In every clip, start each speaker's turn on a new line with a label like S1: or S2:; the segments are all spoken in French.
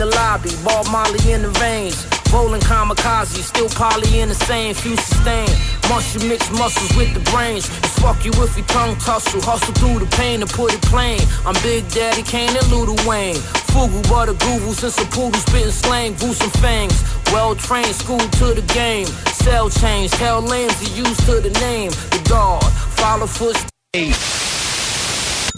S1: The lobby, ball Molly in the range. Rolling kamikaze, still poly in the same, few sustain. Muscle mix muscles with the brains. Fuck you if you tongue tussle. Hustle through the pain and put it plain. I'm Big Daddy Kane and Luda Wayne. Fugu, butter, goovles, and some poodles, spitting slang, boots and fangs. Well trained, school to the game. Cell change, tell lames are used to the name. The guard, follow footsteps.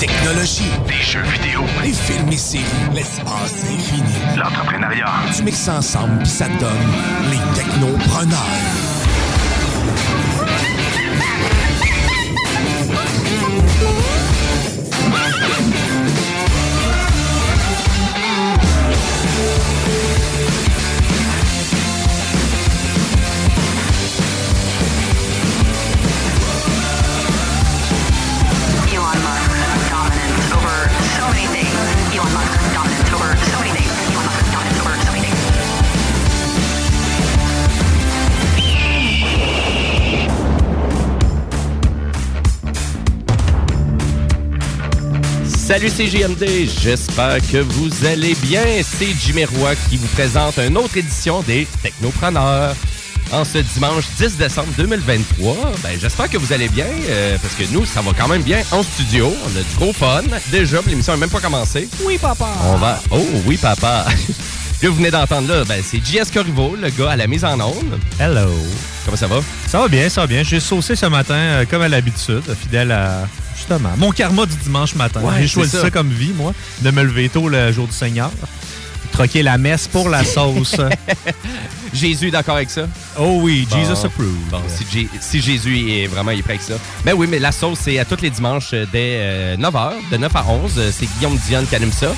S2: Technologie,
S3: les jeux vidéo,
S2: les films et séries, l'espace infini,
S3: l'entrepreneuriat.
S2: Tu mixes ça ensemble puis ça donne les technopreneurs.
S4: Salut CGMD, j'espère que vous allez bien. C'est Jimmy Roy qui vous présente une autre édition des Technopreneurs. En ce dimanche 10 décembre 2023, ben, j'espère que vous allez bien, euh, parce que nous, ça va quand même bien en studio. On a du gros fun. Déjà, l'émission n'a même pas commencé.
S5: Oui, papa.
S4: On va... Oh oui, papa. que vous venez d'entendre là, ben, c'est JS Corriveau, le gars à la mise en onde.
S6: Hello.
S4: Comment ça va?
S6: Ça va bien, ça va bien. J'ai saucé ce matin, euh, comme à l'habitude, fidèle à, justement, mon karma du dimanche matin.
S4: Ouais,
S6: J'ai choisi
S4: ça.
S6: ça. comme vie, moi, de me lever tôt le jour du Seigneur. Troquer la messe pour la sauce.
S4: Jésus est d'accord avec ça?
S6: Oh oui,
S4: Bon.
S6: Jesus approved.
S4: Bon, si, Jésus est vraiment il est prêt avec ça. Ben oui, mais la sauce, c'est à tous les dimanches euh, dès 9h, de 9 à 11. Euh, C'est Guillaume Dionne qui anime ça.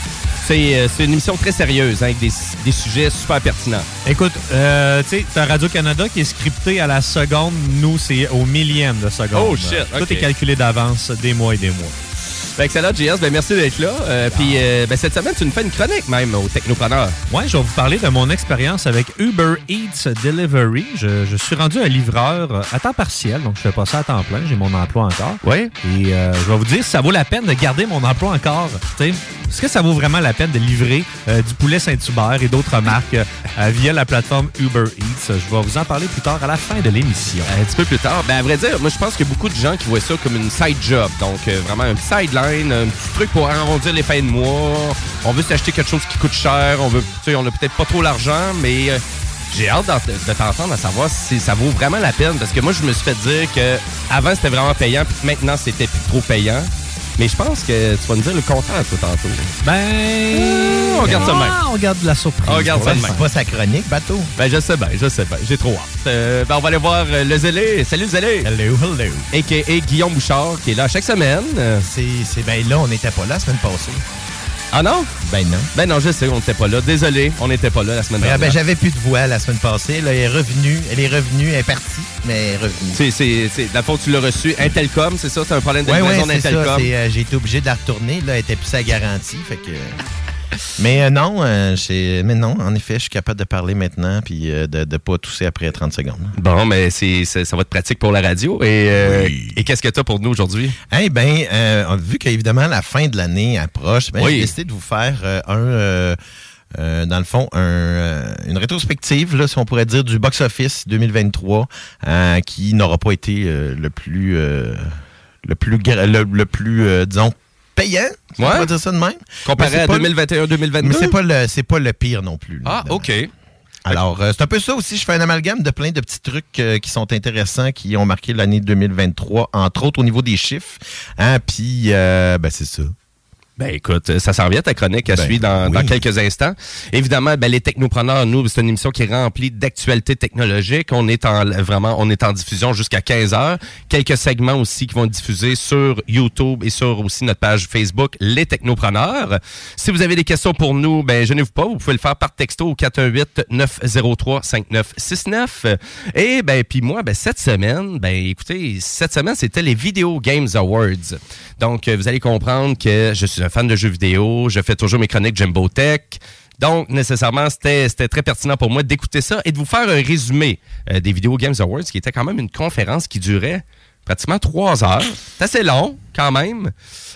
S4: C'est euh, c'est une émission très sérieuse, hein, avec des, des sujets super pertinents.
S6: Écoute, euh, tu sais, t'as Radio-Canada qui est scripté à la seconde. Nous, c'est au millième de seconde.
S4: Oh, shit,
S6: Tout est calculé d'avance, des mois et des mois.
S4: Ben, excellent, JS. Ben, merci d'être là. Euh, Puis euh, ben, cette semaine, tu nous fais une chronique même au Technopreneur.
S6: Ouais, je vais vous parler de mon expérience avec Uber Eats Delivery. Je, je suis rendu un livreur euh, à temps partiel, donc je fais pas ça à temps plein. J'ai mon emploi encore.
S4: Oui.
S6: Et euh, je vais vous dire si ça vaut la peine de garder mon emploi encore. Est-ce que ça vaut vraiment la peine de livrer du poulet Saint-Hubert et d'autres marques via la plateforme Uber Eats? Je vais vous en parler plus tard à la fin de l'émission.
S4: Un petit peu plus tard. Ben, à vrai dire, moi, je pense qu'il y a beaucoup de gens qui voient ça comme une side job. Donc, vraiment un petit un petit truc pour arrondir les fins de mois. On veut s'acheter quelque chose qui coûte cher. On veut, tu sais, on a peut-être pas trop l'argent, mais euh, j'ai hâte de t'entendre à savoir si ça vaut vraiment la peine. Parce que moi, je me suis fait dire que avant c'était vraiment payant, puis maintenant, c'était plus trop payant. Mais je pense que tu vas nous dire le contraire, toi, tantôt.
S6: Ben.
S4: on garde ça de même.
S6: Ah, on garde la surprise.
S4: On garde ça de
S7: C'est
S4: même.
S7: pas sa chronique, bateau.
S4: Ben, je sais bien, je sais bien. J'ai trop hâte. Euh, ben, on va aller voir euh, le Zélé. Salut, Zélé.
S7: Hello, hello.
S4: A.K.A. Guillaume Bouchard, qui est là chaque semaine.
S7: C'est, c'est ben là, on n'était pas là la semaine passée.
S4: Ah non?
S7: Ben non.
S4: Ben non, je sais, on n'était pas là. Désolé, on n'était pas là la semaine dernière.
S7: ben, j'avais plus de voix la semaine passée. Là, elle est revenue. Elle est revenue. Elle est partie, mais elle est revenue.
S4: C'est, c'est, c'est, la fois tu l'as reçu, Intelcom, c'est ça? C'est un problème de
S7: Ouais, ça.
S4: d'Intelcom.
S7: C'est, euh, j'ai été obligé de la retourner. Là, elle était plus sa garantie. Fait que. Mais euh, non, euh, mais non, en effet, je suis capable de parler maintenant puis euh, de ne pas tousser après 30 secondes.
S4: Bon, mais c'est, ça va être pratique pour la radio. Et, euh, et qu'est-ce que tu as pour nous aujourd'hui?
S7: Eh bien, euh, vu qu'évidemment la fin de l'année approche, ben,
S4: Oui.
S7: j'ai décidé de vous faire euh, un, euh, euh, dans le fond, un, euh, une rétrospective, là, si on pourrait dire, du box-office 2023, euh, qui n'aura pas été euh, le plus, euh, le plus, le, le plus, euh, disons, payant. On
S4: Ouais.
S7: va dire ça de même.
S4: Comparé à
S7: pas le-
S4: 2021-2022?
S7: Mais c'est pas le, c'est pas le pire non plus. là,
S4: Ah. OK.
S7: Alors, euh, c'est un peu ça aussi. Je fais un amalgame de plein de petits trucs euh, qui sont intéressants, qui ont marqué l'année 2023, entre autres au niveau des chiffres. Hein, Puis, euh, ben, c'est ça.
S4: Ben écoute, ça s'en vient ta chronique à
S7: Ben,
S4: suivre dans,
S7: oui.
S4: dans quelques instants. Évidemment, ben, les technopreneurs, nous, c'est une émission qui est remplie d'actualités technologiques. On est en vraiment, on est en diffusion jusqu'à 15 heures. Quelques segments aussi qui vont être diffusés sur YouTube et sur aussi notre page Facebook, les technopreneurs. Si vous avez des questions pour nous, ben gênez-vous pas, vous pouvez le faire par texto au 418-903-5969. Et ben puis moi, ben cette semaine, ben écoutez, cette semaine c'était les Video Games Awards. Donc euh, vous allez comprendre que je suis un fan de jeux vidéo, je fais toujours mes chroniques Jumbo Tech. Donc, nécessairement, c'était très pertinent pour moi d'écouter ça et de vous faire un résumé euh, des Video Games Awards, qui était quand même une conférence qui durait pratiquement trois heures. C'est assez long, quand même.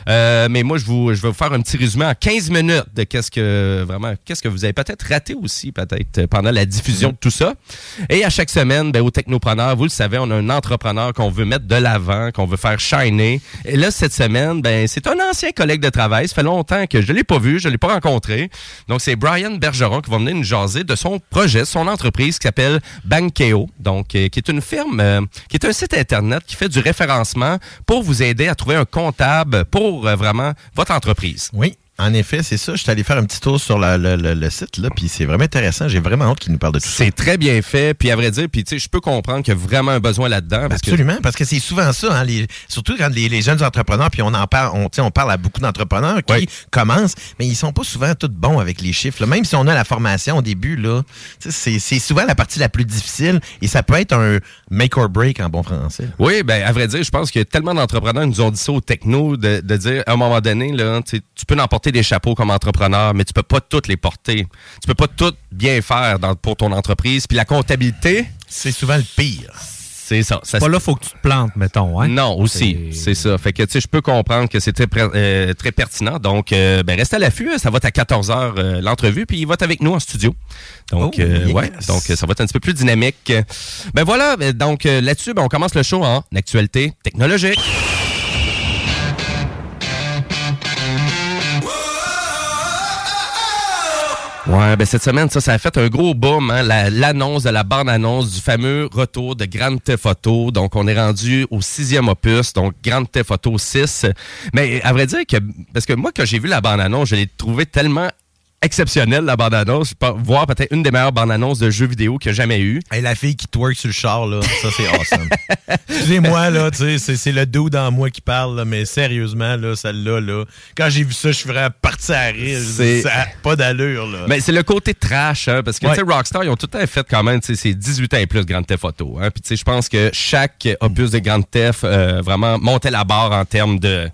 S4: Euh, mais moi, je, vous, je vais vous faire un petit résumé en 15 minutes de qu'est-ce que vraiment, qu'est-ce que vous avez peut-être raté aussi, peut-être, pendant la diffusion de tout ça. Et à chaque semaine, ben, au Technopreneur, vous le savez, on a un entrepreneur qu'on veut mettre de l'avant, qu'on veut faire shiner. Et là, cette semaine, ben, c'est un ancien collègue de travail. Ça fait longtemps que je l'ai pas vu, je l'ai pas rencontré. Donc, c'est Brian Bergeron qui va venir nous jaser de son projet, son entreprise qui s'appelle Bankeo. Donc, euh, qui est une firme, euh, qui est un site Internet qui fait du référencement pour vous aider à trouver un comptable pour euh, vraiment votre entreprise.
S7: Oui. En effet, c'est ça. Je suis allé faire un petit tour sur la- le, le- le site, là, puis c'est vraiment intéressant. J'ai vraiment hâte qu'il nous parle de tout ça.
S4: C'est très bien fait, puis à vrai dire, puis tu sais, je peux comprendre qu'il y a vraiment un besoin là-dedans. parce que-
S7: Absolument, parce que c'est souvent ça, hein, les- surtout quand les, les jeunes entrepreneurs, puis on en parle, on, tu sais, on parle à beaucoup d'entrepreneurs qui commencent, mais ils sont pas souvent tous bons avec les chiffres. là. Même si on a la formation au début, là, c'est c'est souvent la partie la plus difficile et ça peut être un make or break en bon français.
S4: Oui, ben à vrai dire, je pense qu'il y a tellement d'entrepreneurs qui nous ont dit ça au techno, de, de dire à un moment donné, là, tu peux en porter des chapeaux comme entrepreneur, mais tu peux pas toutes les porter. Tu peux pas tout bien faire dans- pour ton entreprise. Puis la comptabilité,
S7: c'est souvent le pire.
S4: C'est ça. ça
S6: Pas là, faut que tu te plantes, mettons. Hein?
S4: Non, aussi, c'est ça. Fait que, tu sais, je peux comprendre que c'est très, euh, très pertinent. Donc, euh, ben, reste à l'affût. hein. Ça va être à 14 h l'entrevue, puis il va être avec nous en studio. Donc,
S7: Oh,
S4: euh,
S7: yes.
S4: ouais. Donc, euh, ça va être un petit peu plus dynamique. Ben voilà. ben, Donc, euh, là-dessus, ben, on commence le show en actualité technologique. Ouais, ben cette semaine, ça, ça a fait un gros boom, hein, la- l'annonce de la bande-annonce du fameux retour de Grand Theft. Donc, on est rendu au sixième opus, donc Grand Theft Auto 6. Mais à vrai dire que, parce que moi, quand j'ai vu la bande-annonce, je l'ai trouvé tellement exceptionnelle, la bande-annonce. Voir peut-être une des meilleures bandes-annonces de jeux vidéo qu'il y a jamais eu.
S7: Et la fille qui twerk sur le char, là, ça c'est awesome. Excusez-moi, là, tu sais, c'est- c'est le dos dans moi qui parle, là, mais sérieusement, là, celle-là, là, quand j'ai vu ça, je suis vraiment parti à rire. Ça pas d'allure, là.
S4: Mais c'est le côté trash, hein, parce que
S7: Ouais.
S4: tu sais, Rockstar, ils ont tout le temps fait quand même, tu sais, c'est 18 ans et plus Grand Theft Auto. Hein, Puis tu sais, je pense que chaque opus de Grand Theft euh, vraiment montait la barre en termes de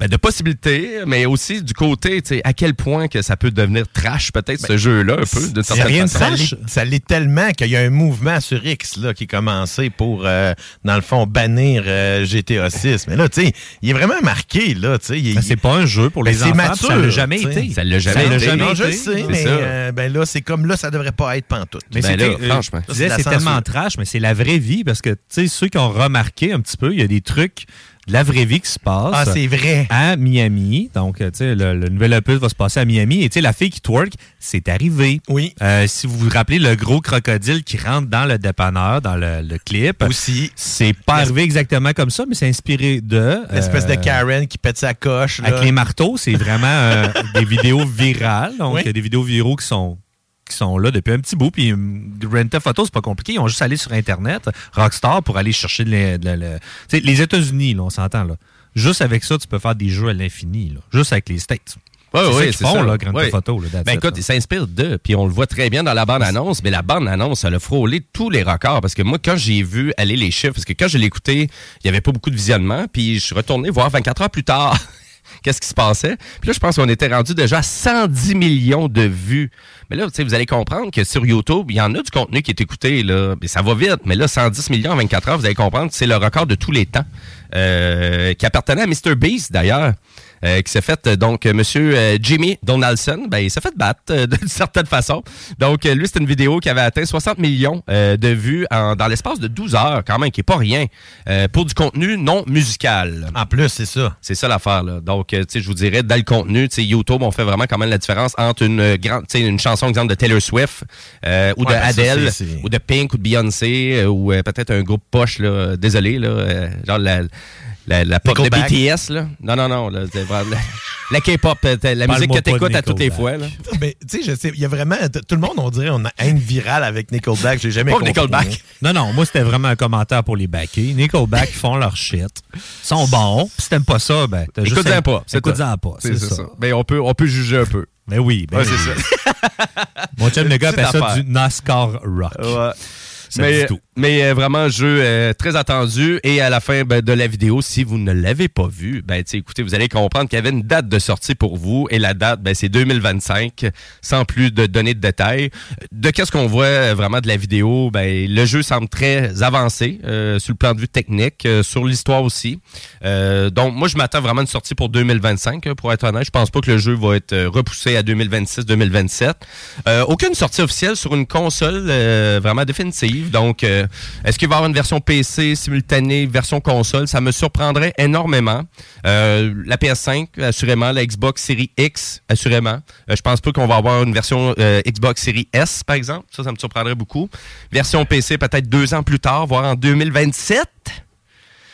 S4: ben, de possibilités, mais aussi du côté, tu sais, à quel point que ça peut devenir trash peut-être ce jeu-là un peu de
S7: C'est
S4: certaine
S7: rien de
S4: façon.
S7: ça l'est- Ça l'est tellement qu'il y a un mouvement sur X là, qui est commencé pour, euh, dans le fond, bannir euh, GTA 6. Mais là, tu sais, il est vraiment marqué. là, tu sais. il-
S6: Ben, c'est pas un jeu pour
S7: Ben,
S6: les
S7: c'est
S6: enfants,
S7: mature.
S6: ça l'a jamais
S7: tu sais.
S6: été.
S4: Ça l'a jamais
S6: Ça l'a
S4: été.
S6: jamais
S7: Non, je
S6: été.
S7: sais,
S4: C'est
S7: mais euh, ben là, c'est comme là, ça devrait pas être pantoute.
S6: Mais
S4: Ben
S6: euh,
S4: franchement.
S7: c'est de
S6: c'est tellement trash, mais c'est la vraie vie parce que, tu sais, ceux qui ont remarqué un petit peu, il y a des trucs de la vraie vie qui se passe.
S7: Ah, c'est vrai.
S6: À Miami. Donc, euh, tu sais, le, le nouvel opus va se passer à Miami. Et tu sais, la fille qui twerk, c'est arrivé.
S7: Oui.
S6: Euh, si vous vous rappelez le gros crocodile qui rentre dans le dépanneur, dans le, le clip.
S7: Aussi.
S6: C'est pas arrivé exactement comme ça, mais c'est inspiré de.
S7: L'espèce de
S6: euh,
S7: Karen qui pète sa coche. là.
S6: Avec les marteaux, c'est vraiment euh, des vidéos virales. Donc,
S7: Oui.
S6: il y a des vidéos viraux qui sont qui sont là depuis un petit bout. Puis Grand Theft Auto, c'est pas compliqué. Ils ont juste allé sur Internet, Rockstar, pour aller chercher Tu sais, les États-Unis, là, on s'entend. là. Juste avec ça, tu peux faire des jeux à l'infini. là. Juste avec les States. Ça qu'ils
S4: c'est ça.
S6: là, Grand. Theft Auto. Là,
S4: Ben écoute, il s'inspire d'eux, puis on le voit très bien dans la bande-annonce, mais la bande-annonce, elle a frôlé tous les records, parce que moi, quand j'ai vu aller les chiffres, parce que quand je l'ai écouté, il n'y avait pas beaucoup de visionnement, puis je suis retourné voir 24 heures plus tard qu'est-ce qui se passait. Puis là, je pense qu'on était rendu déjà à 110 millions de vues. Mais là, vous allez comprendre que sur YouTube, il y en a du contenu qui est écouté, là, mais ça va vite, mais là, 110 millions en 24 heures, vous allez comprendre que c'est le record de tous les temps, euh, qui appartenait à Mr. Beast, d'ailleurs. Euh, qui s'est fait donc euh, monsieur euh, Jimmy Donaldson, ben il s'est fait battre euh, d'une certaine façon. Donc euh, lui c'est une vidéo qui avait atteint 60 millions euh, de vues en- dans l'espace de 12 heures quand même qui est pas rien euh, pour du contenu non musical.
S7: En plus, c'est ça.
S4: C'est ça l'affaire là. Donc euh, tu sais je vous dirais dans le contenu, tu sais YouTube on fait vraiment quand même la différence entre une grande tu sais une chanson exemple de Taylor Swift euh, ou
S7: Ouais,
S4: de
S7: ben ça,
S4: Adele ou de Pink ou de Beyoncé euh, ou euh, peut-être un groupe poche là, désolé là, euh, genre la la, la pop de. BTS là? Non non non, là, c'est vraiment- la, la K-pop, euh, la musique que t'écoutes à toutes les fois là.
S7: Mais tu sais, je sais, il y a vraiment. Tout le monde, on dirait, on a haine virale avec Nickelback. J'ai jamais compris.
S4: Nickelback.
S6: Non, non, moi, c'était vraiment un commentaire pour les backers. Nickelback ils font leur shit. Ils sont bons. Puis si t'aimes pas ça, ben, t'as juste...
S4: Écoute-en pas. c'est
S6: Écoute-en pas.
S4: C'est ça. Mais on peut, on peut juger un peu.
S6: Mais oui, ben
S4: Ouais,
S6: oui.
S4: c'est ça.
S6: Mon chum, le gars, appelle ça du NASCAR rock.
S4: Ouais. Mais,
S6: tout.
S4: mais euh, vraiment, jeu euh, très attendu. Et à la fin ben, de la vidéo, si vous ne l'avez pas vu, ben, tu sais, écoutez, vous allez comprendre qu'il y avait une date de sortie pour vous. Et la date, ben, c'est 2025, sans plus de donner de détails. De qu'est-ce qu'on voit euh, vraiment de la vidéo? Ben, le jeu semble très avancé euh, sur le plan de vue technique, euh, sur l'histoire aussi. Euh, donc, moi, je m'attends vraiment à une sortie pour 2025, euh, pour être honnête. Je pense pas que le jeu va être repoussé à 2026-2027. Euh, aucune sortie officielle sur une console euh, vraiment définitive. Donc, euh, est-ce qu'il va y avoir une version PC simultanée, version console? Ça me surprendrait énormément. Euh, la PS5, assurément. La Xbox Series X, assurément. Euh, je pense pas qu'on va avoir une version euh, Xbox Series S, par exemple. Ça, ça me surprendrait beaucoup. Version PC, peut-être deux ans plus tard, voire en 2027.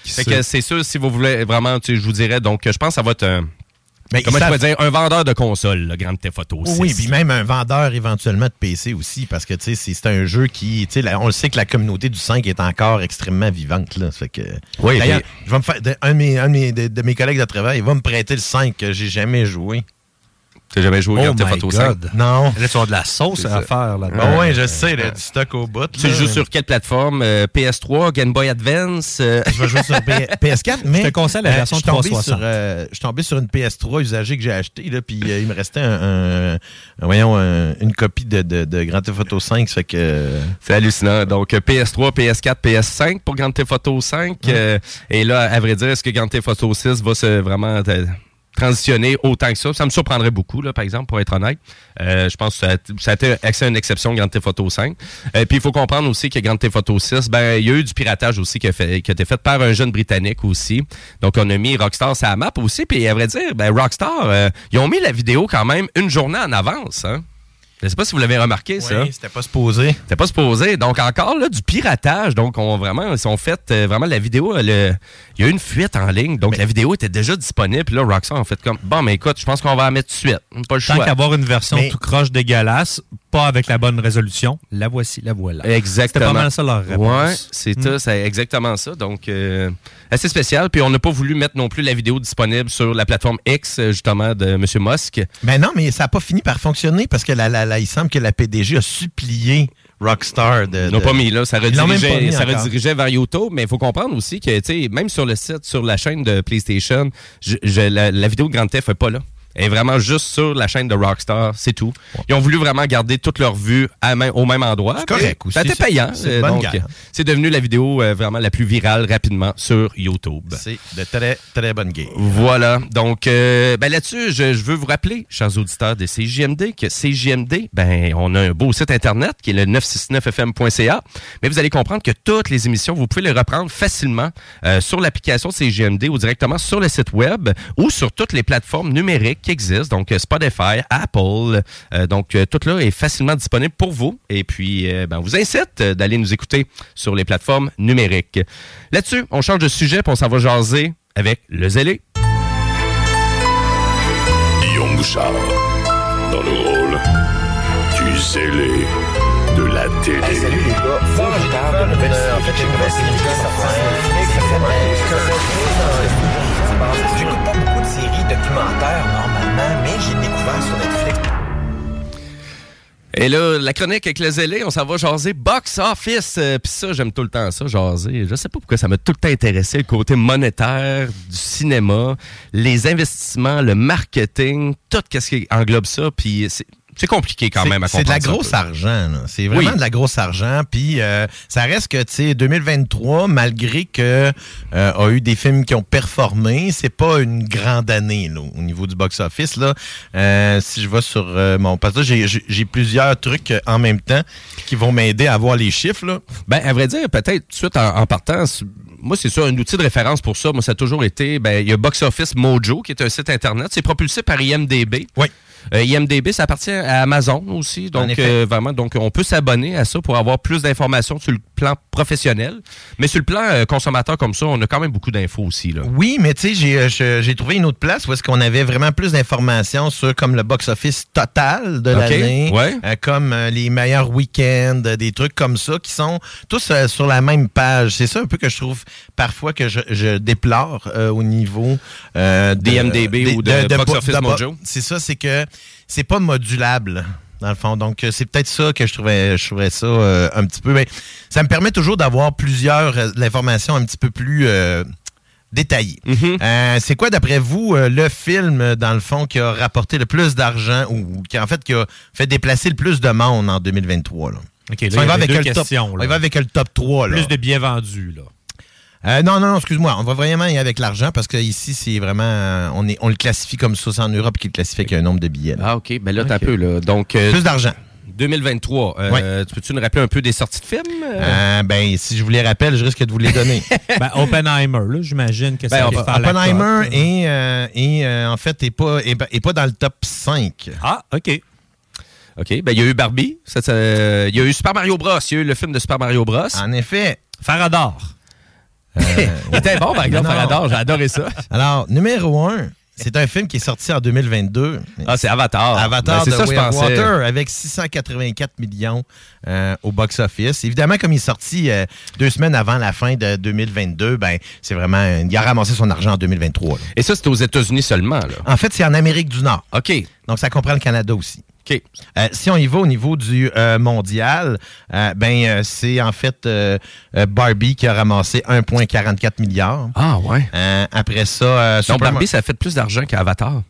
S4: Fait que c'est sûr, si vous voulez vraiment, tu sais, je vous dirais, donc je pense que ça va être
S7: Mais
S4: comment je
S7: savent-
S4: dire, un vendeur de console, le Grand Theft Auto 6.
S7: Oui, puis même un vendeur éventuellement de PC aussi, parce que tu sais, c'est un jeu qui, tu on le sait que la communauté du 5 est encore extrêmement vivante. Là, fait que,
S4: Oui,
S7: D'ailleurs, je vais me faire, un, de mes, un de mes- de- de mes collègues de travail, il va me prêter le 5 que j'ai jamais joué.
S4: T'as jamais joué au Grand Theft Auto 5?
S6: God.
S7: Non.
S6: Là, tu as de la sauce à faire là-dedans.
S7: Ben ouais, je sais, là, du stock au bout.
S4: Tu
S7: là.
S4: joues sur quelle plateforme? Euh, PS3, Game Boy Advance? euh,
S7: Je vais jouer sur P- PS4, mais.
S6: Je te conseille la
S7: euh,
S6: version
S7: je suis tombé
S6: 360.
S7: sur, Je suis tombé sur une PS3 usagée que j'ai achetée, là, puis il me restait un, voyons, un- une copie de, Grand Theft Auto 5, ça fait que.
S4: C'est hallucinant. Donc, euh, PS3, PS4, PS5 pour Grand Theft Auto 5. euh, et là, à vrai dire, est-ce que Grand Theft Auto 6 va se vraiment transitionner autant que ça? Ça me surprendrait beaucoup, là, par exemple, pour être honnête. Euh, je pense que ça a, ça été accès à une exception, Grand Theft Auto 5. Euh, puis, il faut comprendre aussi que Grand Theft Auto 6, ben, il y a eu du piratage aussi qui a, fait, qui a été fait par un jeune Britannique aussi. Donc, on a mis Rockstar sur la map aussi. Puis, à vrai dire, ben, Rockstar, euh, ils ont mis la vidéo quand même une journée en avance, hein? Je sais pas si vous l'avez remarqué, ça.
S7: Oui, c'était pas supposé.
S4: C'était pas supposé. Donc, encore là, du piratage. Donc, on vraiment, ils ont fait euh, vraiment la vidéo. le- Il y a eu une fuite en ligne. Donc, la vidéo était déjà disponible. Puis là, Rockstar a fait comme Bon, mais écoute, je pense qu'on va la mettre tout de suite. Pas le
S6: Tant
S4: choix.
S6: qu'avoir une version
S7: Mais-
S6: tout croche dégueulasse, pas avec la bonne résolution, la voici, la voilà.
S4: Exactement.
S6: C'était pas mal ça leur réponse.
S4: Ouais, c'est ça, c'est exactement ça. Donc, euh, assez spécial. Puis, on n'a pas voulu mettre non plus la vidéo disponible sur la plateforme X, justement, de M. Musk.
S7: Ben non, mais ça n'a pas fini par fonctionner parce que la, la, la- il semble que la PDG a supplié Rockstar de.
S4: Ils l'ont
S7: de-
S4: pas mis là, ça redirigeait,
S7: mis
S4: ça redirigeait vers YouTube, mais il faut comprendre aussi que, tu sais, même sur le site, sur la chaîne de PlayStation, je- je- la, la vidéo de Grand Theft est pas là. Est vraiment juste sur la chaîne de Rockstar, c'est tout. Ils ont voulu vraiment garder toute leur vue à main- au même endroit.
S7: C'est correct
S4: Puis,
S7: aussi,
S4: C'était payant.
S7: c'est
S4: euh, c'est devenu la vidéo euh, vraiment la plus virale rapidement sur YouTube.
S7: C'est de très, très bonne game.
S4: Voilà. Donc, euh, ben là-dessus, je, je veux vous rappeler, chers auditeurs de CJMD, que CJMD, ben, on a un beau site Internet qui est le 969fm.ca. Mais vous allez comprendre que toutes les émissions, vous pouvez les reprendre facilement euh, sur l'application CJMD ou directement sur le site web ou sur toutes les plateformes numériques qui existent. Donc, euh, Spotify, Apple. euh, donc, euh, tout là est facilement disponible pour vous. Et puis, euh, ben, on vous incite euh, d'aller nous écouter sur les plateformes numériques. Là-dessus, on change de sujet puis on s'en va jaser avec le zélé.
S8: Guillaume Bouchard, dans le rôle du zélé de la télé.
S9: salut les gars, formidable nouvelle. En fait, j'ai une nouvelle série qui sort sur Documentaires normalement, mais j'ai découvert sur Netflix.
S4: Et là, la chronique avec le zélé, on s'en va jaser box office. Euh, Puis ça, j'aime tout le temps ça, jaser. Je sais pas pourquoi ça m'a tout le temps intéressé, le côté monétaire du cinéma, les investissements, le marketing, tout ce qui englobe ça. Puis c'est compliqué quand même à
S7: C'est de la
S4: comprendre
S7: grosse argent. là. C'est vraiment
S4: Oui.
S7: de la grosse argent. Puis euh, ça reste que, tu sais, 2023, malgré que euh, a eu des films qui ont performé, c'est pas une grande année là, au niveau du box-office. là. Euh, si je vais sur euh, mon... Parce que j'ai- plusieurs trucs en même temps qui vont m'aider à voir les chiffres. Là.
S4: Ben, à vrai dire, peut-être tout de suite en, en partant, moi, c'est ça, un outil de référence pour ça. Moi, ça a toujours été, ben, il y a Box Office Mojo, qui est un site Internet. C'est propulsé par IMDB.
S7: Oui.
S4: Euh, IMDB, ça appartient à Amazon aussi. Donc, euh, vraiment, donc, on peut s'abonner à ça pour avoir plus d'informations sur le plan professionnel. Mais sur le plan euh, consommateur comme ça, on a quand même beaucoup d'infos aussi, là.
S7: Oui, mais tu sais, j'ai, euh, j'ai trouvé une autre place où est-ce qu'on avait vraiment plus d'informations sur comme le box-office total de l'année,
S4: ouais.
S7: euh, comme les meilleurs week-ends, des trucs comme ça qui sont tous sur la même page. C'est ça un peu que je trouve parfois que je, je déplore euh, au niveau euh, de-
S4: DMDB ou de Box Office Mojo.
S7: C'est ça, c'est que c'est pas modulable. Dans le fond. Donc, euh, c'est peut-être ça que je trouvais, je trouvais ça euh, un petit peu. Mais ça me permet toujours d'avoir plusieurs euh, l'information un petit peu plus euh, détaillée. Euh, c'est quoi, d'après vous, le film, dans le fond, qui a rapporté le plus d'argent ou qui, en fait, qui a fait déplacer le plus de monde en 2023? Là?
S6: OK, il y
S7: va avec le top, on y va avec le top 3. Là.
S6: Plus de billets vendus, là.
S7: Euh, non, non, non, excuse-moi. On va vraiment y aller avec l'argent parce que ici, c'est vraiment. euh, on, est, on le classifie comme ça. C'est en Europe qui le classifie avec un nombre de billets. là.
S4: Ah, OK. Ben là, t'as un peu, là. Donc, euh,
S7: Plus d'argent.
S4: 2023. euh, Tu peux-tu nous rappeler un peu des sorties de films?
S7: Euh, ben, si je vous les rappelle, je risque de vous les donner.
S6: Ben, Oppenheimer, là, j'imagine que ça
S7: Ben,
S6: va la
S7: Oppenheimer est, euh, est, euh, en fait, est pas, est, est pas dans le top 5.
S6: Ah, OK.
S4: OK. Ben, il y a eu Barbie. Il y a eu Super Mario Bros. Il y a eu le film de Super Mario Bros.
S7: En effet.
S6: Farador.
S4: Il était bon, par exemple. J'ai adoré ça.
S7: Alors, numéro 1, c'est un film qui est sorti en 2022.
S4: Ah, c'est Avatar.
S7: Avatar
S4: Ben,
S7: de
S4: ça, je
S7: of. Water avec 684 millions euh, au box-office. Évidemment, comme il est sorti euh, deux semaines avant la fin de 2022, ben c'est vraiment... Il a ramassé son argent en 2023. là.
S4: Et ça, c'est aux États-Unis seulement, là.
S7: En fait, c'est en Amérique du Nord.
S4: OK.
S7: Donc, ça comprend le Canada aussi.
S4: OK.
S7: Euh, si on y va au niveau du euh, mondial, euh, ben euh, c'est en fait Barbie qui a ramassé 1,44 milliard.
S4: Ah, ouais.
S7: Après ça,
S4: Donc, Barbie, ça a fait plus d'argent qu'Avatar.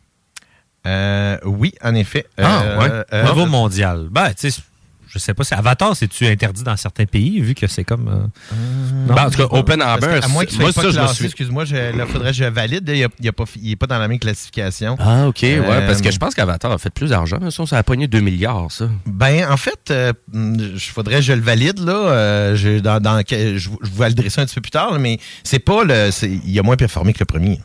S7: Euh, oui, en effet.
S6: Ah, ouais. Niveau mondial. Ben, tu sais, je sais pas si Avatar, c'est-tu interdit dans certains pays, vu que c'est comme. euh, non?
S4: Ben, en tout cas,
S7: Parce que, à moins qu'il soit
S4: moi,
S7: pas
S4: ça, je me
S7: classé,
S4: suis-
S7: excuse-moi, je- là, faudrait que je valide. Il n'est pas, il est pas dans la même classification.
S4: Ah, OK, ouais,
S7: Euh,
S4: parce que je pense qu'Avatar a fait plus d'argent. mais Ça, ça a pogné 2 milliards, ça.
S7: Ben, en fait, euh, il faudrait que je le valide, là. Euh, je, dans, dans- je, je vous validerai ça un petit peu plus tard, là, mais c'est pas le. Il a moins performé que le premier.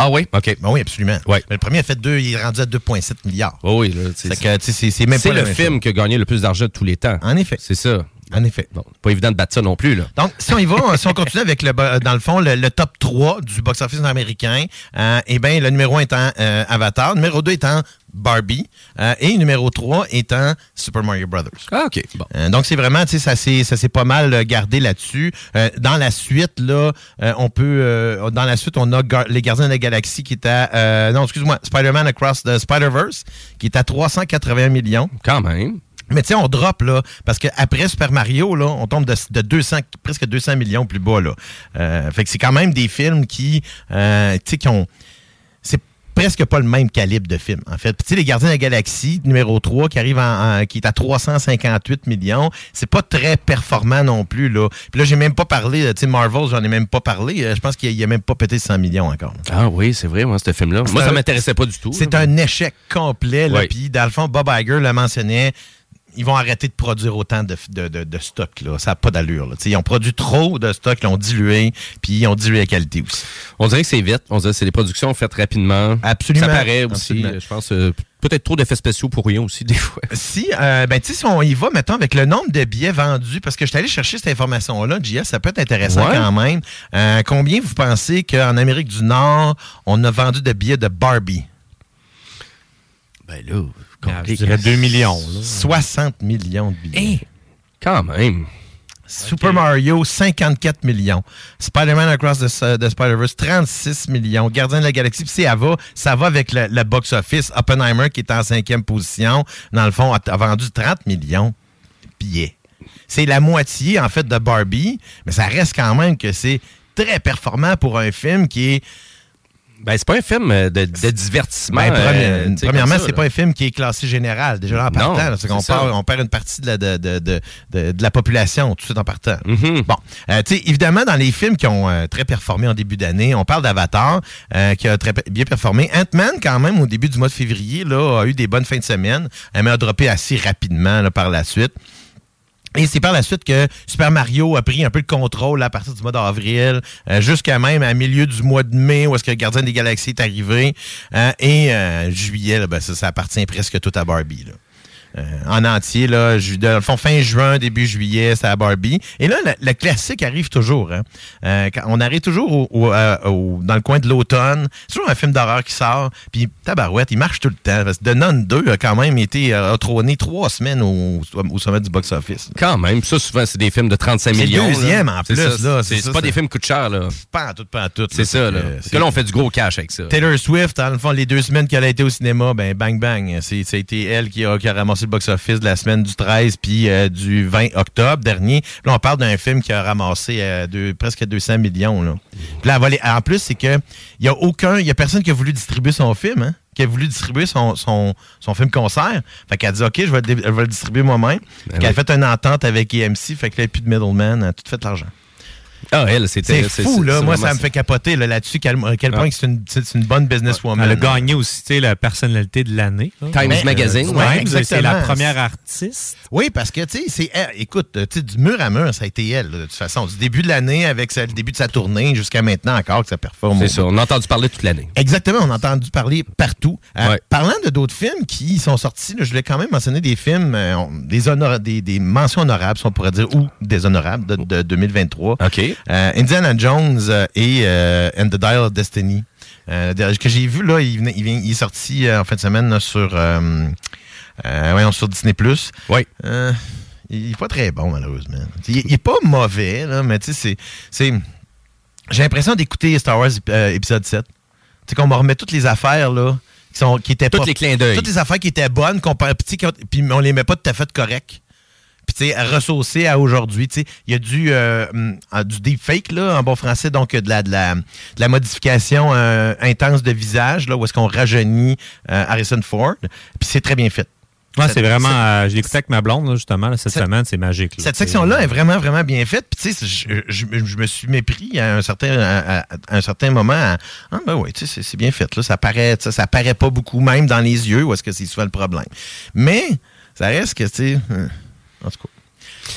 S4: Ah oui? OK.
S7: Ben oui, absolument.
S4: Ouais.
S7: Mais le premier a fait deux, il est rendu à 2,7 milliards.
S4: Oh oui, là,
S7: C'est c'est- même pas
S4: le film
S7: chose.
S4: qui a gagné le plus d'argent de tous les temps.
S7: En effet.
S4: C'est ça.
S7: En effet.
S4: Bon, pas évident de battre ça non plus, là.
S7: Donc, si on y va, si on continue avec, le, bo- dans le fond, le, le top 3 du box-office américain, euh, eh bien, le numéro 1 étant euh, Avatar, numéro 2 étant Barbie, euh, et numéro 3 étant Super Mario Brothers.
S4: Ah, OK. Bon.
S7: Euh, donc, c'est vraiment, tu sais, ça s'est pas mal euh, gardé là-dessus. Euh, dans la suite, là, euh, on peut... euh, dans la suite, on a Gar- Les Gardiens de la Galaxie qui est à... euh, non, excuse-moi, Spider-Man Across the Spider-Verse, qui est à 381 millions.
S4: Quand même.
S7: Mais tu sais, on drop, là, parce qu'après Super Mario, là, on tombe de, de 200, presque 200 millions plus bas, là. Euh, fait que c'est quand même des films qui, euh, tu sais, qui ont... C'est presque pas le même calibre de film, en fait. Puis, tu sais, Les Gardiens de la Galaxie, numéro 3, qui arrive en, en- qui est à 358 millions, c'est pas très performant non plus, là. Puis là, j'ai même pas parlé, tu sais, Marvel, j'en ai même pas parlé. Euh, Je pense qu'il y a même pas pété 100 millions encore.
S4: Ah oui, c'est vrai, moi, ce film-là. Moi, ça m'intéressait pas du tout.
S7: C'est un échec complet. là.
S4: Ouais.
S7: Puis, dans le fond, Bob Iger le mentionnait. Ils vont arrêter de produire autant de, de, de- de stock. Là. Ça n'a pas d'allure. là. Tu sais, Ils ont produit trop de stock, ils l'ont dilué, puis ils ont dilué la qualité aussi.
S4: On dirait que c'est vite. On dirait que c'est des productions faites rapidement.
S7: Absolument.
S4: Ça paraît aussi.
S7: Absolument.
S4: Je pense euh, peut-être trop d'effets spéciaux pour rien aussi, des fois.
S7: Si, euh, ben, tu sais, si on y va, mettons, avec le nombre de billets vendus, parce que je suis allé chercher cette information-là, JS, ça peut être intéressant
S4: Ouais.
S7: quand même. Euh, combien vous pensez qu'en Amérique du Nord, on a vendu de billets de Barbie?
S4: Ben là,
S6: je dirais 2 millions. là.
S7: 60 millions de billets.
S4: Quand même.
S7: Super Mario, 54 millions. Spider-Man Across the, the Spider-Verse, 36 millions. Gardien de la Galaxie, puis elle va, ça va avec le, le box-office. Oppenheimer, qui est en cinquième position, dans le fond, a, a vendu 30 millions de billets. C'est la moitié, en fait, de Barbie, mais ça reste quand même que c'est très performant pour un film qui est...
S4: Ben, c'est pas un film euh, de, de divertissement.
S7: Ben, premi-
S4: euh,
S7: premièrement, c'est
S4: là.
S7: pas un film qui est classé général. Déjà là, en
S4: Non,
S7: partant, là, c'est qu'on
S4: c'est ça.
S7: part- on perd une partie de la, de, de- de- la population tout de suite en partant.
S4: Mm-hmm.
S7: Bon, Euh, tu sais, évidemment, dans les films qui ont euh, très performé en début d'année, on parle d'Avatar, euh, qui a très bien performé. Ant-Man, quand même, au début du mois de février, là, a eu des bonnes fins de semaine, mais a droppé assez rapidement là, par la suite. Et c'est par la suite que Super Mario a pris un peu le contrôle à partir du mois d'avril, euh, jusqu'à même à milieu du mois de mai, où est-ce que Gardien des Galaxies est arrivé. Euh, et euh, juillet, là, ben, ça, ça appartient presque tout à Barbie. Là. Euh, en entier, là, ju- dans le fond, fin juin, début juillet, c'est à Barbie. Et là, le, le classique arrive toujours. Hein. Euh, on arrive toujours au- au, euh, au- dans le coin de l'automne. C'est toujours un film d'horreur qui sort. Puis Tabarouette, il marche tout le temps. Parce que The Nun 2 a quand même été trôné trois semaines au, au sommet du box-office.
S4: Quand même. Ça, souvent, c'est des films de 35
S7: C'est le
S4: millions. là.
S7: deuxième, en
S4: C'est
S7: plus, là.
S4: C'est
S7: C'est
S4: c'est pas
S7: c'est-
S4: des films de cher, là.
S7: Pas en tout, pas en tout.
S4: C'est ça, là. Parce que là, on fait du gros cash avec ça.
S7: Taylor Swift, dans le fond, les deux semaines qu'elle a été au cinéma, ben bang bang. C'est, été elle qui a, qui a ramassé le box-office de la semaine du 13 puis euh, du 20 octobre dernier. Là, on parle d'un film qui a ramassé euh, deux- presque 200 millions. Là. Puis là, en plus, c'est que il y a aucun, il y a personne qui a voulu distribuer son film, hein, qui a voulu distribuer son, son, son film concert. Fait qu'elle a dit, OK, je vais, le dé- je vais le distribuer moi-même. Puis elle a fait une entente avec EMC, fait que là, plus de middleman, elle a tout fait l'argent.
S4: Ah, elle, c'était.
S7: C'est fou, là. Moi, ça me fait capoter là, là-dessus, à quel
S6: Ah.
S7: point que c'est une, une bonne businesswoman.
S6: Elle a gagné aussi tu sais, la personnalité de l'année.
S4: Times
S7: Mais,
S4: Magazine.
S7: euh,
S6: Ouais,
S7: ouais,
S6: c'est la première artiste.
S7: Oui, parce que, tu sais, c'est elle. Écoute, tu sais, du mur à mur, ça a été elle, là, de toute façon. Du début de l'année, avec sa- le début de sa tournée, jusqu'à maintenant encore, que ça performe.
S4: C'est ça. On a entendu parler toute l'année.
S7: Exactement, on a entendu parler partout. Euh,
S4: Ouais.
S7: Parlant de d'autres films qui sont sortis, là, je voulais quand même mentionner des films, euh, des, honora- des, des mentions honorables, si on pourrait dire, ou déshonorables de, de 2023.
S4: OK.
S7: Euh, Indiana Jones euh, et euh, And the Dial of Destiny. Euh, que j'ai vu, là, il, venait- il, vient- il est sorti en fin de semaine là, sur, voyons, sur Disney+.
S4: Oui.
S7: Il est pas très bon, malheureusement. Il, il est pas mauvais, là, mais tu sais, c'est-. J'ai l'impression d'écouter Star Wars épisode 7. Tu sais, qu'on me remet toutes les affaires, là, qui, sont, qui étaient
S4: Tous
S7: pas...
S4: les clins d'œil.
S7: Toutes les affaires qui étaient bonnes, qu'on puis on les met pas tout à fait corrects. Puis, tu sais, à aujourd'hui, tu sais, il y a du, euh, hum, ah, du deepfake, là, en bon français, donc de la, de la, de la modification euh, intense de visage, là, où est-ce qu'on rajeunit euh, Harrison Ford. Puis c'est très bien fait.
S6: Ouais, c'est vraiment. euh, je écouté avec ma blonde, là, justement, là, cette
S7: Cette-
S6: semaine. C'est magique. là.
S7: Cette section-là est vraiment, vraiment bien faite. Puis, tu sais, je, je- je me suis mépris à un certain, à, à- un certain moment. à, ah, ben oui, tu sais, c'est- bien fait. Là. Ça, paraît, ça, ça paraît pas beaucoup, même dans les yeux, où est-ce que c'est souvent le problème. Mais, ça reste que, tu sais, euh, en tout cas.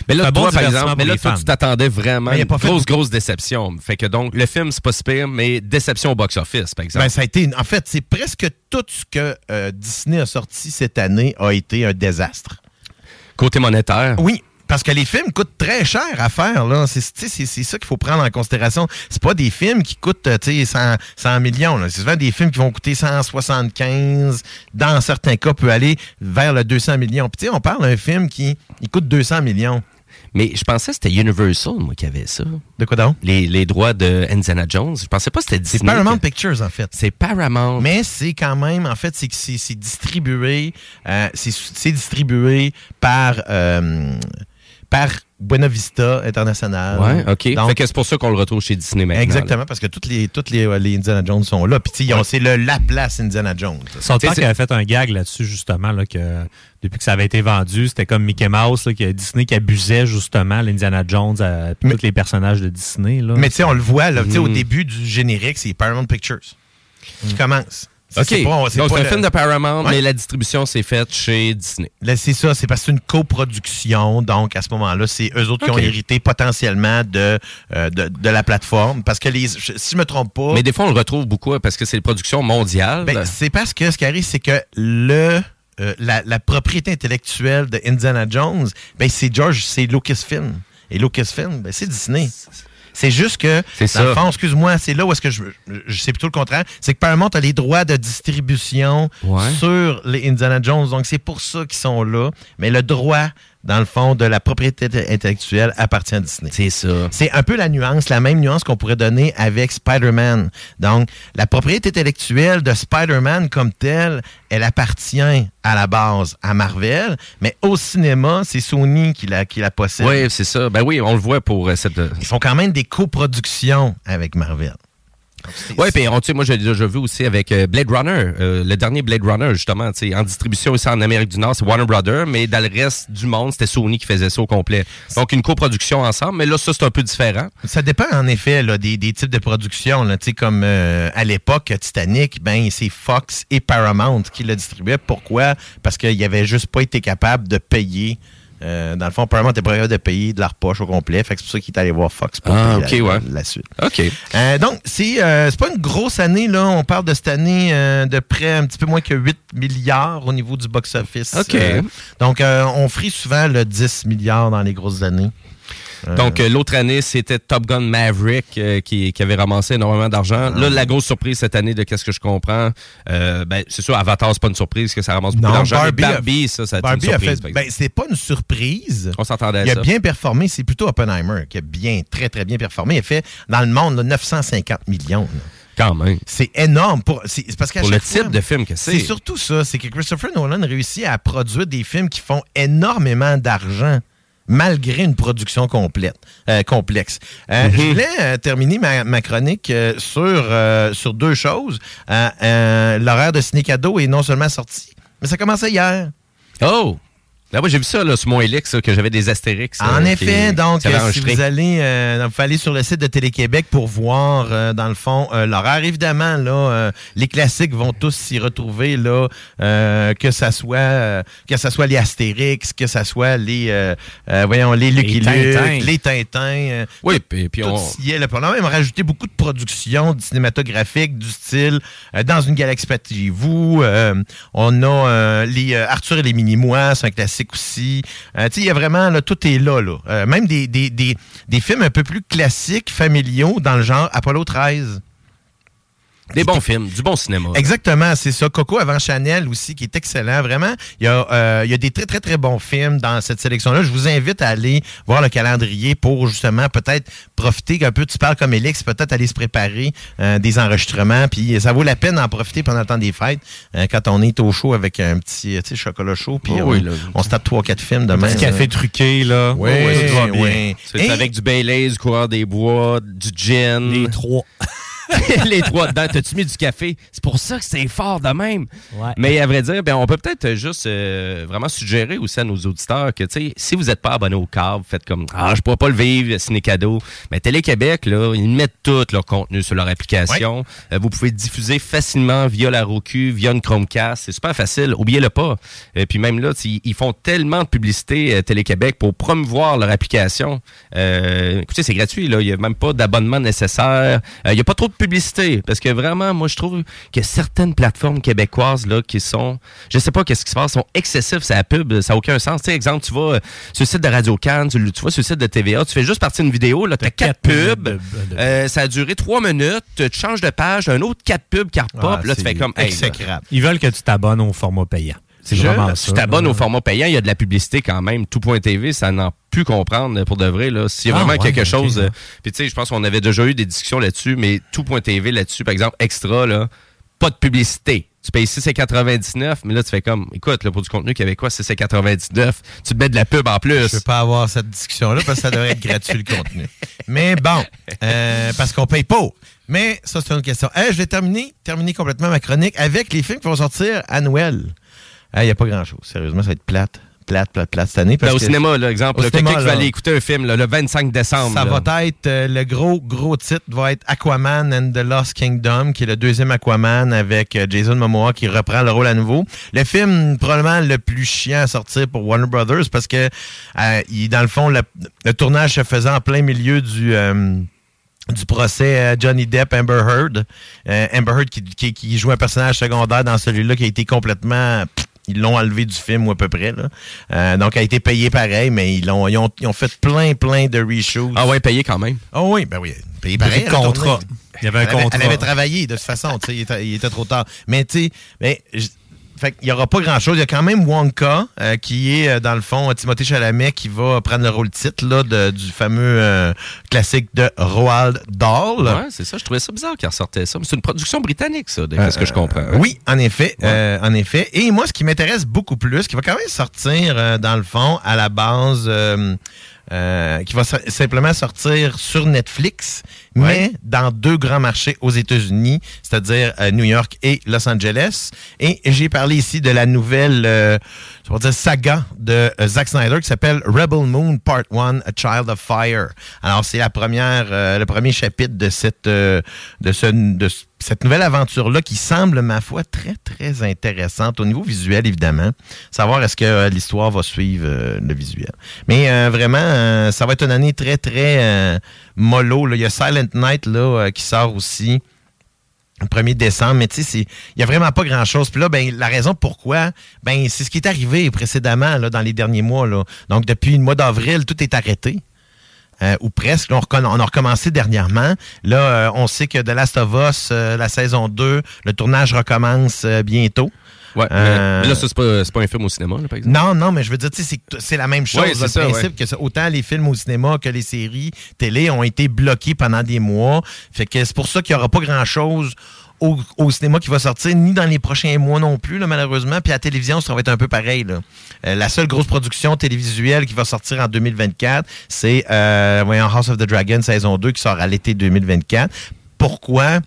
S4: Mais là,
S6: bon
S4: toi, par exemple, mais là, toi, tu t'attendais vraiment à
S7: a
S4: une grosse, grosse déception. Fait que donc, le film, c'est pas si pire, mais déception au box-office, par exemple.
S7: Ben, ça a été, en fait, c'est presque tout ce que euh, Disney a sorti cette année a été un désastre.
S4: Côté monétaire?
S7: Oui. Parce que les films coûtent très cher à faire. là. C'est c'est- c'est ça qu'il faut prendre en considération. C'est pas des films qui coûtent euh, tu sais, 100, 100 millions. là. C'est souvent des films qui vont coûter 175. Dans certains cas, peut aller vers le 200 millions. Puis tu sais, on parle d'un film qui il coûte 200 millions.
S4: Mais je pensais que c'était Universal, moi, qui avait ça.
S7: De quoi donc?
S4: Les, les droits de Indiana Jones. Je pensais pas que c'était Disney.
S7: C'est Paramount
S4: que-
S7: Pictures, en fait.
S4: C'est Paramount.
S7: Mais c'est quand même, en fait, c'est que c'est c'est distribué, euh, c'est c'est distribué par, euh, par Buena Vista International.
S4: Ouais, OK.
S7: Donc,
S4: fait que c'est pour ça qu'on le retrouve chez Disney maintenant.
S7: Exactement, parce que toutes les, toutes les, euh, les Indiana Jones sont là. Puis, tu sais, ils ont- c'est le la place Indiana Jones.
S6: Son
S7: Tu sais,
S6: père qui avait fait un gag là-dessus, justement, là, que depuis que ça avait été vendu, c'était comme Mickey Mouse, là, que Disney qui abusait justement l'Indiana Jones à tous les personnages de Disney. Là.
S7: Mais tu sais, on le voit, là, tu sais, au
S6: Mm.
S7: début du générique, c'est Paramount Pictures qui commence. C'est-
S4: OK.
S7: c'est pas-
S4: Donc,
S7: c'est
S4: c'est
S7: pas
S4: un
S7: le-
S4: film de Paramount,
S7: Ouais.
S4: mais la distribution s'est faite chez Disney.
S7: Là, c'est ça, c'est parce que c'est une coproduction. Donc, à ce moment-là, c'est eux autres qui ont hérité potentiellement de, euh, de, de la plateforme. Parce que les, si je me trompe pas.
S4: Mais des fois, on le retrouve beaucoup hein, parce que c'est une production mondiale.
S7: Ben, c'est parce que ce qui arrive, c'est que le. euh, la, la propriété intellectuelle de Indiana Jones, ben c'est George, c'est Lucasfilm. Et Lucasfilm, ben c'est Disney. C'est juste que,
S4: C'est
S7: dans le
S4: ça.
S7: fond, excuse-moi, c'est là où est-ce que je, je sais plutôt le contraire, c'est que Paramount a les droits de distribution
S4: Ouais.
S7: sur les Indiana Jones, donc c'est pour ça qu'ils sont là. Mais le droit, dans le fond, de la propriété intellectuelle appartient à Disney.
S4: C'est ça.
S7: C'est un peu la nuance, la même nuance qu'on pourrait donner avec Spider-Man. Donc, la propriété intellectuelle de Spider-Man comme telle, elle appartient à la base à Marvel, mais au cinéma, c'est Sony qui la, qui la possède.
S4: Oui, c'est ça. Ben oui, on le voit pour euh, cette.
S7: Ils font quand même des coproductions avec Marvel.
S4: Oui, puis on- moi, j'ai déjà vu aussi avec euh, Blade Runner, euh, le dernier Blade Runner, justement, tu en distribution ici en Amérique du Nord, c'est Warner Brothers, mais dans le reste du monde, c'était Sony qui faisait ça au complet. Donc, une coproduction ensemble, mais là, ça, c'est un peu différent.
S7: Ça dépend en effet là, des, des types de production. Là, Tu sais, comme euh, à l'époque, Titanic, ben c'est Fox et Paramount qui le distribuaient. Pourquoi? Parce qu'ils n'avaient juste pas été capables de payer. Euh, dans le fond, Paramount était pas capable de payer de leur poche au complet. Fait que c'est pour ça qu'ils est allé voir Fox pour
S4: Ah,
S7: la,
S4: ouais.
S7: la suite.
S4: OK.
S7: Euh, donc, c'est euh, c'est pas une grosse année. là. On parle de cette année de près un petit peu moins que 8 milliards au niveau du box-office.
S4: OK.
S7: Donc, on frie souvent le 10 milliards dans les grosses années.
S4: Donc, euh, l'autre année, c'était Top Gun Maverick euh, qui, qui avait ramassé énormément d'argent. Là, la grosse surprise cette année, de qu'est-ce que je comprends, euh, ben, c'est sûr, Avatar, c'est pas une surprise que ça ramasse beaucoup d'argent.
S7: Barbie a-
S4: Barbie, ça, ça a été
S7: Barbie
S4: une
S7: a
S4: surprise.
S7: fait.
S4: par
S7: Ben, c'est pas une surprise.
S4: On s'entendait à
S7: Il a
S4: ça.
S7: bien performé. C'est plutôt Oppenheimer qui a bien, très, très bien performé. Il a fait dans le monde là, 950 millions. là.
S4: Quand même.
S7: C'est énorme. Pour, c'est, parce
S4: Pour le
S7: fois-
S4: type de film que c'est.
S7: C'est surtout ça. C'est que Christopher Nolan réussit à produire des films qui font énormément d'argent malgré une production complète, euh, complexe. Euh,
S4: Mhm.
S7: Je voulais euh, terminer ma, ma chronique euh, sur, sur deux choses. L'horaire de Ciné Cadeau est non seulement sorti, mais ça commençait hier.
S4: Oh! Là, moi, j'ai vu ça là, sur mon Helix, là, que j'avais des astérix.
S7: En
S4: euh,
S7: effet, donc, si vous allez, euh, vous allez sur le site de Télé-Québec pour voir, euh, dans le fond, euh, l'horaire. Évidemment, là, euh, les classiques vont tous s'y retrouver, là, euh, que ça soit, euh, que ça soit les Astérix, que ça soit les, voyons, les Lucky Luke, les Tintins.
S4: Oui, puis, puis
S7: tout
S4: on...
S7: s'y est, là. On a même rajouté beaucoup de productions cinématographiques du style euh, Dans une galaxie vous on a euh, les euh, Arthur et les Mini-Mois, c'est un classique aussi. Euh, il y a vraiment, là, tout est là. là. Euh, même des, des, des, des films un peu plus classiques, familiaux, dans le genre Apollo 13.
S4: Des bons films, du bon cinéma.
S7: Exactement, c'est ça. Coco avant Chanel aussi, qui est excellent. Vraiment, il y, a, euh, il y a des très, très, très bons films dans cette sélection-là. Je vous invite à aller voir le calendrier pour justement peut-être profiter un peu. Tu parles comme Élix, peut-être aller se préparer euh, des enregistrements. Puis ça vaut la peine d'en profiter pendant le temps des fêtes euh, quand on est au chaud avec un petit tu sais, chocolat chaud. Puis
S4: Oh
S7: on,
S4: oui, là.
S7: on se tape trois, quatre films demain.
S6: Petit café truqué, là.
S7: Oui,
S6: Ouais, tout va bien.
S7: oui.
S4: C'est
S7: Et-
S4: avec du Baileys, du coureur des bois, du gin.
S6: Les trois.
S4: les trois dedans. T'as-tu mis du café? C'est pour ça que c'est fort de même.
S6: Ouais.
S4: Mais à vrai dire, ben, on peut peut-être juste euh, vraiment suggérer aussi à nos auditeurs que, tu sais, si vous n'êtes pas abonné au vous faites comme, ah, je pourrais pas le vivre, ciné cadeau. Mais Télé-Québec, là, ils mettent tout leur contenu sur leur application. Euh, vous pouvez diffuser facilement via la Roku, via une Chromecast. C'est super facile. Oubliez-le pas. Et puis même là, ils font tellement de publicité euh, Télé-Québec pour promouvoir leur application. Euh, écoutez, c'est gratuit. là. Il n'y a même pas d'abonnement nécessaire. Euh, il n'y a pas trop de publicité. Parce que vraiment, moi, je trouve que certaines plateformes québécoises là, qui sont, je sais pas qu'est-ce qui se passe, sont excessifs, c'est la pub, ça n'a aucun sens. Tu sais, exemple, tu vas sur le site de Radio Cannes, tu, tu vas sur le site de TVA, tu fais juste partir une vidéo, là, tu as quatre pubs, euh, ça a duré trois minutes, tu changes de page, un autre quatre pubs qui repop,
S7: Ah,
S4: là, tu fais comme, hey.
S6: Ils veulent que tu t'abonnes au format payant. C'est
S4: je-
S6: vraiment
S4: tu
S6: ça.
S4: t'abonnes
S6: là.
S4: au format payant, il y a de la publicité quand même. Tout.tv, ça n'en plus comprendre pour de vrai. Là. S'il y a
S6: Ah,
S4: vraiment
S6: ouais,
S4: quelque chose.
S6: ouais.
S4: euh, Puis tu sais, je pense qu'on avait déjà eu des discussions là-dessus, mais Tout.tv là-dessus, par exemple, extra, là. pas de publicité. Tu payes 6,99, mais là, tu fais comme, écoute, là, pour du contenu québécois, 6,99, tu te mets de la pub en plus.
S7: Je peux pas avoir cette discussion-là parce que ça devrait être gratuit le contenu. Mais bon, euh, parce qu'on paye pas. Mais ça, c'est une autre question. Hey, je vais terminer, terminer complètement ma chronique avec les films qui vont sortir à Noël. Il n'y a pas grand-chose. Sérieusement, ça va être plate. Plate, plate, plate cette année.
S4: Ben,
S7: parce
S4: au
S7: que-
S4: cinéma, là, exemple,
S7: Au
S4: quelqu'un qui va aller écouter un film là, le 25 décembre.
S7: Ça
S4: là.
S7: va être euh, le gros, gros titre va être Aquaman and the Lost Kingdom, qui est le deuxième Aquaman avec euh, Jason Momoa qui reprend le rôle à nouveau. Le film probablement le plus chiant à sortir pour Warner Brothers parce que euh, il, dans le fond, le, le tournage se faisait en plein milieu du. euh, du procès à Johnny Depp, Amber Heard. Euh, Amber Heard qui, qui- qui joue un personnage secondaire dans celui-là qui a été complètement... pff, Ils l'ont enlevé du film ou à peu près. Là. Euh, donc, elle a été payé pareil, mais ils, l'ont, ils, ont, ils ont fait plein, plein de reshoots.
S4: Ah ouais, payé quand même.
S7: Ah oui, ben oui, payé pareil.
S6: le contrat. Il y avait un
S7: elle avait,
S6: contrat.
S7: Elle avait travaillé de toute façon, tu sais, il, était- il était trop tard. Mais tu sais, mais, fait qu'il n'y aura pas grand-chose. Il y a quand même Wonka, euh, qui est, euh, dans le fond, Timothée Chalamet, qui va prendre le rôle titre là, de- du fameux euh, classique de Roald Dahl.
S4: Ouais, c'est ça. Je trouvais ça bizarre qu'il ressortait ça. Mais c'est une production britannique, ça, d'après ce que je comprends.
S7: Euh, Oui, en effet, en effet. Et moi, ce qui m'intéresse beaucoup plus, qui va quand même sortir dans le fond à la base, qui va simplement sortir sur Netflix, mais dans deux grands marchés aux États-Unis, c'est-à-dire euh, New York et Los Angeles. Et j'ai parlé ici de la nouvelle, euh, dire saga de euh, Zack Snyder qui s'appelle Rebel Moon Part 1, A Child of Fire. Alors c'est la première, le premier chapitre de cette, de ce, de ce- cette nouvelle aventure-là qui semble, ma foi, très, très intéressante au niveau visuel, évidemment. Savoir est-ce que l'histoire va suivre le visuel. Mais vraiment, ça va être une année très, très mollo. Il y a Silent Night euh, qui sort aussi le 1er décembre, mais tu sais, il n'y a vraiment pas grand-chose. Puis là, ben, la raison pourquoi, ben, c'est ce qui est arrivé précédemment dans les derniers mois. Donc, depuis le mois d'avril, tout est arrêté. Euh, ou presque. On, a recommencé dernièrement. Là, euh, on sait que The Last of Us, la saison 2, le tournage recommence bientôt.
S4: Ouais, mais-
S7: Euh,
S4: mais là, ça, c'est pas, un film au cinéma, là, par exemple.
S7: non, non, mais je veux dire, c'est la même chose.
S4: Ouais,
S7: là,
S4: c'est
S7: le
S4: ça,
S7: principe
S4: ouais.
S7: que autant les films au cinéma que les séries télé ont été bloqués pendant des mois. Fait que c'est pour ça qu'il n'y aura pas grand-chose au, au cinéma qui va sortir, ni dans les prochains mois non plus, là, malheureusement. Puis à la télévision, ça va être un peu pareil. là. Euh, la seule grosse production télévisuelle qui va sortir en 2024, c'est euh, House of the Dragon saison 2 qui sort à l'été 2024. Pourquoi?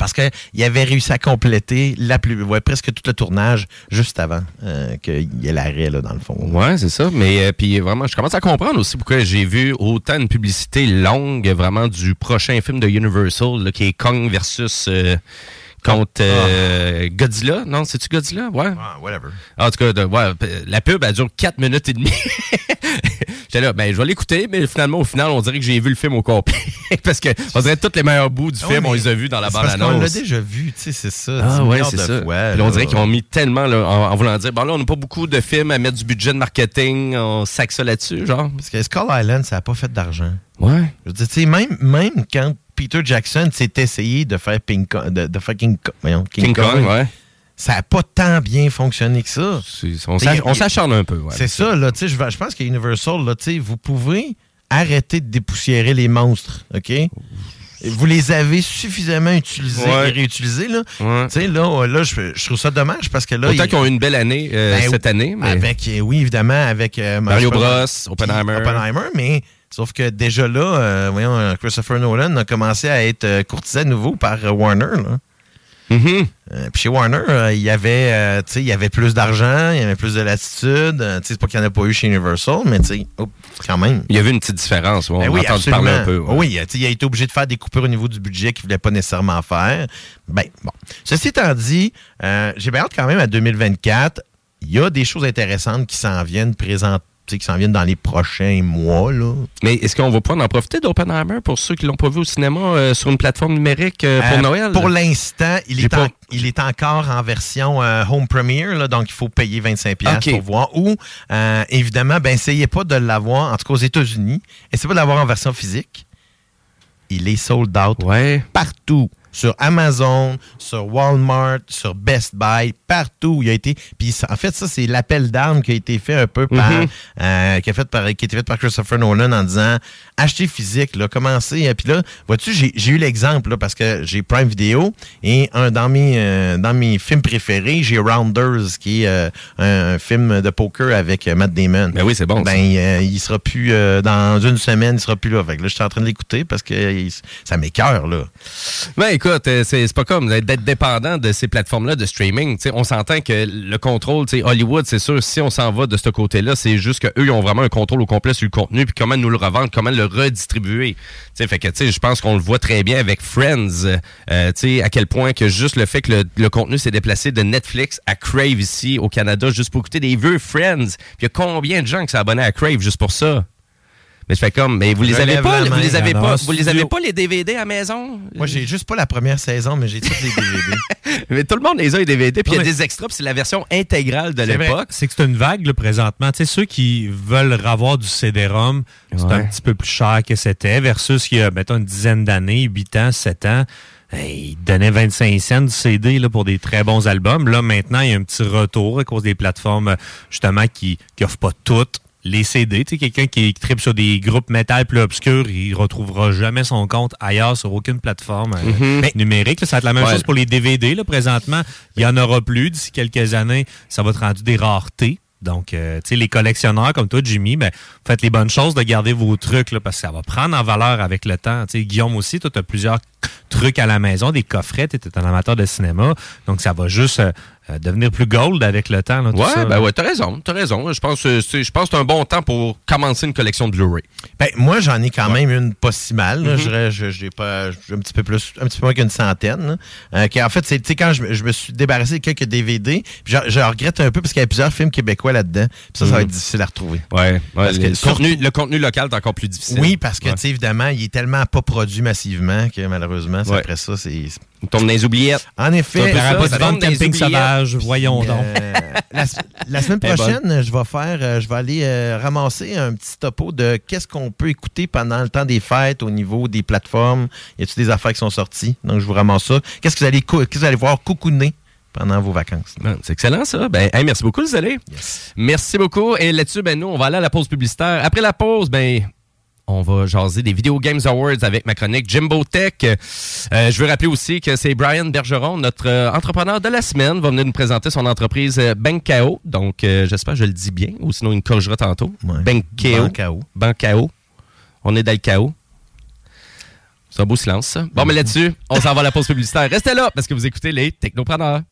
S7: Parce qu'il avait réussi à compléter la plus, ouais, presque tout le tournage juste avant euh, qu'il y ait l'arrêt, dans le fond.
S4: Ouais, c'est ça. Mais euh, puis vraiment, je commence à comprendre aussi pourquoi j'ai vu autant de publicité longue vraiment du prochain film de Universal là, qui est Kong versus euh, contre euh, Godzilla. Non, c'est-tu Godzilla? Ouais.
S7: Ah, whatever.
S4: En tout cas, de- ouais, p- la pub, elle dure 4 minutes et demie. J'étais là, ben, je vais l'écouter, mais finalement, au final, on dirait que j'ai vu le film au complet. parce que on dirait que tous les meilleurs bouts du
S7: Ah
S4: film, on les a vus dans la bande-annonce.
S7: qu'on l'a déjà vu, tu sais, c'est ça.
S4: Ah
S7: 10
S4: ouais, c'est ça.
S7: fois,
S4: Puis on dirait qu'ils ont mis tellement là, en, en voulant dire, bon là, on n'a pas beaucoup de films à mettre du budget de marketing, on sac ça là-dessus, genre.
S7: Parce que Skull Island, ça n'a pas fait d'argent.
S4: Ouais.
S7: Je veux dire, tu sais, même, même quand Peter Jackson s'est essayé de faire, de, de faire King, Kong- voyons, King
S4: King Kong, ouais.
S7: ça n'a pas tant bien fonctionné que ça.
S4: On s'ach- on s'acharne un peu. ouais,
S7: C'est ça, là, je je pense qu'à Universal, là, vous pouvez arrêter de dépoussiérer les monstres, OK? Vous les avez suffisamment utilisés
S4: Ouais.
S7: et réutilisés, là.
S4: Ouais.
S7: Tu sais, là, là je, je trouve ça dommage parce que là...
S4: Autant
S7: il-
S4: qu'ils ont eu une belle année euh,
S7: Ben,
S4: cette année. Mais...
S7: Avec, euh, oui, évidemment, avec euh,
S4: Mario Bros, Oppenheimer.
S7: Oppenheimer, mais sauf que déjà là, euh, voyons, Christopher Nolan a commencé à être euh, courtisé à nouveau par euh, Warner. Là.
S4: Mm-hmm.
S7: Euh, Puis chez Warner, euh, il y avait, euh, il y avait plus d'argent, il y avait plus de latitude. C'est pas qu'il n'y en a pas eu chez Universal, mais oh, quand même.
S4: Il y avait une petite différence. ouais, on
S7: Ben
S4: a entendu
S7: absolument.
S4: parler un peu. ouais.
S7: Oui, il a été obligé de faire des coupures au niveau du budget qu'il ne voulait pas nécessairement faire. Ben, bon. Ceci étant dit, j'ai bien hâte quand même à 2024. Il y a des choses intéressantes qui s'en viennent présenter, qui s'en viennent dans les prochains mois. Là.
S4: Mais est-ce qu'on va pouvoir en profiter d'Oppenheimer pour ceux qui l'ont pas vu au cinéma euh, sur une plateforme numérique euh, pour
S7: Euh,
S4: Noël?
S7: Pour l'instant, il,
S4: pas-
S7: il est encore en version home premiere, là, donc il faut payer 25$ piastres
S4: Ok.
S7: pour voir. Ou, évidemment, ben, essayez pas de l'avoir, en tout cas aux États-Unis, essayez pas de l'avoir en version physique. Il est sold out partout. Sur Amazon, sur Walmart, sur Best Buy, partout. Il a été. Puis en fait, ça, c'est l'appel d'armes qui a été fait un peu par.
S4: Mhm.
S7: euh, qui, a fait par qui a été fait par Christopher Nolan en disant acheter physique, là, commencer. euh, Puis là, vois-tu, j'ai eu l'exemple, parce que j'ai Prime Video et un dans mes, euh, dans mes films préférés, j'ai Rounders, qui est euh, un, un film de poker avec Matt Damon.
S4: Ben oui, c'est bon.
S7: Ben, euh, il sera plus, dans une semaine, il sera plus là. Fait que là, je suis en train de l'écouter parce que il- ça m'écœure, là.
S4: Ben écoute, c'est pas comme d'être dépendant de ces plateformes-là de streaming. On s'entend que le contrôle, Hollywood, c'est sûr, si on s'en va de ce côté-là, c'est juste qu'eux, ils ont vraiment un contrôle au complet sur le contenu, puis comment nous le revendre, comment le redistribuer. Tu sais, fait que, je pense qu'on le voit très bien avec Friends, euh, à quel point que juste le fait que le, le contenu s'est déplacé de Netflix à Crave ici au Canada, juste pour écouter des vieux Friends. Puis il y a combien de gens qui abonnés à Crave juste pour ça? Mais je fais comme, mais vous les avez pas, vous les avez pas, vous les avez pas les DVD à maison?
S7: Moi, j'ai juste pas la première saison, mais j'ai tous les DVD.
S4: Mais tout le monde les a les DVD, puis il y a
S6: mais-
S4: des extras, puis c'est la version intégrale de l'époque.
S6: C'est que c'est une vague là, présentement. Tu sais, ceux qui veulent avoir du CD-ROM, c'est
S4: Ouais.
S6: un petit peu plus cher que c'était, versus il y a, mettons, une dizaine d'années, 8 ans, 7 ans, hey, ils donnaient 25 cents du CD là, pour des très bons albums. Là, maintenant, il y a un petit retour à cause des plateformes, justement, qui n'offrent pas toutes les CD. Tu sais, quelqu'un qui tripe sur des groupes métal plus obscurs, il retrouvera jamais son compte ailleurs sur aucune plateforme euh,
S4: Mhm.
S6: numérique. là. ça va être la même
S4: Ouais.
S6: chose pour les DVD. Là, présentement, il y en aura plus. D'ici quelques années, ça va être rendu des raretés. Donc, euh, tu sais, les collectionneurs comme toi, Jimmy, ben, faites les bonnes choses de garder vos trucs là, parce que ça va prendre en valeur avec le temps. Tu sais, Guillaume aussi, toi, tu as plusieurs trucs à la maison, des coffrets, tu es un amateur de cinéma. Donc, ça va juste euh, devenir plus gold avec le temps. Là, tout
S4: Ouais,
S6: ça,
S4: ben
S6: là.
S4: ouais, t'as raison, t'as raison. Je pense, que c'est- je pense que c'est un bon temps pour commencer une collection de Blu-ray.
S7: Ben, moi, j'en ai quand même une pas si mal. là.
S4: Mhm.
S7: Je- j'ai pas, j'ai un petit peu plus, un petit peu moins qu'une centaine. Euh, qui, en fait, c'est, quand je, me- je me suis débarrassé de quelques DVD, puis je, je regrette un peu parce qu'il y a plusieurs films québécois là-dedans. Puis ça, ça va être difficile à retrouver.
S4: Ouais, ouais,
S7: Parce que
S4: le,
S7: surtout-
S4: contenu, le contenu local est encore plus difficile.
S7: Oui, parce que,
S4: Ouais.
S7: tu sais, évidemment, il est tellement pas produit massivement que malheureusement, après ça, c'est.
S4: On tombe dans les oubliettes.
S7: En effet.
S6: Ça,
S7: ça,
S6: pas
S7: dans les
S6: camping sauvage, voyons donc.
S7: Euh, la, la semaine prochaine, je vais faire, euh, je vais aller euh, ramasser un petit topo de qu'est-ce qu'on peut écouter pendant le temps des fêtes au niveau des plateformes. Y a-t-il des affaires qui sont sorties? Donc, je vous ramasse ça. Qu'est-ce que vous allez, qu'est-ce que vous allez voir coucouner pendant vos vacances?
S4: Ben, C'est excellent, ça. Ben, hey, merci beaucoup, les allez. Merci beaucoup. Et là-dessus, ben, nous, on va aller à la pause publicitaire. Après la pause, ben, on va jaser des Video Games Awards avec ma chronique Jimbo Tech. Euh, je veux rappeler aussi que c'est Brian Bergeron, notre euh, entrepreneur de la semaine, va venir nous présenter son entreprise euh, Bankao. Donc, euh, j'espère que je le dis bien, ou sinon il me corrigera tantôt. Bankao.
S7: Bankao.
S4: Bankao. On est dans le chaos. C'est un beau silence, ça. Bon, mais là-dessus, on s'en va à la pause publicitaire. Restez là, parce que vous écoutez les Technopreneurs.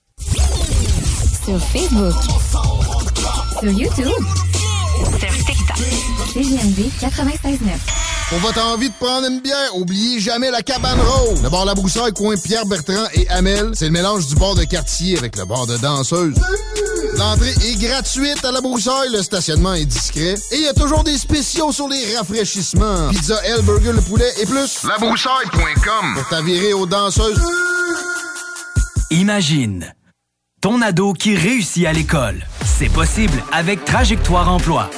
S10: Sur Facebook. Sur YouTube.
S11: Sur TikTok.
S10: CGMD 96.9.
S12: Pour votre envie de prendre une bière, oubliez jamais la cabane rose. Le bar La Broussaille, coin Pierre Bertrand et Amel, c'est le mélange du bar de quartier avec le bar de danseuse. L'entrée est gratuite à La Broussaille, le stationnement est discret et il y a toujours des spéciaux sur les rafraîchissements. Pizza L, burger, le poulet et plus. Labroussaille.com pour t'avirer aux danseuses.
S13: Imagine ton ado qui réussit à l'école. C'est possible avec Trajectoire Emploi.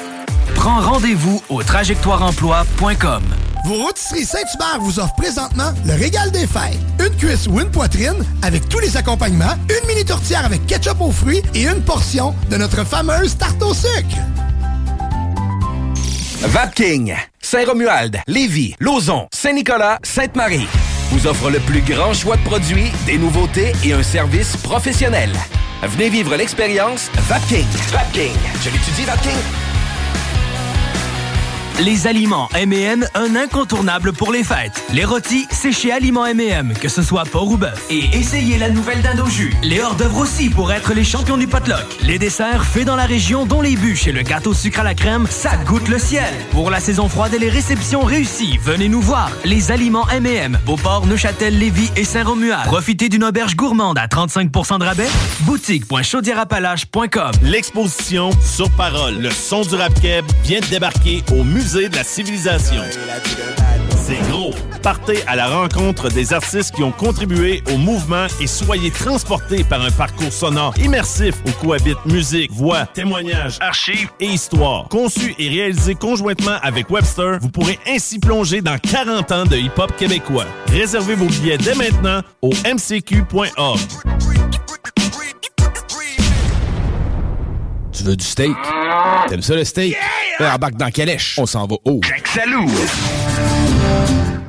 S13: Prends rendez-vous au trajectoireemploi.com.
S14: Vos rôtisseries Saint-Hubert vous offrent présentement le régal des fêtes. Une cuisse ou une poitrine avec tous les accompagnements, une mini tourtière avec ketchup aux fruits et une portion de notre fameuse tarte au sucre.
S15: Vapking, Saint-Romuald, Lévis, Lauson, Saint-Nicolas, Sainte-Marie vous offre le plus grand choix de produits, des nouveautés et un service professionnel. Venez vivre l'expérience Vapking. Vapking. Je l'étudie, Vapking.
S13: Les aliments M&M, un incontournable pour les fêtes. Les rôtis, c'est chez Aliments M&M, que ce soit porc ou bœuf. Et essayez la nouvelle dinde jus. Les hors-d'œuvre aussi pour être les champions du potluck. Les desserts faits dans la région, dont les bûches et le gâteau sucre à la crème, ça goûte le ciel. Pour la saison froide et les réceptions réussies, venez nous voir. Les aliments M&M, Beauport, Neuchâtel, Lévis et Saint-Romuald. Profitez d'une auberge gourmande à 35% de rabais. Boutique.chaudierapalache.com
S16: L'exposition Sur Parole, le son du rap vient de débarquer au Musée de la Civilisation. C'est gros. Partez à la rencontre des artistes qui ont contribué au mouvement et soyez transportés par un parcours sonore immersif où cohabitent musique, voix, témoignages, archives et histoire. Conçu et réalisé conjointement avec Webster, vous pourrez ainsi plonger dans 40 ans de hip-hop québécois. Réservez vos billets dès maintenant au mcq.org.
S17: Tu veux du steak? T'aimes ça le steak? Embarque dans Calèche. On s'en va haut.
S15: Jacques Salou.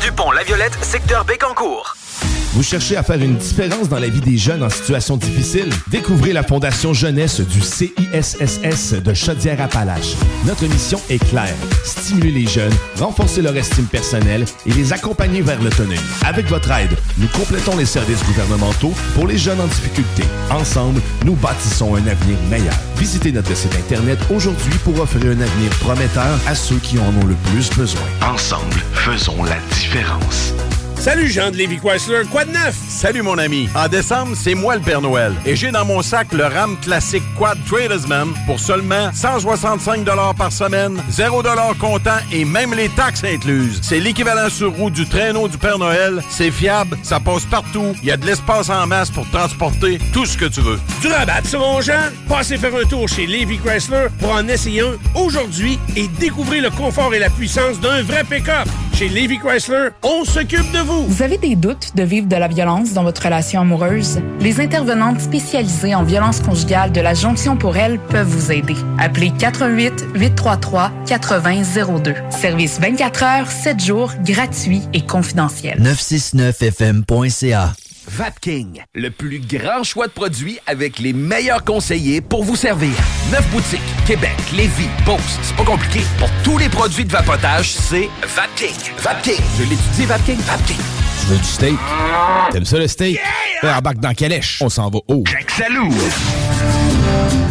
S15: du pont La Violette, secteur Bécancourt.
S18: Vous cherchez à faire une différence dans la vie des jeunes en situation difficile? Découvrez la Fondation Jeunesse du CISSS de Chaudière-Appalaches. Notre mission est claire. Stimuler les jeunes, renforcer leur estime personnelle et les accompagner vers l'autonomie. Avec votre aide, nous complétons les services gouvernementaux pour les jeunes en difficulté. Ensemble, nous bâtissons un avenir meilleur. Visitez notre site Internet aujourd'hui pour offrir un avenir prometteur à ceux qui en ont le plus besoin.
S19: Ensemble, faisons la différence.
S20: Salut Jean de Lévi Chrysler, quoi de neuf?
S16: Salut mon ami. En décembre, c'est moi le Père Noël. Et j'ai dans mon sac le RAM classique Quad Tradesman pour seulement 165 par semaine, 0 comptant et même les taxes incluses. C'est l'équivalent sur roue du traîneau du Père Noël. C'est fiable, ça passe partout. Il y a de l'espace en masse pour transporter tout ce que tu veux.
S20: Du rabat sur mon Jean? Passez faire un tour chez Lévi Chrysler pour en essayer un aujourd'hui et découvrir le confort et la puissance d'un vrai pick-up. Chez Lévi Chrysler, on s'occupe de vous.
S21: Vous avez des doutes de vivre de la violence dans votre relation amoureuse? Les intervenantes spécialisées en violence conjugale de la Jonction pour elle peuvent vous aider. Appelez 88 833 8002. Service 24 heures, 7 jours, gratuit et confidentiel.
S17: 969fm.ca
S15: Vapking, le plus grand choix de produits avec les meilleurs conseillers pour vous servir. Neuf boutiques, Québec, Lévis, Beauce. C'est pas compliqué. Pour tous les produits de vapotage, c'est Vapking. Vapking. Je l'étudie, Vapking. Vapking.
S22: Tu veux du steak? T'aimes ça le steak? Yeah! Embarque dans Calèche. On s'en va haut.
S15: Jacques Salou.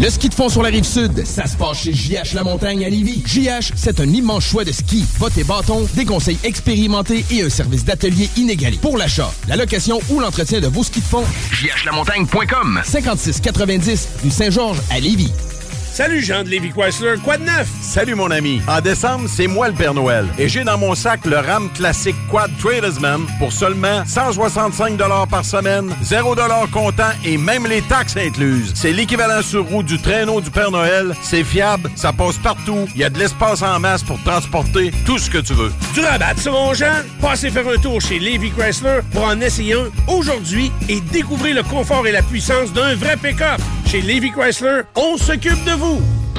S3: Le ski de fond sur la rive sud, ça se passe chez JH La Montagne à Lévis. JH, c'est un immense choix de ski, bottes et bâtons, des conseils expérimentés et un service d'atelier inégalé. Pour l'achat, la location ou l'entretien de vos skis de fond,
S15: jhlamontagne.com
S3: 5690 rue Saint-Georges à Lévis.
S20: Salut Jean de Lévi Chrysler, quoi de neuf?
S16: Salut mon ami. En décembre, c'est moi le Père Noël. Et j'ai dans mon sac le RAM classique Quad Tradesman pour seulement 165 par semaine, 0 comptant et même les taxes incluses. C'est l'équivalent sur roue du traîneau du Père Noël. C'est fiable, ça passe partout. Il y a de l'espace en masse pour transporter tout ce que tu veux.
S20: Du rabat sur mon Jean? Passez faire un tour chez Lévi Chrysler pour en essayer un aujourd'hui et découvrir le confort et la puissance d'un vrai pick-up. Chez Lévi Chrysler, on s'occupe de vous.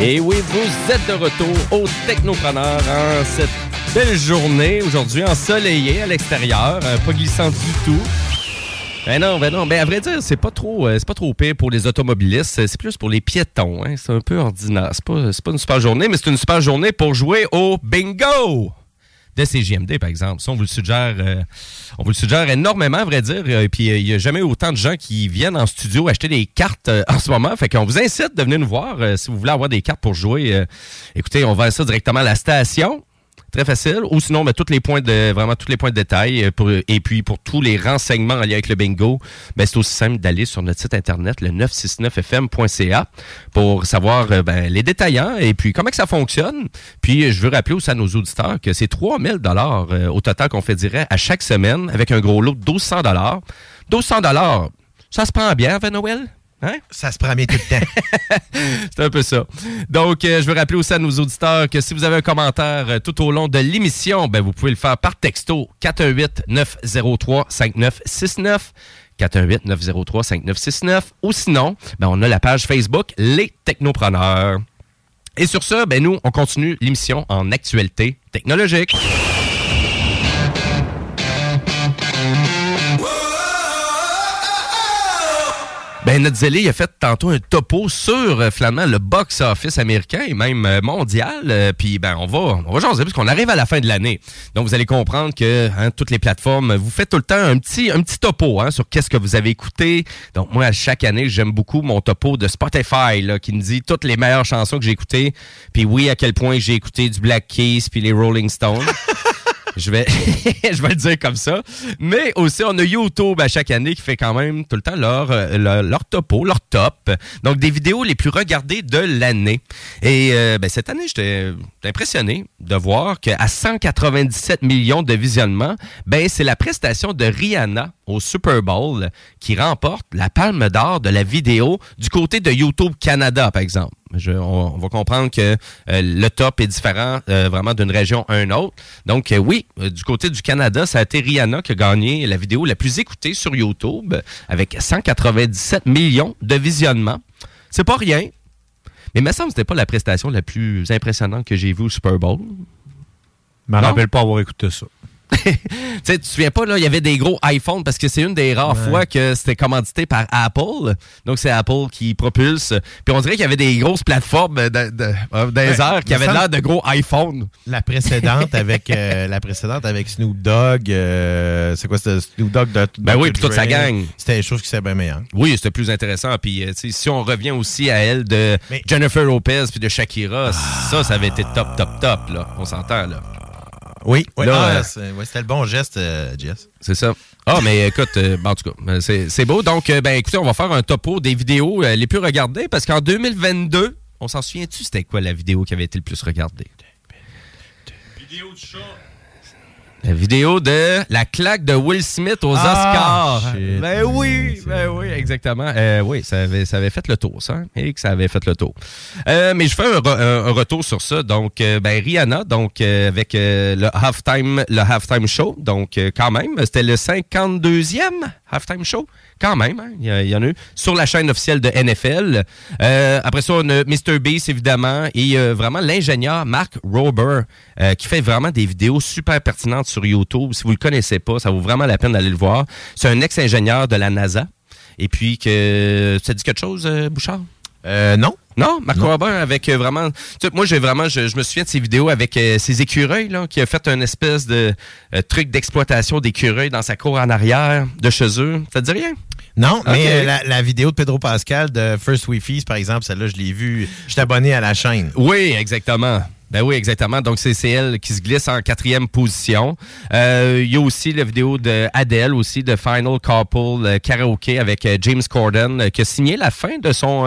S4: Et oui, vous êtes de retour au Technopreneur en cette belle journée, aujourd'hui ensoleillée à l'extérieur, euh, pas glissant du tout. Ben non, ben non. Ben à vrai dire, c'est pas trop, euh, c'est pas trop pire pour les automobilistes. C'est plus pour les piétons. Hein. C'est un peu ordinaire. C'est pas, c'est pas une super journée, mais c'est une super journée pour jouer au bingo de CGMD, par exemple. Ça, on vous le suggère, euh, on vous le suggère énormément, à vrai dire. Euh, Et puis, il n'y a jamais autant de gens qui viennent en studio acheter des cartes euh, en ce moment. Fait qu'on vous incite de venir nous voir euh, si vous voulez avoir des cartes pour jouer. euh, écoutez, on va ça directement à la station. Très facile. Ou sinon, ben, tous les points de vraiment tous les points de détail. euh, et puis pour tous les renseignements en lien avec le bingo, ben, c'est aussi simple d'aller sur notre site internet, le 969fm.ca, pour savoir euh, ben, les détaillants et puis comment que ça fonctionne. Puis euh, je veux rappeler aussi à nos auditeurs que c'est 3000 dollars au total qu'on fait direct à chaque semaine avec un gros lot de 1200 dollars. 1200 dollars, ça se prend bien, avant? Hein?
S7: Ça se prend bien tout le temps.
S4: C'est un peu ça. Donc, euh, je veux rappeler aussi à nos auditeurs que si vous avez un commentaire euh, tout au long de l'émission, ben, vous pouvez le faire par texto 418-903-5969. 418-903-5969. Ou sinon, ben, on a la page Facebook Les Technopreneurs. Et sur ça, ben, nous, on continue l'émission en actualité technologique. Ben, notre zélé, a fait tantôt un topo sur, euh, le box-office américain et même euh, mondial. Euh, Puis, ben, on va, on va jaser parce arrive à la fin de l'année. Donc, vous allez comprendre que hein, toutes les plateformes, vous faites tout le temps un petit, un petit topo hein, sur qu'est-ce que vous avez écouté. Donc, moi, à chaque année, j'aime beaucoup mon topo de Spotify là, qui me dit toutes les meilleures chansons que j'ai écoutées. Puis, oui, à quel point j'ai écouté du Black Keys puis les Rolling Stones. Je vais, je vais le dire comme ça. Mais aussi, on a YouTube à chaque année qui fait quand même tout le temps leur, euh, leur, topo, leur top. Donc, des vidéos les plus regardées de l'année. Et euh, ben, cette année, j'étais impressionné de voir qu'à 197 millions de visionnements, ben, c'est la prestation de Rihanna au Super Bowl qui remporte la palme d'or de la vidéo du côté de YouTube Canada, par exemple. Je- on, on va comprendre que euh, le top est différent euh, vraiment d'une région à une autre. Donc, euh, oui, du côté du Canada, ça a été Rihanna qui a gagné la vidéo la plus écoutée sur YouTube avec 197 millions de visionnements. C'est pas rien. Mais il me semble que c'était pas la prestation la plus impressionnante que j'ai vue au Super Bowl.
S6: Je me rappelle pas avoir écouté ça.
S4: tu sais, tu te souviens pas, là, il y avait des gros iPhones parce que c'est une des rares
S6: Ouais.
S4: fois que c'était commandité par Apple. Donc, c'est Apple qui propulse. Puis on dirait qu'il y avait des grosses plateformes de, de, euh, les
S7: Ouais,
S4: qui avaient l'air de gros iPhones.
S7: La précédente avec euh, la précédente avec Snoop Dogg, euh, c'est quoi c'était Snoop Dogg de
S4: Ben oui, puis toute sa gang.
S7: C'était je trouve que c'est bien meilleur.
S4: Oui, c'était plus intéressant. Puis, si on revient aussi à elle de Jennifer Lopez puis de Shakira, ça, ça avait été top, top, top, là. On s'entend, là.
S7: Oui, Ah,
S4: euh,
S7: ouais, c'était le bon geste, euh, Jess.
S4: C'est ça. Ah, mais écoute, euh, ben, en tout cas, ben, c'est beau. Donc, euh, ben, écoutez, on va faire un topo des vidéos euh, les plus regardées parce qu'en 2022, on s'en souvient-tu, c'était quoi la vidéo qui avait été le plus regardée?
S6: Vidéo du chat.
S4: La vidéo de la claque de Will Smith aux
S6: Ah,
S4: Oscars.
S6: shit.
S4: Ben oui, ben oui, exactement. Euh, oui, ça avait, ça avait fait le tour, ça. hein, Et que ça avait fait le tour. Euh, mais je fais un, re- un- un retour sur ça. Donc, euh, ben Rihanna, donc euh, avec euh, le halftime, le halftime show. Donc, euh, quand même, c'était le 52e halftime show. Quand même, hein, il y, en a eu sur la chaîne officielle de NFL. Euh, après ça, on a Mr. Beast, évidemment, et euh, vraiment l'ingénieur Mark Rober, euh, qui fait vraiment des vidéos super pertinentes sur YouTube. Si vous le connaissez pas, ça vaut vraiment la peine d'aller le voir. C'est un ex-ingénieur de la NASA. Et puis, que ça dit quelque chose, euh, Bouchard?
S7: Euh, non.
S4: Non, Mark Rober avec euh, vraiment. moi, j'ai vraiment, je, je me souviens de ses vidéos avec euh, ses écureuils, là, qui a fait un espèce de euh, truc d'exploitation d'écureuils dans sa cour en arrière de chez eux. Ça te dit rien?
S7: Non, mais la, la vidéo de Pedro Pascal de First Wi-Fi, par exemple, celle-là, je l'ai vue. Je suis abonné à la chaîne.
S4: Oui, exactement. Ben oui, exactement. Donc, c'est elle qui se glisse en quatrième position. Euh, Il y a aussi la vidéo de Adele, aussi, de Final Couple euh, Karaoke avec euh, James Corden, euh, qui a signé la fin de son,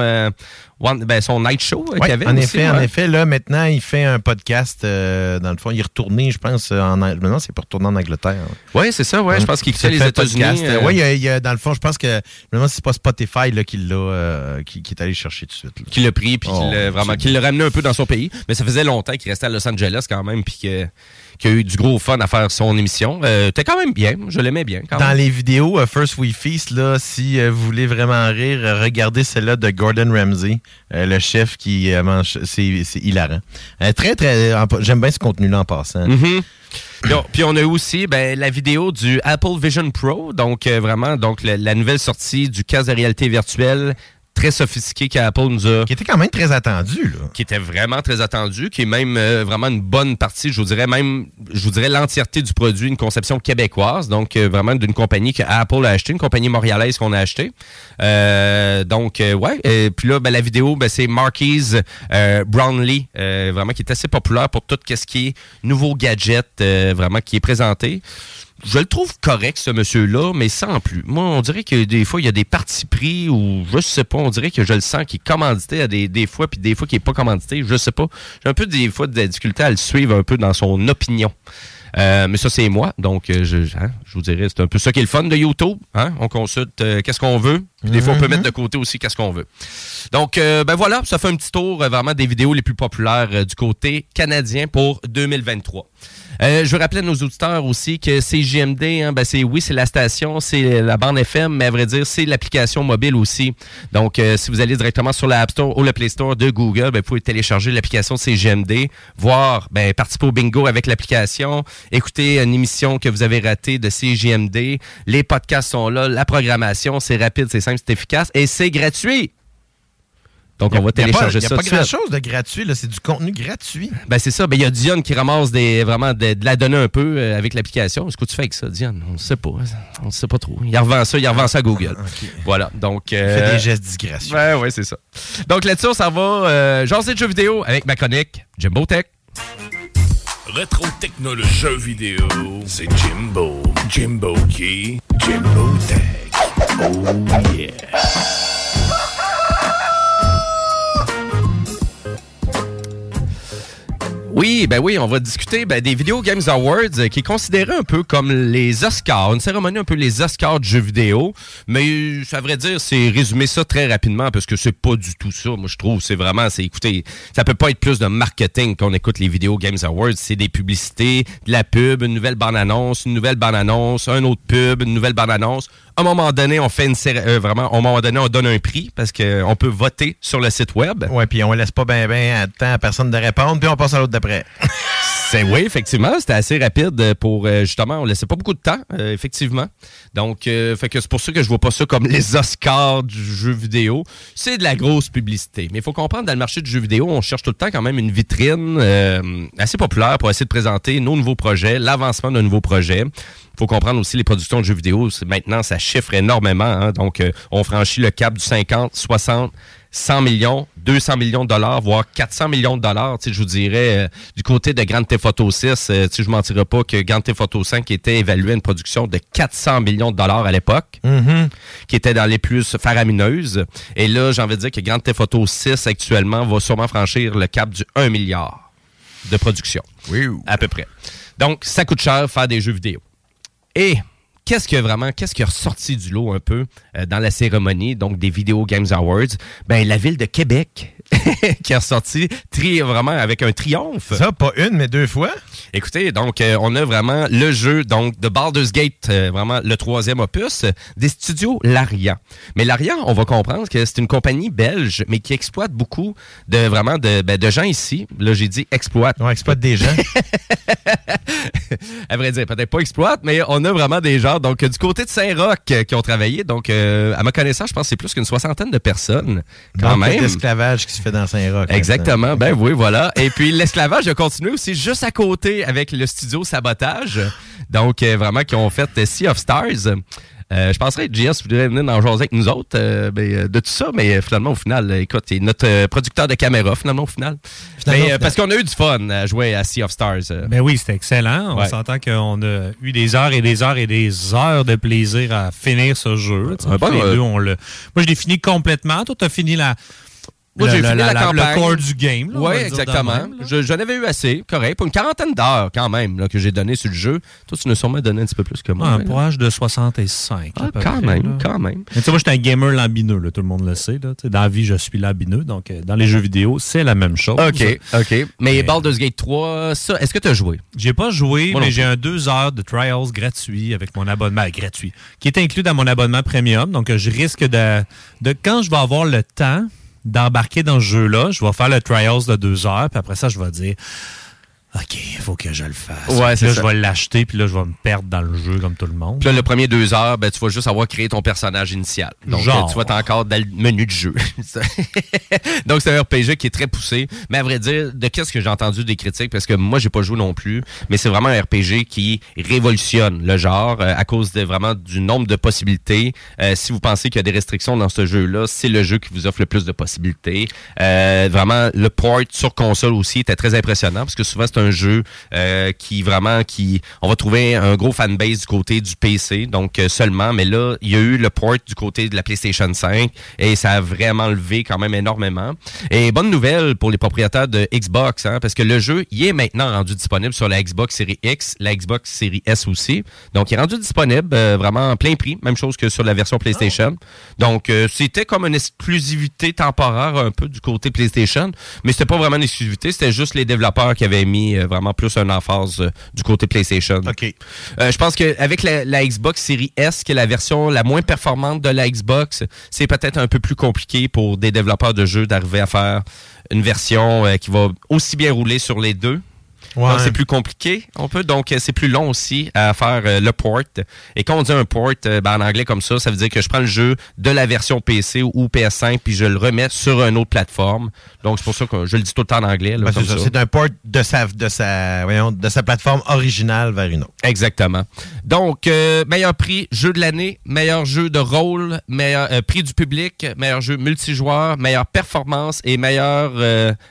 S4: one- ben, son night show euh,
S7: Ouais,
S4: qu'il avait
S7: en
S4: aussi,
S7: effet, en effet, là, maintenant, il fait un podcast. euh, dans le fond, il est retourné, je pense, en Ang- Maintenant, c'est pour retourner en Angleterre.
S4: Oui, c'est ça, ouais. Je pense qu'il les
S7: fait un
S4: États-Unis.
S7: podcast.
S4: euh,
S7: Oui, il y a- il y a- dans le fond, je pense que. Maintenant, c'est pas Spotify là, qui l'a, euh, qui, qui est allé chercher tout de suite.
S4: qui l'a pris puis
S7: Oh,
S4: qui l'a vraiment qui l'a ramené un peu dans son pays mais ça faisait longtemps qu'il restait à Los Angeles quand même puis que- qu'il a eu du gros fun à faire son émission euh, t'es quand même bien je l'aimais bien quand
S7: Dans
S4: même
S7: les vidéos euh, First We Feast, là, si euh, vous voulez vraiment rire, regardez celle-là de Gordon Ramsay. le chef qui mange. C'est hilarant. Très, très. J'aime bien ce contenu-là en passant.
S4: Mhm. Puis on- Puis on a aussi ben, la vidéo du Apple Vision Pro, donc euh, vraiment donc la, la nouvelle sortie du casque de réalité virtuelle très sophistiqué qu'Apple nous a.
S7: Qui était quand même très attendu, là.
S4: Qui était vraiment très attendu, qui est même euh, vraiment une bonne partie, je vous dirais même, je vous dirais l'entièreté du produit, une conception québécoise, donc euh, vraiment d'une compagnie que Apple a acheté, une compagnie montréalaise qu'on a acheté. Euh, donc, ouais. Et puis là, ben, la vidéo, ben, c'est Marquise Brownlee, vraiment qui est assez populaire pour tout ce qui est nouveau gadget, vraiment qui est présenté. Je le trouve correct, ce monsieur-là, mais sans plus. Moi, on dirait que des fois, il y a des partis pris ou je sais pas, on dirait que je le sens qu'il est commandité à des, des fois, puis des fois qu'il est pas commandité, je sais pas. J'ai un peu des fois de la difficulté à le suivre un peu dans son opinion. Euh, mais ça, c'est moi. Donc, euh, je, hein, je vous dirais, c'est un peu ça qui est le fun de YouTube. Hein? On consulte euh, qu'est-ce qu'on veut. Puis des fois, on peut
S7: Mhm.
S4: mettre de côté aussi qu'est-ce qu'on veut. Donc, euh, ben voilà, ça fait un petit tour euh, vraiment des vidéos les plus populaires euh, du côté canadien pour 2023. Euh, je veux rappeler à nos auditeurs aussi que CJMD, hein, ben c'est oui, c'est la station, c'est la bande FM, mais à vrai dire, c'est l'application mobile aussi. Donc, si vous allez directement sur la App Store ou le Play Store de Google, ben, vous pouvez télécharger l'application CJMD, voir, ben, participer au bingo avec l'application, écouter une émission que vous avez ratée de CJMD. Les podcasts sont là, la programmation, c'est rapide, c'est simple, c'est efficace et c'est gratuit. Donc, on va télécharger
S7: Il n'y a
S4: ça.
S7: pas grand-chose de gratuit, là. C'est du contenu gratuit.
S4: Ben c'est ça. Ben il y a Dion qui ramasse des vraiment de, de la donner un peu euh, avec l'application. Qu'est-ce que tu fais avec ça, Dion? On ne sait pas. On ne sait pas trop. Il revend ça, il revend ça à Google. Voilà. Donc. euh,
S7: fait des gestes disgracieux.
S4: Ouais, ouais, c'est ça. Donc là-dessus, on s'en va euh, jaser de jeux vidéo avec ma chronique Jimbo Tech.
S8: Rétro technologie jeux vidéo, c'est Jimbo. Jimbo qui? Jimbo Tech. Oh.
S4: Oui, ben oui, on va discuter ben, des Video Games Awards euh, qui est considéré un peu comme les Oscars, une cérémonie un peu les Oscars de jeux vidéo, mais euh, à vrai dire, c'est résumer ça très rapidement parce que c'est pas du tout ça. Moi, je trouve, c'est vraiment, c'est écoutez, ça peut pas être plus de marketing qu'on écoute les Video Games Awards, c'est des publicités, de la pub, une nouvelle bande-annonce, une nouvelle bande-annonce, un autre pub, une nouvelle bande-annonce. À un moment donné, on fait une euh, vraiment, à un moment donné, on donne un prix parce qu'on peut voter sur le site web.
S7: Ouais, puis on laisse pas bien ben de temps à personne de répondre, puis on passe à l'autre d'après.
S4: C'est oui, effectivement, c'était assez rapide pour euh, justement, on laissait pas beaucoup de temps, euh, effectivement. Donc, euh, c'est pour ça que je vois pas ça comme les Oscars du jeu vidéo. C'est de la grosse publicité. Mais il faut comprendre, dans le marché du jeu vidéo, on cherche tout le temps quand même une vitrine assez populaire pour essayer de présenter nos nouveaux projets, l'avancement d'un nouveau projet. Il faut comprendre aussi les productions de jeux vidéo. Maintenant, ça chiffre énormément. hein. Donc, on franchit le cap du 50, 60, 100 millions, 200 millions de dollars, voire 400 millions de dollars. Tu sais, je vous dirais, euh, du côté de Grand Theft Auto 6, euh, tu sais, je ne mentirais pas que Grand Theft Auto 5 était évalué à une production de 400 millions de dollars à l'époque, qui était dans les plus faramineuses. Et là, j'ai envie de dire que Grand Theft Auto 6 actuellement va sûrement franchir le cap du 1 milliard de production.
S7: Oui.
S4: À peu près. Donc, ça coûte cher faire des jeux vidéo. Et qu'est-ce que vraiment, qu'est-ce qui est ressorti du lot un peu euh, dans la cérémonie, donc des Video Games Awards? Ben, la ville de Québec qui est ressorti tri- vraiment avec un triomphe.
S7: Ça, pas une, mais deux fois?
S4: Écoutez, donc, euh, on a vraiment le jeu, donc, de Baldur's Gate, euh, vraiment le troisième opus, des studios Larian. Mais Larian, on va comprendre que c'est une compagnie belge, mais qui exploite beaucoup de, vraiment, de, ben, de gens ici. Là, j'ai dit exploite.
S7: On exploite des gens.
S4: à vrai dire, peut-être pas exploite, mais on a vraiment des gens, donc, du côté de Saint-Roch, euh, qui ont travaillé. Donc, euh, à ma connaissance, je pense que c'est plus qu'une soixantaine de personnes, quand
S7: Donc,
S4: même.
S7: l'esclavage qui se fait dans Saint-Roch.
S4: Exactement, ben oui, voilà. Et puis l'esclavage a continué aussi juste à côté avec le studio Sabotage. Donc euh, vraiment qui ont fait Sea of Stars. Euh, je penserais que JS voudrait venir dans jaser avec nous autres euh, ben, euh, de tout ça, mais finalement, au final, écoute, il est notre producteur de caméra, finalement, au final.
S6: Finalement,
S4: mais,
S6: au
S4: parce qu'on a eu du fun à jouer à Sea of Stars.
S6: Ben oui, c'était excellent. On
S4: Ouais.
S6: s'entend qu'on a eu des heures et des heures et des heures de plaisir à finir ce jeu.
S4: Ouais, bon,
S6: les deux, on Moi, je l'ai fini complètement. Toi, tu as fini la.
S4: Moi, j'ai fini la, campagne.
S6: Le corps du game.
S4: Oui, exactement.
S6: même, là.
S4: Je- J'en avais eu assez, correct. Pour une quarantaine d'heures, quand même, là, que j'ai donné sur le jeu. Toi, tu nous as sûrement donné un petit peu plus que moi.
S6: Un pourrage de 65.
S4: Ah, quand
S6: près,
S4: même, quand même.
S6: Tu sais, moi, j'étais un gamer lambineux, là, tout le monde le sait. Là. Dans la vie, je suis lambineux. Donc, euh, dans les jeux vidéo, c'est la même chose.
S4: OK, OK. Mais Baldur's Gate 3, ça, est-ce que tu as joué?
S6: J'ai pas joué,
S4: Moi
S6: mais j'ai un deux heures de trials gratuit avec mon abonnement gratuit, qui est inclus dans mon abonnement premium. Donc, euh, je risque de, de quand je vais avoir le temps, d'embarquer dans ce jeu-là. Je vais faire le trials de deux heures, puis après ça, je vais dire OK, il faut que je le fasse.
S4: Ouais,
S6: Puis
S4: c'est
S6: là,
S4: ça.
S6: je vais l'acheter, puis là, je vais me perdre dans le jeu comme tout le monde.
S4: Puis là, le premier deux heures, ben, tu vas juste avoir créé ton personnage initial. Donc,
S6: Genre.
S4: tu vas être encore dans le menu de jeu. Donc, c'est un RPG qui est très poussé. Mais à vrai dire, de qu'est-ce que j'ai entendu des critiques, parce que moi, j'ai pas joué non plus, mais c'est vraiment un RPG qui révolutionne le genre euh, à cause de vraiment du nombre de possibilités. Euh, si vous pensez qu'il y a des restrictions dans ce jeu-là, c'est le jeu qui vous offre le plus de possibilités. Euh, vraiment, le port sur console aussi était très impressionnant, parce que souvent, c'est un jeu euh, qui vraiment, qui, on va trouver un gros fanbase du côté du PC, donc euh, seulement, mais là, il y a eu le port du côté de la PlayStation 5 et ça a vraiment levé quand même énormément. Et bonne nouvelle pour les propriétaires de Xbox, hein, parce que le jeu, il est maintenant rendu disponible sur la Xbox Series X, la Xbox Series S aussi. Donc, il est rendu disponible euh, vraiment en plein prix, même chose que sur la version PlayStation. Donc, euh, c'était comme une exclusivité temporaire un peu du côté PlayStation, mais c'était pas vraiment une exclusivité, c'était juste les développeurs qui avaient mis euh, vraiment plus un emphase euh, du côté PlayStation.
S7: OK.
S4: Euh, je pense qu'avec la, la Xbox Series S, qui est la version la moins performante de la Xbox, c'est peut-être un peu plus compliqué pour des développeurs de jeux d'arriver à faire une version euh, qui va aussi bien rouler sur les deux.
S7: Ouais.
S4: C'est plus compliqué, on peut. Donc, euh, c'est plus long aussi à faire euh, le port. Et quand on dit un port, euh, ben, en anglais comme ça, ça veut dire que je prends le jeu de la version PC ou PS5 puis je le remets sur une autre plateforme. Donc, c'est pour ça que je le dis tout le temps en anglais.
S7: Ben, c'est un port de sa, de, sa, voyons, de sa plateforme originale vers une autre.
S4: Exactement. Donc, euh, meilleur prix, jeu de l'année, meilleur jeu de rôle, meilleur prix du public, meilleur jeu multijoueur, meilleure performance et meilleur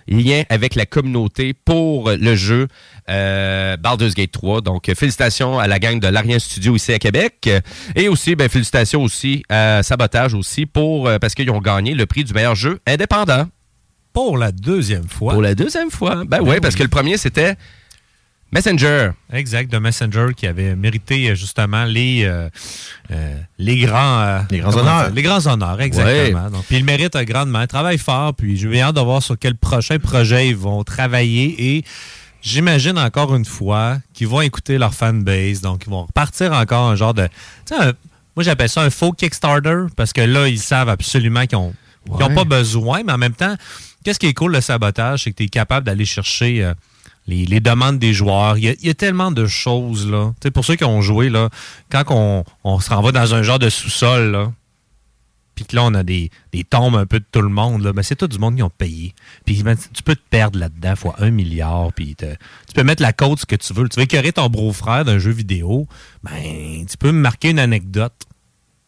S4: lien avec la communauté pour le jeu euh, Baldur's Gate 3. Donc, euh, félicitations à la gang de l'Arien Studio ici à Québec. Et aussi, ben, félicitations aussi à Sabotage aussi pour euh, parce qu'ils ont gagné le prix du meilleur jeu indépendant.
S6: Pour la deuxième fois.
S4: Pour la deuxième fois. Ben,
S6: Ben
S4: oui, parce que le premier, c'était Messenger.
S6: Exact, de Messenger qui avait mérité justement les, euh, euh, les grands euh,
S7: Les grands honneurs.
S6: dire? Les grands honneurs, exactement. Donc, puis il mérite grandement. Il travaille fort, puis j'ai hâte de voir sur quel prochain projet ils vont travailler et j'imagine encore une fois qu'ils vont écouter leur fanbase. Donc, ils vont repartir encore un genre de. un- moi, j'appelle ça un faux Kickstarter parce que là, ils savent absolument qu'ils n'ont
S4: Ouais.
S6: pas besoin, mais en même temps, qu'est-ce qui est cool le sabotage, c'est que tu es capable d'aller chercher. euh, les, les demandes des joueurs. Il y a, il y a tellement de choses, là. Pour ceux qui ont joué, là, quand on, on se renvoie dans un genre de sous-sol, là, puis que là, on a des, des tombes un peu de tout le monde, là, ben, c'est tout du monde qui ont payé. Puis ben, tu peux te perdre là-dedans, fois un milliard, puis te- tu peux mettre la côte ce que tu veux. Tu veux écœurer ton beau-frère d'un jeu vidéo, ben, tu peux me marquer une anecdote.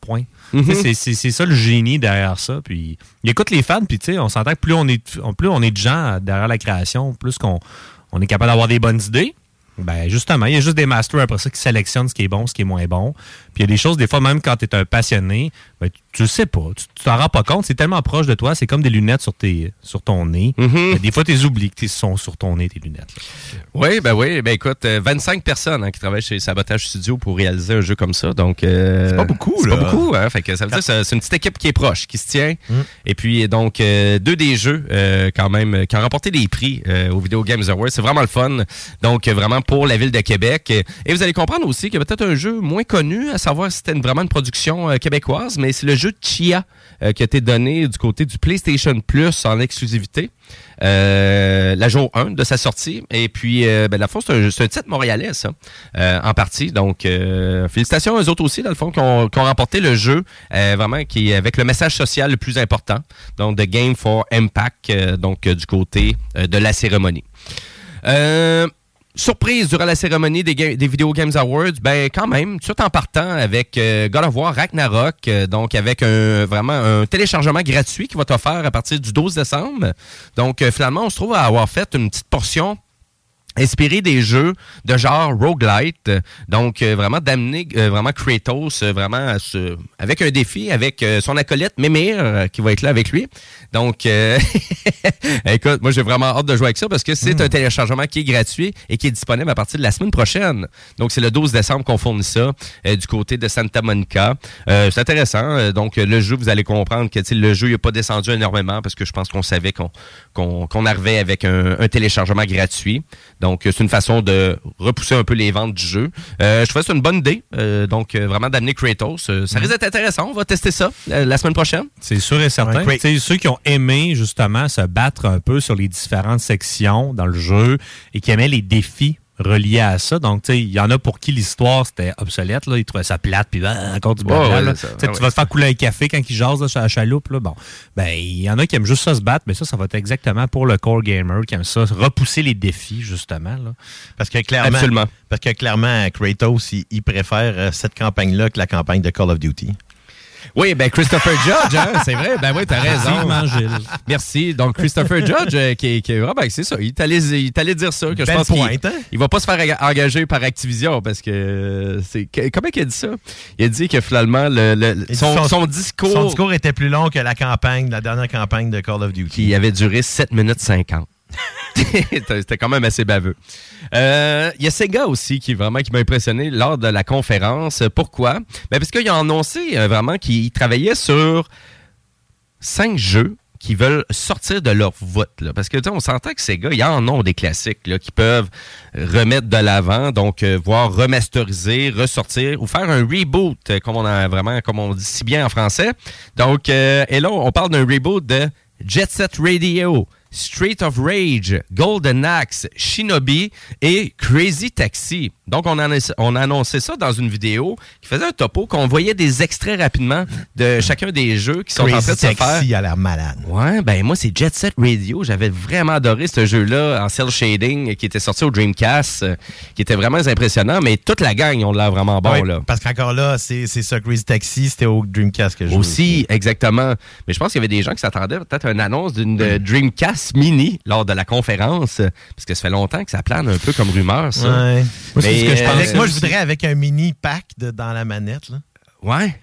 S6: Point.
S4: Mhm.
S6: Sais, c'est- C'est c'est ça le génie derrière ça. Puis il écoute les fans, puis tu sais, on s'entend que plus on est plus on est de gens derrière la création, plus qu'on on est capable d'avoir des bonnes idées. Ben justement, il y a juste des masters après ça qui sélectionnent ce qui est bon, ce qui est moins bon. Puis il y a des choses, des fois, même quand tu es un passionné, ben, tu, le sais pas. Tu t'en rends pas compte. C'est tellement proche de toi. C'est comme des lunettes sur, tes, sur ton nez. Ben, des fois, tu oublies que tu sont sur ton nez, tes lunettes. là.
S4: Oui, ben oui. Ben écoute, euh, 25 personnes hein, qui travaillent chez Sabotage Studio pour réaliser un jeu comme ça. Donc, euh,
S7: C'est pas beaucoup,
S4: C'est pas beaucoup, hein. Fait que ça veut dire que c'est une petite équipe qui est proche, qui se tient.
S7: Mm.
S4: Et puis, donc, euh, deux des jeux, euh, quand même, euh, qui ont remporté des prix euh, au Video Games Awards. C'est vraiment le fun. Donc, euh, vraiment pour la ville de Québec. Et vous allez comprendre aussi qu'il y a peut-être un jeu moins connu, à savoir si c'était vraiment une production euh, québécoise, mais c'est le jeu Chia euh, qui a été donné du côté du PlayStation Plus en exclusivité. Euh, la jour 1 de sa sortie. Et puis, euh, ben, la fond, c'est un, titre montréalais, ça, en partie. Donc, félicitations aux autres aussi, dans le fond, qui ont, remporté le jeu, vraiment, qui est avec le message social le plus important. Donc, The Game for Impact, donc, du côté de la cérémonie. Surprise durant la cérémonie des, des Video Games Awards, ben quand même, tout en partant avec euh, God Ragnarok, euh, donc avec un vraiment un téléchargement gratuit qui va t'offrir à partir du 12 décembre. Donc euh, finalement, on se trouve à avoir fait une petite portion inspiré des jeux de genre roguelite donc euh, vraiment d'amener euh, vraiment Kratos euh, vraiment avec un défi avec son acolyte Mimir qui va être là avec lui. Donc écoute moi j'ai vraiment hâte de jouer avec ça parce que c'est un téléchargement qui est gratuit et qui est disponible à partir de la semaine prochaine. Donc c'est le 12 décembre qu'on fournit ça du côté de Santa Monica. C'est intéressant donc le jeu vous allez comprendre que le jeu il a pas descendu énormément parce que je pense qu'on savait qu'on arrivait avec un, un téléchargement gratuit Donc, euh, c'est une façon de repousser un peu les ventes du jeu. Euh, je trouvais que c'est une bonne idée. Euh, donc, euh, vraiment d'amener Kratos. Euh, ça risque d'être intéressant. On va tester ça euh, la semaine prochaine.
S6: C'est sûr et certain.
S4: Ouais,
S6: Tu sais, ceux qui ont aimé justement se battre un peu sur les différentes sections dans le jeu et qui aimaient les défis reliés à ça. Donc, tu sais, il y en a pour qui l'histoire c'était obsolète. Là. Ils trouvaient ça plate, puis ah, encore du blabla.
S4: ouais,
S6: Tu
S4: ouais,
S6: vas te faire couler un café quand ils jasent là, sur la chaloupe. Là. Bon, ben, il y en a qui aiment juste ça se battre, mais ça, ça va être exactement pour le core gamer qui aime ça, repousser les défis, justement. Là.
S7: Parce que clairement,
S6: Absolument.
S7: Parce que clairement, Kratos, il, il préfère euh, cette campagne-là que la campagne de Call of Duty.
S4: Oui, ben Christopher Judge, hein, c'est vrai. Ben oui, t'as raison. Merci. Donc, Christopher Judge, euh, qui, qui ben, c'est ça. Il t'allait, il t'allait dire ça. Que je pense qu'il
S7: hein?
S4: il va pas se faire eng- engager par Activision parce que euh, c'est. que- comment il a dit ça? Il a dit que finalement, le, le- son, son discours.
S7: Son discours était plus long que la campagne, la dernière campagne de Call of Duty.
S4: qui avait duré 7 minutes 50. C'était quand même assez baveux. Euh, Il y a Sega aussi qui vraiment qui m'a impressionné lors de la conférence. Pourquoi? Ben parce qu'ils ont annoncé euh, vraiment qu'ils travaillaient sur cinq jeux qui veulent sortir de leur voûte. Parce que on s'entend que Sega, ils en ont des classiques là, qui peuvent remettre de l'avant, donc euh, voire remasteriser, ressortir ou faire un reboot, comme on a vraiment, comme on dit si bien en français. Donc, et là, on parle d'un reboot de Jet Set Radio, Street of Rage, Golden Axe, Shinobi et Crazy Taxi. Donc, on, en a, on a annoncé ça dans une vidéo qui faisait un topo, qu'on voyait des extraits rapidement de chacun des jeux qui sont en train
S7: Crazy
S4: de se faire.
S7: Taxi a l'air malade.
S4: Ouais, ben moi, c'est Jet Set Radio. J'avais vraiment adoré ce jeu-là en cell shading qui était sorti au Dreamcast, euh, qui était vraiment impressionnant, mais toute la gang, on l'a vraiment bon,
S7: Ouais,
S4: là.
S7: Parce qu'encore là, c'est ça, Crazy Taxi, c'était au Dreamcast que je jouais.
S4: Aussi, exactement. Mais je pense qu'il y avait des gens qui s'attendaient peut-être à une annonce d'une Dreamcast mini lors de la conférence, parce que ça fait longtemps que ça plane un peu comme rumeur, ça.
S7: Ouais. Moi, c'est
S4: Mais,
S7: ce que je
S4: euh.
S7: Moi, je voudrais avec un mini pack de- dans la manette. Là.
S4: Ouais.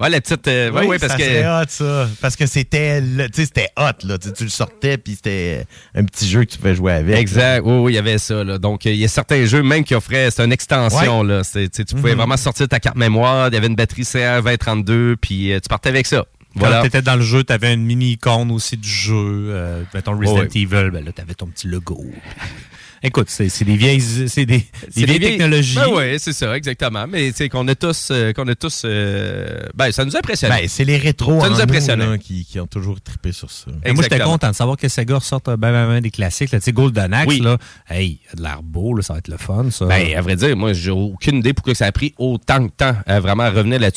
S4: Ouais, la petite. euh, ouais,
S7: oui,
S4: ouais, parce
S7: ça
S4: que.
S7: hot, ça. Parce que c'était le- tu sais, c'était hot. Là. Tu, tu le sortais, puis c'était un petit jeu que tu pouvais jouer avec.
S4: Exact, oui, oui, il y avait ça. Là. Donc, euh, il y a certains jeux même qui offraient, c'est une extension. Là. Tu pouvais
S7: Mhm.
S4: vraiment sortir ta carte mémoire, il y avait une batterie CR2032, puis euh, tu partais avec ça. Voilà.
S6: Quand t'étais dans le jeu, t'avais une mini icône aussi du jeu. Euh, mettons Resident. Evil, ben là, t'avais ton petit logo. Écoute, c'est c'est des vieilles, c'est des, des
S4: C'est
S6: vieilles
S4: des
S6: technologies.
S4: Ben oui, c'est ça, exactement. Mais tu sais qu'on a tous, euh, qu'on a tous, euh, ben ça nous impressionne.
S7: Ben, c'est les rétros
S4: Ça
S7: en
S4: nous
S7: nous,
S4: impressionne.
S7: là, qui, qui ont toujours trippé sur ça.
S6: Et moi, j'étais content de savoir que Sega ressorte ben, ben, ben, des classiques. là. Tu sais, Golden Axe,
S4: Oui.
S6: là, hey, il a de l'air beau, là, ça va être le fun, ça.
S4: Ben, à vrai dire, moi, j'ai aucune idée pourquoi ça a pris autant de temps à vraiment revenir là-dessus.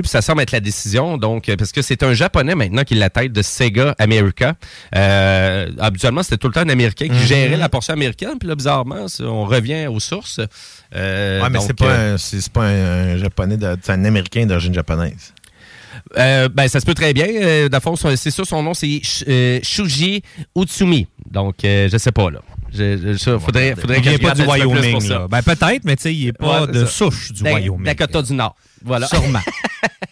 S4: Puis ça semble être la décision, donc euh, parce que c'est un japonais maintenant qui est la tête de Sega America. Euh, habituellement, c'était tout le temps un Américain qui
S7: Mhm.
S4: gérait la portion américaine, puis là, bizarrement, on revient aux sources. Euh,
S7: ouais, mais c'est pas,
S4: euh,
S7: un, pas un, un japonais, c'est un américain d'origine japonaise.
S4: Euh, ben, ça se peut très bien. Euh, c'est ça, son nom, c'est euh, Shuji Utsumi. Donc, je sais pas, là. Je, je- faudrait, faudrait
S6: il vient pas du
S4: peu
S6: Wyoming. là. Ben, peut-être, mais tu sais, il est pas
S4: Ouais,
S6: de
S4: ça.
S6: souche du
S4: Da-
S6: Wyoming.
S4: Dakota du Nord. Voilà.
S6: Sûrement.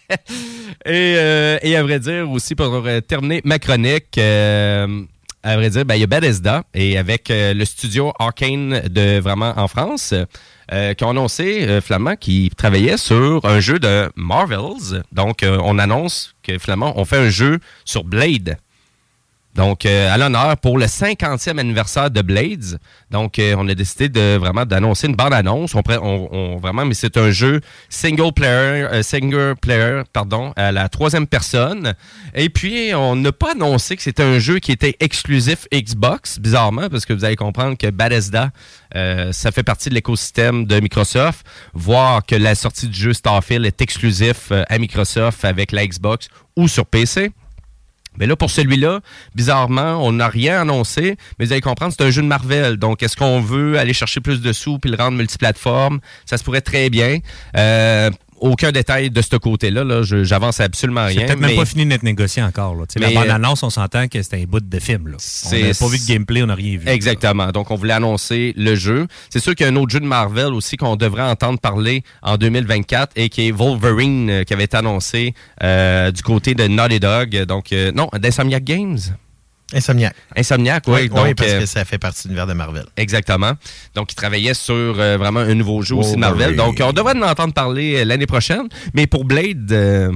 S4: et, euh, et à vrai dire, aussi, pour terminer ma chronique, euh, à vrai dire, ben, il y a Bethesda et avec euh, le studio Arcane de vraiment en France. qui ont annoncé, Flamand, qui travaillait sur un jeu de Marvels. Donc, on annonce que, Flamand, on fait un jeu sur Blade. Donc, euh, à l'honneur pour le 50e anniversaire de Blades. Donc, euh, on a décidé de vraiment d'annoncer une bande-annonce. On, pré- on- on- vraiment, mais c'est un jeu single player, euh, single player, pardon, à la troisième personne. Et puis, on n'a pas annoncé que c'était un jeu qui était exclusif Xbox, bizarrement, parce que vous allez comprendre que Bethesda, ça fait partie de l'écosystème de Microsoft. Voir que la sortie du jeu Starfield est exclusif à Microsoft avec la Xbox ou sur PC. Mais là, pour celui-là, bizarrement, on n'a rien annoncé, mais vous allez comprendre, c'est un jeu de Marvel. Donc, est-ce qu'on veut aller chercher plus de sous puis le rendre multiplateforme? Ça se pourrait très bien. Euh, aucun détail de ce côté-là. Là. J'avance absolument
S6: C'est
S4: rien.
S6: peut-être même
S4: mais-
S6: pas fini d'être négocié encore. Là.
S4: Mais,
S6: la
S4: euh,
S6: bande-annonce, on s'entend que c'était un bout de film. Là. On
S4: C'est-
S6: n'a pas vu de gameplay, on n'a rien vu.
S4: Exactement. Donc, on voulait annoncer le jeu. C'est sûr qu'il y a un autre jeu de Marvel aussi qu'on devrait entendre parler en 2024 et qui est Wolverine, euh, qui avait été annoncé euh, du côté de Naughty Dog. Donc, euh, non, d'Insomniac Games.
S7: Insomniac.
S4: Insomniac, oui.
S7: Oui,
S4: donc,
S7: oui, parce
S4: euh,
S7: que ça fait partie de l'univers de Marvel.
S4: Exactement. Donc, il travaillait sur euh, vraiment un nouveau jeu aussi de. Marvel. Donc, on devrait en entendre parler euh, l'année prochaine. Mais pour Blade, euh,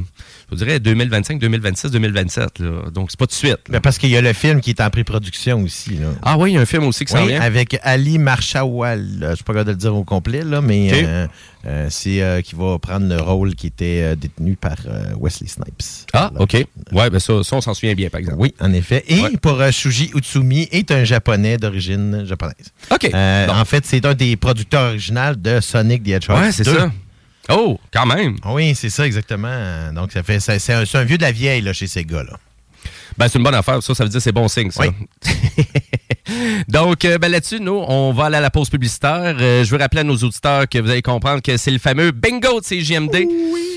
S4: je dirais 2025, 2026, 2027. là. Donc, c'est pas tout de suite.
S7: Mais parce qu'il y a le film qui est en pré-production aussi. là.
S4: Ah oui, il y a un film aussi qui s'en
S7: Oui,
S4: vient.
S7: avec Ali Marshawal. Je ne suis pas capable de le dire au complet, là, mais euh, euh, c'est euh, qui va prendre le rôle qui était détenu par Wesley Snipes.
S4: Ah, OK. Ouais, ben ça, ça, on s'en souvient bien, par exemple.
S7: Oui, en effet. Et
S4: Ouais.
S7: pour Shuji Utsumi est un japonais d'origine japonaise.
S4: OK.
S7: En fait, c'est un des producteurs originaux de Sonic the Hedgehog.
S4: Ouais, c'est
S7: 2.
S4: ça. Oh, quand même.
S7: Oui, c'est ça, exactement. Donc, ça fait, c'est un, vieux de la vieille là, chez ces gars-là.
S4: Ben, c'est une bonne affaire. Ça, ça veut dire que c'est bon signe, ça. Donc, euh, ben, là-dessus, nous, on va aller à la pause publicitaire. Euh, je veux rappeler à nos auditeurs que vous allez comprendre que c'est le fameux bingo de CGMD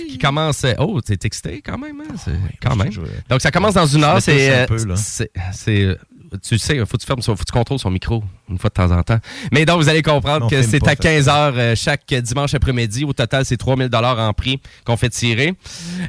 S4: qui commence. euh, Oh, t'es excité quand même, hein? C'est- quand même. Donc, ça commence dans une heure. C'est.
S7: touche un peu, là.
S4: c'est- c'est, tu le sais, faut que tu fermes, faut que tu contrôles son micro une fois de temps en temps. Mais donc, vous allez comprendre que c'est à 15 heures euh, chaque dimanche après-midi. Au total, c'est 3000 dollars en prix qu'on fait tirer.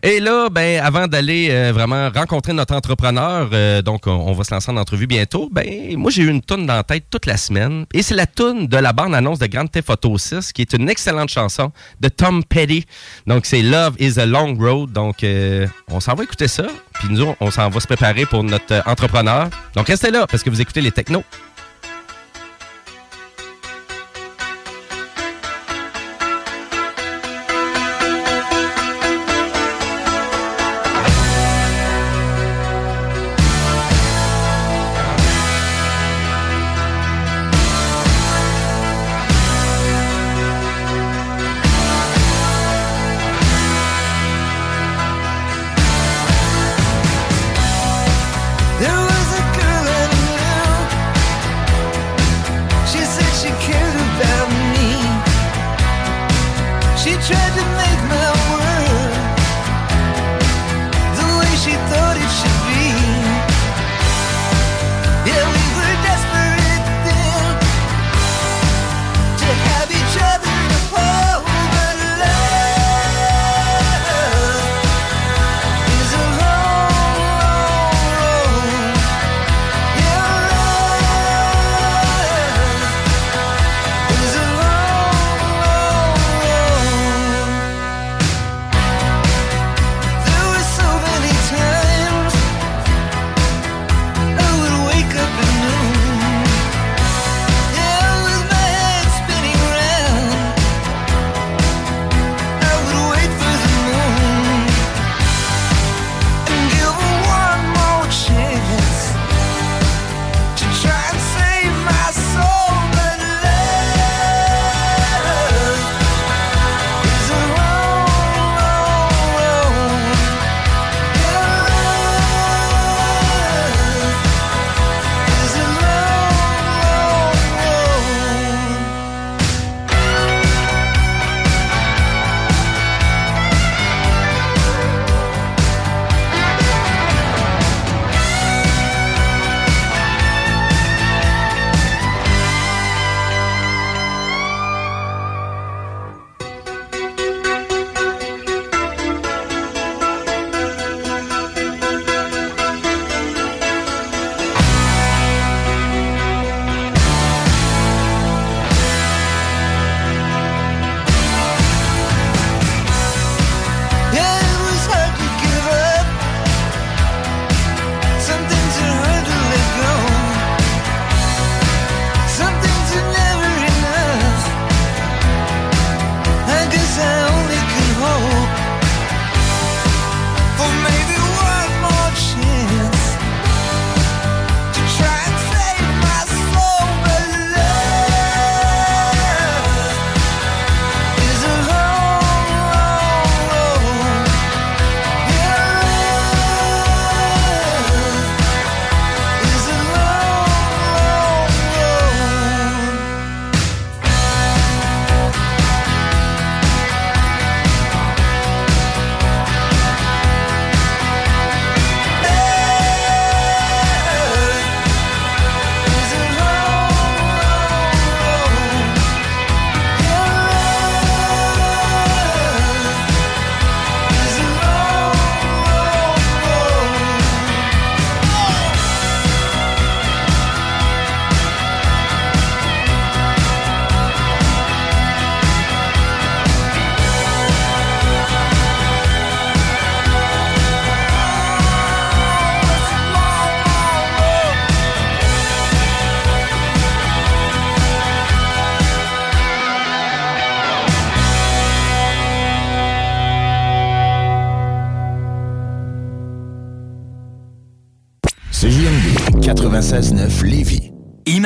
S4: Et là, ben, avant d'aller euh, vraiment rencontrer notre entrepreneur, euh, donc on, on va se lancer en entrevue bientôt. Ben, moi, j'ai eu une toune dans la tête toute la semaine. Et c'est la toune de la bande-annonce de Grand Theft Auto 6, qui est une excellente chanson de Tom Petty. Donc, c'est Love is a Long Road. Donc, euh, on s'en va écouter ça. Puis nous, on s'en va se préparer pour notre entrepreneur. Donc, restez là parce que vous écoutez les technos.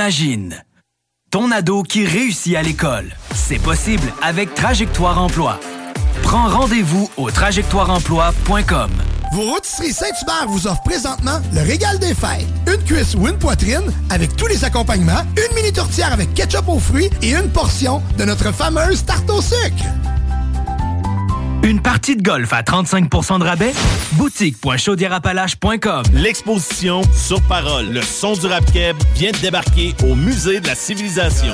S13: Imagine ton ado qui réussit à l'école. C'est possible avec Trajectoire Emploi. Prends rendez-vous au trajectoireemploi.com.
S14: Vos rôtisseries Saint-Hubert vous offrent présentement le régal des fêtes. Une cuisse ou une poitrine avec tous les accompagnements, une mini tourtière avec ketchup aux fruits et une portion de notre fameuse tarte au sucre.
S13: Une partie de golf à 35% de rabais? Boutique.chaudierapalache.com
S16: L'exposition Sur Parole, le son du rap keb vient de débarquer au Musée de la Civilisation.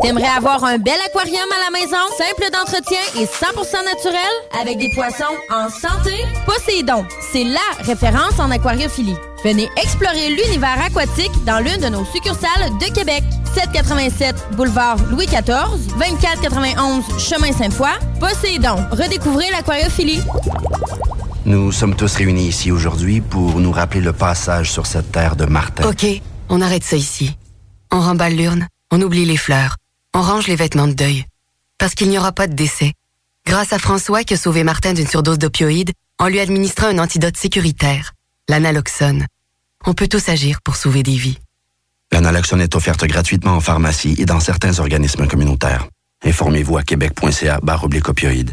S23: T'aimerais avoir un bel aquarium à la maison, simple d'entretien et 100% naturel, avec des poissons en santé? Poséidon, c'est LA référence en aquariophilie. Venez explorer l'univers aquatique dans l'une de nos succursales de Québec. 787 boulevard Louis XIV, 2491 chemin Sainte-Foy. Poséidon, redécouvrez l'aquariophilie.
S24: Nous sommes tous réunis ici aujourd'hui pour nous rappeler le passage sur cette terre de Martin.
S25: OK, on arrête ça ici. On remballe l'urne, on oublie les fleurs, on range les vêtements de deuil. Parce qu'il n'y aura pas de décès. Grâce à François qui a sauvé Martin d'une surdose d'opioïdes en lui administrant un antidote sécuritaire, l'analoxone. On peut tous agir pour sauver des vies.
S24: L'analoxone est offerte gratuitement en pharmacie et dans certains organismes communautaires. Informez-vous à québec.ca barre opioïdes.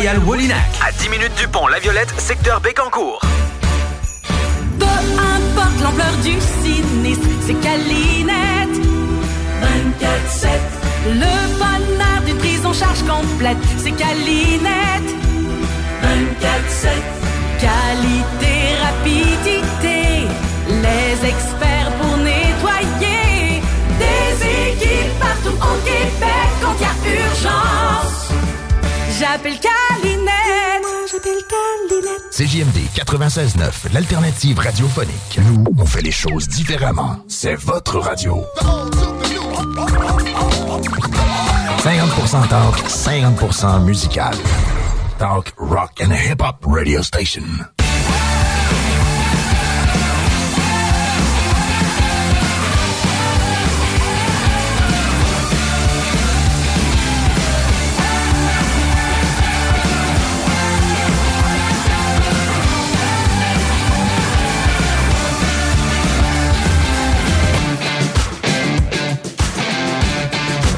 S26: À 10 minutes du pont La Violette, secteur Bécancourt.
S27: Peu importe l'ampleur du sinistre, c'est Calinette. 24-7. Le bonheur d'une prise en charge complète, c'est Calinette. 24-7. Qualité, rapidité, les experts pour nettoyer. Des équipes partout au Québec quand il y a urgence. J'appelle Calinette. J'appelle Calinette.
S3: CJMD 96.9, l'alternative radiophonique. Nous, on fait les choses différemment. C'est votre radio. 50% talk, 50% musical. Talk, rock and hip-hop radio station.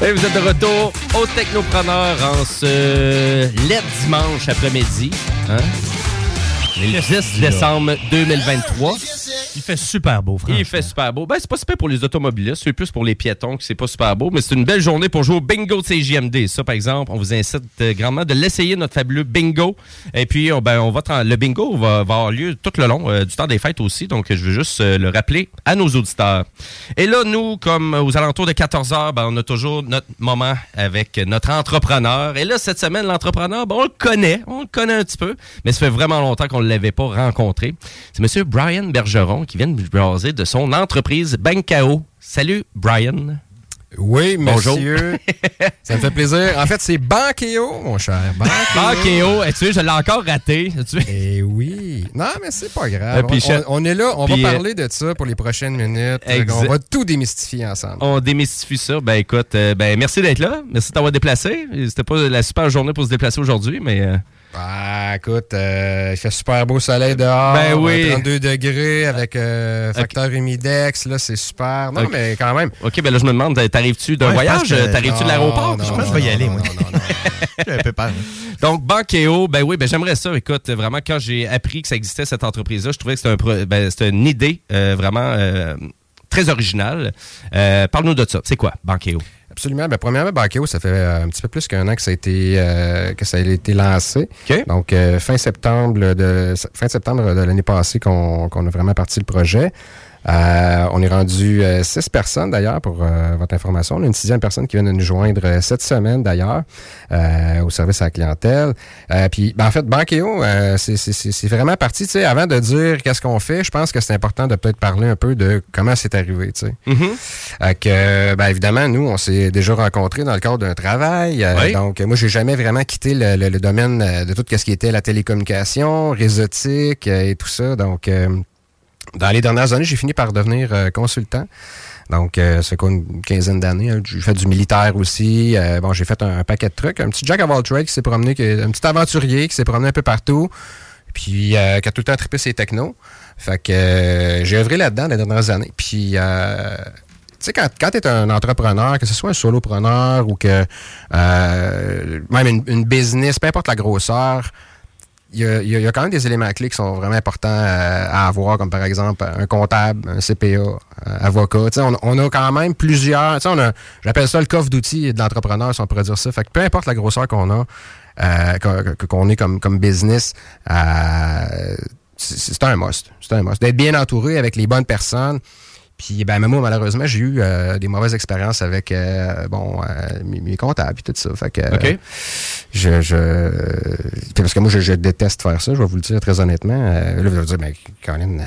S4: Et vous êtes de retour au Technopreneur en ce LED dimanche après-midi. Hein? Le 10 décembre 2023.
S6: Il fait super beau, franchement.
S4: Il fait super beau. Ben, c'est pas super pour les automobilistes, c'est plus pour les piétons que c'est pas super beau, mais c'est une belle journée pour jouer au bingo de CJMD. Ça, par exemple, on vous incite euh, grandement de l'essayer, notre fabuleux bingo. Et puis, on, ben, on va le bingo va, avoir lieu tout le long euh, du temps des fêtes aussi, donc je veux juste euh, le rappeler à nos auditeurs. Et là, nous, comme aux alentours de 14 heures, ben, on a toujours notre moment avec notre entrepreneur. Et là, cette semaine, l'entrepreneur, ben, on le connaît, on le connaît un petit peu, mais ça fait vraiment longtemps qu'on ne l'avait pas rencontré. C'est M. Brian Bergeron qui vient de nous jaser de son entreprise Bankao. Salut, Brian.
S28: Oui,
S4: Bonjour.
S28: monsieur. Ça me fait plaisir. En fait, c'est Bankéo, mon cher.
S4: Bankéo. Eh, tu sais, je l'ai encore raté.
S28: Eh oui. Non, mais c'est pas grave.
S4: Euh,
S28: on, est là, on va
S4: euh,
S28: parler de ça pour les prochaines minutes. On va tout démystifier ensemble.
S4: On démystifie ça. Ben écoute, euh, ben merci d'être là. Merci de t'avoir déplacé. C'était pas la super journée pour se déplacer aujourd'hui, mais euh,
S28: Ah, écoute, euh, il fait super beau soleil dehors.
S4: Ben oui.
S28: euh, 32 degrés avec euh, facteur humidex. Là, c'est super. Non, mais quand même.
S4: OK, ben là, je me demande, t'arrives-tu d'un
S28: Ouais,
S4: voyage? T'arrives-tu de l'aéroport? Je pense que je vais y aller,
S28: non,
S4: moi.
S28: non, non.
S7: J'ai un peu peur.
S4: Donc, Bankéo, ben oui, ben j'aimerais ça. Écoute, vraiment, quand j'ai appris que ça existait, cette entreprise-là, je trouvais que c'était un pro- ben, c'était une idée euh, vraiment euh, très originale. Euh, Parle-nous de ça. C'est quoi, Bankéo?
S28: Absolument. Ben, premièrement, Bakeo, ça fait euh, un petit peu plus qu'un an que ça a été, euh, que ça a été lancé. Donc, euh, fin septembre de fin septembre de l'année passée qu'on qu'on a vraiment parti le projet. Euh, on est rendu euh, six personnes d'ailleurs pour euh, votre information. On a une sixième personne qui vient de nous joindre euh, cette semaine d'ailleurs euh, au service à la clientèle. Euh, puis ben, en fait, euh, c'est- vraiment parti. Tu sais, avant de dire qu'est-ce qu'on fait, je pense que c'est important de peut-être parler un peu de comment c'est arrivé. Tu sais. Euh, que, ben, évidemment, nous, on s'est déjà rencontrés dans le cadre d'un travail.
S4: Oui.
S28: Donc, moi, j'ai jamais vraiment quitté le, le- le domaine de tout ce qui était la télécommunication, réseautique euh, et tout ça. Donc, euh, dans les dernières années, j'ai fini par devenir euh, consultant. Donc, euh, fait quoi, une quinzaine d'années. hein. J'ai fait du militaire aussi. Euh, bon, j'ai fait un, paquet de trucs. Un petit Jack of all trades qui s'est promené, un petit aventurier qui s'est promené un peu partout. Puis, euh, qui a tout le temps trippé ses technos. Fait que j'ai œuvré là-dedans les dernières années. Puis, tu sais, quand, quand tu es un entrepreneur, que ce soit un solopreneur ou que même une business, peu importe la grosseur, il y, a, y a- quand même des éléments clés qui sont vraiment importants euh, à avoir, comme par exemple un comptable, un CPA, un avocat. Tu sais, On, on a quand même plusieurs. on a- J'appelle ça le coffre d'outils de l'entrepreneur, si on pourrait dire ça. Fait que peu importe la grosseur qu'on a, euh, qu'on- est comme, comme business, euh, c'est un must. C'est un must. D'être bien entouré avec les bonnes personnes. Puis, ben, moi, malheureusement, j'ai eu euh, des mauvaises expériences avec euh, bon, euh, mes, mes comptables et tout ça. Fait que, je, je, parce que moi, je, je déteste faire ça, je vais vous le dire très honnêtement. Là, vous allez dire, mais Colin,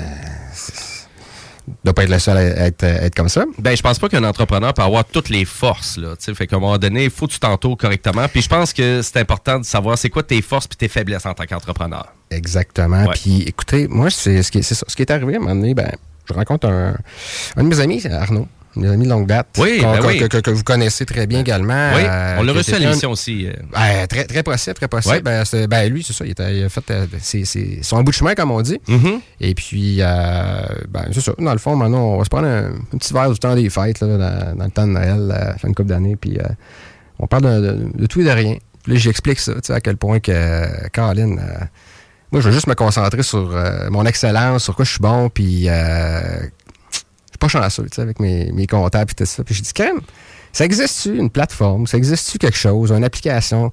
S28: doit pas être le seul à être, à être comme ça.
S4: Ben, je pense pas qu'un entrepreneur peut avoir toutes les forces, là. Fait qu'à un moment donné, il faut que tu t'entoures correctement. Puis je pense que c'est important de savoir c'est quoi tes forces puis tes faiblesses en tant qu'entrepreneur.
S28: Exactement. Puis écoutez, moi, c'est ce qui, c'est ça. Ce qui est arrivé à un moment donné, ben, je rencontre un, un de mes amis, Arnaud. Mes amis de longue date.
S4: Oui, ben
S28: que,
S4: oui.
S28: que- que- que vous connaissez très bien également.
S4: Oui,
S28: euh,
S4: on l'a reçu à l'émission aussi. euh.
S28: Ben, très, très possible, très possible.
S4: Ouais.
S28: Ben, ben, lui, c'est ça. Il, était- il a fait euh, c'est- c'est son bout de chemin, comme on dit.
S4: Mm-hmm.
S28: Et puis, euh, ben, c'est ça. Dans le fond, maintenant, on va se prendre un, un petit verre du temps des fêtes, là, dans, dans le temps de Noël, fin de couple d'année. Puis, euh, on parle de, de- de tout et de rien. Puis là, j'explique ça, tu sais, à quel point que, Caroline, je veux juste me concentrer sur euh, mon excellence, sur quoi je suis bon, puis euh, je suis pas chanceux, avec mes, mes comptables et tout ça. Puis je dis, crème, ça existe-tu une plateforme, ça existe-tu quelque chose, une application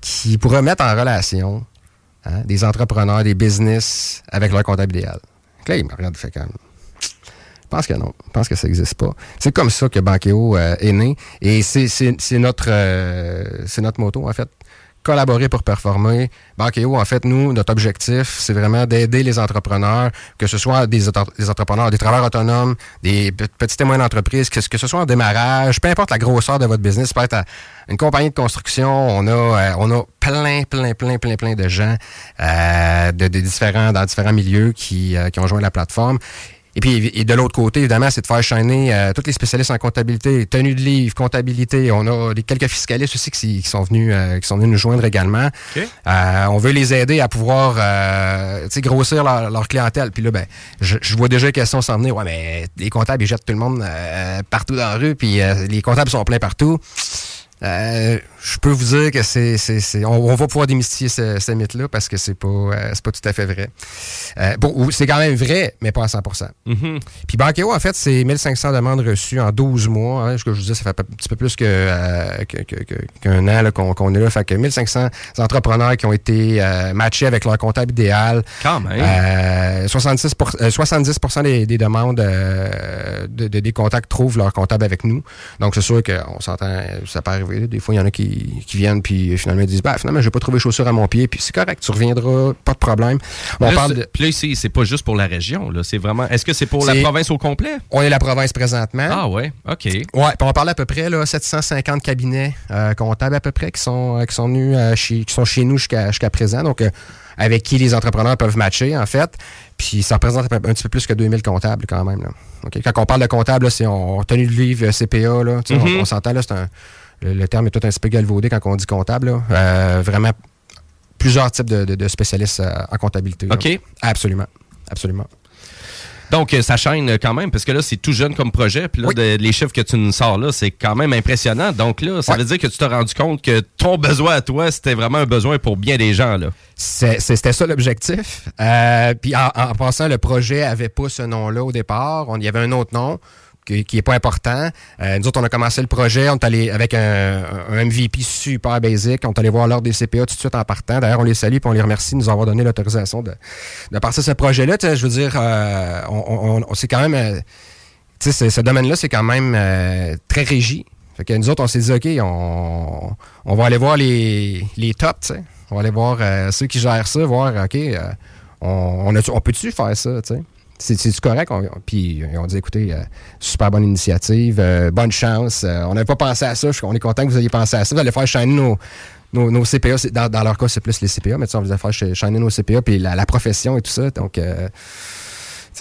S28: qui pourrait mettre en relation hein, des entrepreneurs, des business avec leur comptable idéal? Donc là, il me regarde, fait comme, je pense que non. Je pense que ça n'existe pas. C'est comme ça que Bankeo euh, est né. Et c'est notre, euh, c'est notre motto, en fait. Collaborer pour performer. Bankeo, en fait, nous, notre objectif, c'est vraiment d'aider les entrepreneurs, que ce soit des, entrepreneurs, des travailleurs autonomes, des pe- petites et moyennes entreprises, que, ce- que ce soit en démarrage, peu importe la grosseur de votre business, ça peut être à une compagnie de construction, on a, euh, on a plein, plein, plein, plein, plein de gens euh, de, différents, dans différents milieux qui, euh, qui ont joint la plateforme. Et puis, et de l'autre côté, évidemment, c'est de faire shiner euh, tous les spécialistes en comptabilité, tenue de livre, comptabilité. On a des, quelques fiscalistes aussi qui, qui sont venus, euh, qui sont venus nous joindre également. Euh, on veut les aider à pouvoir euh, grossir leur, leur clientèle. Puis là, ben, je, je vois déjà les questions s'en venir. Ouais, mais les comptables, ils jettent tout le monde euh, partout dans la rue, puis euh, les comptables sont pleins partout. Euh, je peux vous dire que c'est, c'est, c'est- on, on va pouvoir démystifier ce, ce mythe-là parce que c'est pas, euh, c'est pas tout à fait vrai. Euh, bon, c'est quand même vrai, mais pas à 100
S4: Mhm.
S28: Puis Bankeo, en fait, c'est 1500 demandes reçues en 12 mois. Hein, ce que je vous dis, ça fait un petit peu plus que, euh, que- que- que- qu'un an là, qu'on, qu'on est là. Fait que 1500 entrepreneurs qui ont été euh, matchés avec leur comptable idéal.
S4: Quand même.
S28: Euh, 66 euh, 70 des, des demandes euh, de, de- des contacts trouvent leur comptable avec nous. Donc, c'est sûr qu'on s'entend, ça peut arriver. Des fois, il y en a qui, qui viennent puis finalement ils disent bah, finalement, j'ai pas trouvé chaussures à mon pied. Puis c'est correct, tu reviendras, pas de problème. On
S4: Là,
S28: parle
S4: c'est-
S28: de-
S4: Puis là, ici, c'est pas juste pour la région. Là. C'est vraiment. Est-ce que c'est pour la province au complet?
S28: On est la province présentement.
S4: Ah ouais, OK.
S28: Ouais, puis on parle à peu près là, 750 cabinets euh, comptables à peu près qui sont, euh, qui sont venus euh, chez, qui sont chez nous jusqu'à jusqu'à présent. Donc, euh, avec qui les entrepreneurs peuvent matcher, en fait. Puis ça représente un petit peu plus que 2000 comptables quand même. Là. OK? Quand on parle de comptable, là, c'est on, tenue de livre, CPA. Là, sais,
S4: Mhm.
S28: on, on s'entend, là, c'est un, le, le terme est tout un petit peu galvaudé quand on dit comptable. Là. Euh, vraiment plusieurs types de, de- de spécialistes euh, en comptabilité. là.
S4: OK.
S28: Absolument. Absolument.
S4: Donc, euh, ça chaîne quand même, parce que là, c'est tout jeune comme projet. Puis là, de- les chiffres que tu nous sors là, c'est quand même impressionnant. Donc là, ça veut dire que tu t'es rendu compte que ton besoin à toi, c'était vraiment un besoin pour bien des gens. là.
S28: C'était ça l'objectif. Euh, puis en, en passant, le projet avait pas ce nom-là au départ. On, y avait un autre nom qui n'est pas important. Euh, nous autres, on a commencé le projet, on est allé avec un, un MVP super basic, on est allé voir l'ordre des CPA tout de suite en partant. D'ailleurs, on les salue et on les remercie de nous avoir donné l'autorisation de, de passer ce projet-là. Je veux dire, euh, on, on- on- c'est quand même... euh, ce- domaine-là, c'est quand même euh, très régi. Fait que nous autres, on s'est dit, OK, on, on va aller voir les, les tops. On va aller voir euh, ceux qui gèrent ça, voir, OK, euh, on, on peut-tu faire ça, tu sais? C'est, c'est correct? On- puis on dit, écoutez, euh, super bonne initiative, euh, bonne chance. euh, on n'avait pas pensé à ça. On est content que vous ayez pensé à ça. Vous allez faire shiner nos, nos, nos CPA. Dans, leur cas, c'est plus les CPA, mais on vous allez faire shiner nos CPA, puis la, la profession et tout ça. Donc, euh,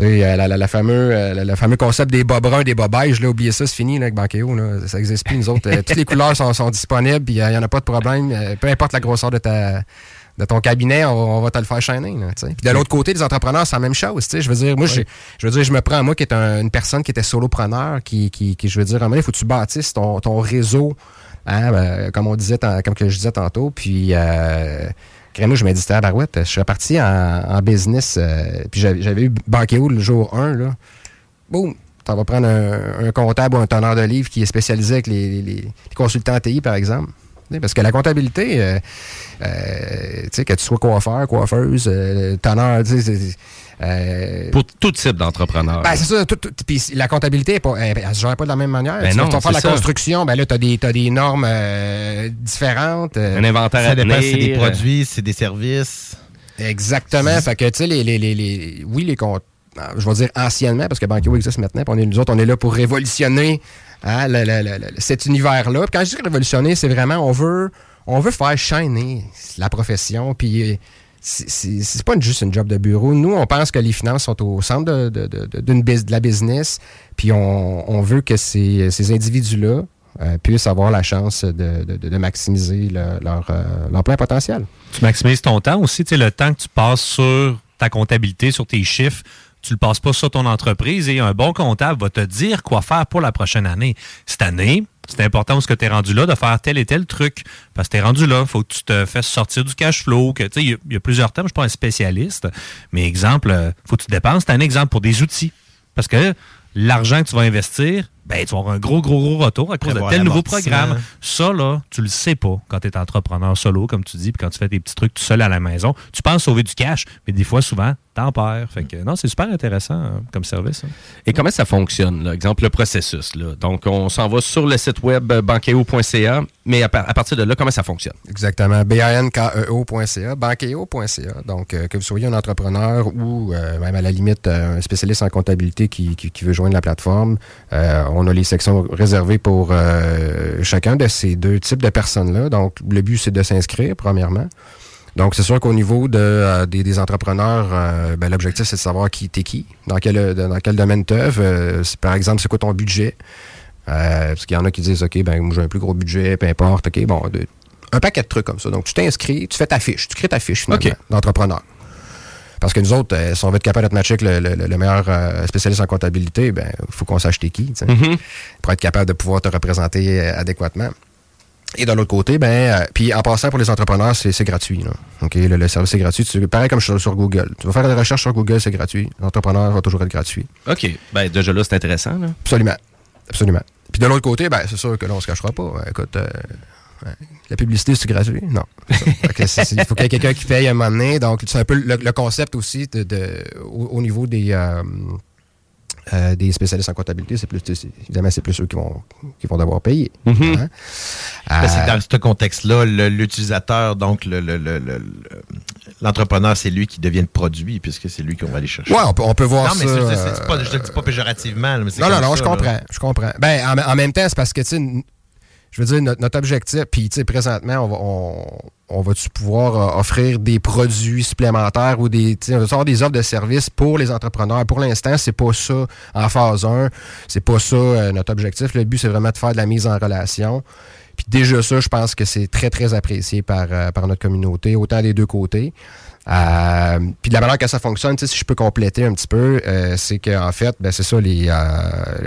S28: euh, la, la- la fameux, le fameux concept des bas bruns, des bas beiges, là, oubliez ça, c'est fini là, avec Bankéo. Là, ça n'existe plus. Nous autres, toutes les couleurs sont, sont disponibles, il n'y en a pas de problème. Peu importe la grosseur de ta de ton cabinet, on, on va te le faire. Là, sais. puis de l'autre côté, les entrepreneurs, c'est la même chose. Je veux dire, moi, je veux dire, je me prends à moi qui est un- une personne qui était solopreneur, qui, qui, qui je veux dire, il faut que tu bâtisses ton, ton réseau, hein, ben, comme on disait, comme que je disais tantôt. Puis euh, Créneau, je me disais, à Barouette, je suis parti en, en business, euh, puis j'avais eu Bankéo le jour 1, là? Boum! Tu vas prendre un, un comptable ou un teneur de livres qui est spécialisé avec les, les- les consultants TI, par exemple. Parce que la comptabilité, euh, euh, tu sais, que tu sois coiffeur, coiffeuse, euh, tu sais, euh,
S4: Pour tout type d'entrepreneur.
S28: ben, c'est ça. tout- tout- puis la comptabilité, est pas, elle, elle se gère pas de la même manière.
S4: Ben
S28: tu
S4: non,
S28: vas faire
S4: c'est
S28: la
S4: ça.
S28: construction, ben là, tu as des, t'as des normes euh, différentes. euh.
S4: Un inventaire
S7: Ça
S4: à
S7: dépend c'est des produits, c'est des services.
S28: Exactement. fait que, tu sais, les, les, les, les- oui, les comptes, je vais dire anciennement, parce que Banquio existe maintenant, puis on est, nous autres, on est là pour révolutionner hein, le- le- le- cet univers-là. Quand je dis révolutionner, c'est vraiment, on veut, on veut faire shiner la profession, puis euh, c'est- pas juste une job de bureau. Nous, on pense que les finances sont au centre de, de, de- la business, puis on, on veut que ces, ces individus-là euh, puissent avoir la chance de, maximiser le- leur, euh, leur plein potentiel.
S6: Tu maximises ton temps aussi, le temps que tu passes sur ta comptabilité, sur tes chiffres, tu le passes pas sur ton entreprise et un bon comptable va te dire quoi faire pour la prochaine année. Cette année, c'est important ce que tu es rendu là de faire tel et tel truc. Parce que tu es rendu là, il faut que tu te fasses sortir du cash flow. Il y, a- plusieurs termes, je ne suis pas un spécialiste, mais exemple, il faut que tu dépenses. C'est un exemple pour des outils. Parce que l'argent que tu vas investir, ben, tu vas avoir un gros, gros, gros retour à cause de tel nouveau programme. Ça, là, tu le sais pas quand tu es entrepreneur solo, comme tu dis, puis quand tu fais tes petits trucs tout seul à la maison. Tu penses sauver du cash, mais des fois, souvent, t'en perds. Fait que, non, c'est super intéressant hein, comme service. hein.
S4: Et comment ça fonctionne, là? exemple, le processus? Là? Donc, on s'en va sur le site web euh, bankeo.ca, mais à, par- à partir de là, comment ça fonctionne?
S28: Exactement. B-A-N-K-E-O.ca, bankeo.ca. Donc, euh, que vous soyez un entrepreneur ou euh, même à la limite euh, un spécialiste en comptabilité qui, qui- qui veut joindre la plateforme, euh, on a les sections réservées pour euh, chacun de ces deux types de personnes-là. Donc, le but, c'est de s'inscrire, premièrement. Donc, c'est sûr qu'au niveau de, euh, des, des entrepreneurs, euh, ben, l'objectif, c'est de savoir qui t'es qui, dans quel, dans quel domaine tu œuvres. par exemple, c'est quoi ton budget? Euh, parce qu'il y en a qui disent, OK, ben, moi, j'ai un plus gros budget, peu importe. OK, bon, de- un paquet de trucs comme ça. Donc, tu t'inscris, tu fais ta fiche, tu crées ta fiche, finalement, d'entrepreneur. Parce que nous autres, euh, si on veut être capable d'être matché avec le, le- le meilleur euh, spécialiste en comptabilité, ben, il faut qu'on sache t'es qui,
S4: Mhm.
S28: pour être capable de pouvoir te représenter euh, adéquatement. Et de l'autre côté, ben, euh, puis en passant pour les entrepreneurs, c'est gratuit. Là. Le, le service est gratuit. Tu- pareil comme sur, sur Google. Tu vas faire une recherche sur Google, c'est gratuit. L'entrepreneur va toujours être gratuit.
S4: OK. Ben, déjà là, c'est intéressant. Là.
S28: Absolument. Absolument. Puis de l'autre côté, ben, c'est sûr que là, on se cachera pas. Ben, Écoute, euh, la publicité, c'est gratuit? Non. Il faut qu'il y ait quelqu'un qui paye un moment donné. Donc, c'est un peu le, le concept aussi de, de- au, au niveau des, euh, euh, des spécialistes en comptabilité. C'est plus, évidemment, c'est plus eux qui vont, qui vont devoir payer. Hein?
S7: Ben, c'est
S28: Euh,
S7: dans ce contexte-là, l'utilisateur, donc le- le- le- le- le- l'entrepreneur, c'est lui qui devient le produit, puisque c'est lui qu'on va aller chercher.
S28: Ouais, on peut, on peut voir
S7: non, mais
S28: ça,
S7: pas-
S28: euh,
S7: je le dis pas péjorativement. mais c'est
S28: Non, non, non,
S7: ça,
S28: je
S7: là.
S28: comprends. Je comprends. Ben, en, en même temps, c'est parce que, tu je veux dire, notre, notre objectif, puis, tu sais, présentement, on va, on, on va-tu pouvoir euh, offrir des produits supplémentaires ou des, tu on va des offres de services pour les entrepreneurs? Pour l'instant, c'est pas ça en phase 1. C'est pas ça euh, notre objectif. Le but, c'est vraiment de faire de la mise en relation. Puis déjà ça, je pense que c'est très, très apprécié par, euh, par notre communauté, autant des deux côtés. Euh, puis de la manière que ça fonctionne, si je peux compléter un petit peu, euh, c'est qu'en fait, ben, c'est ça, les,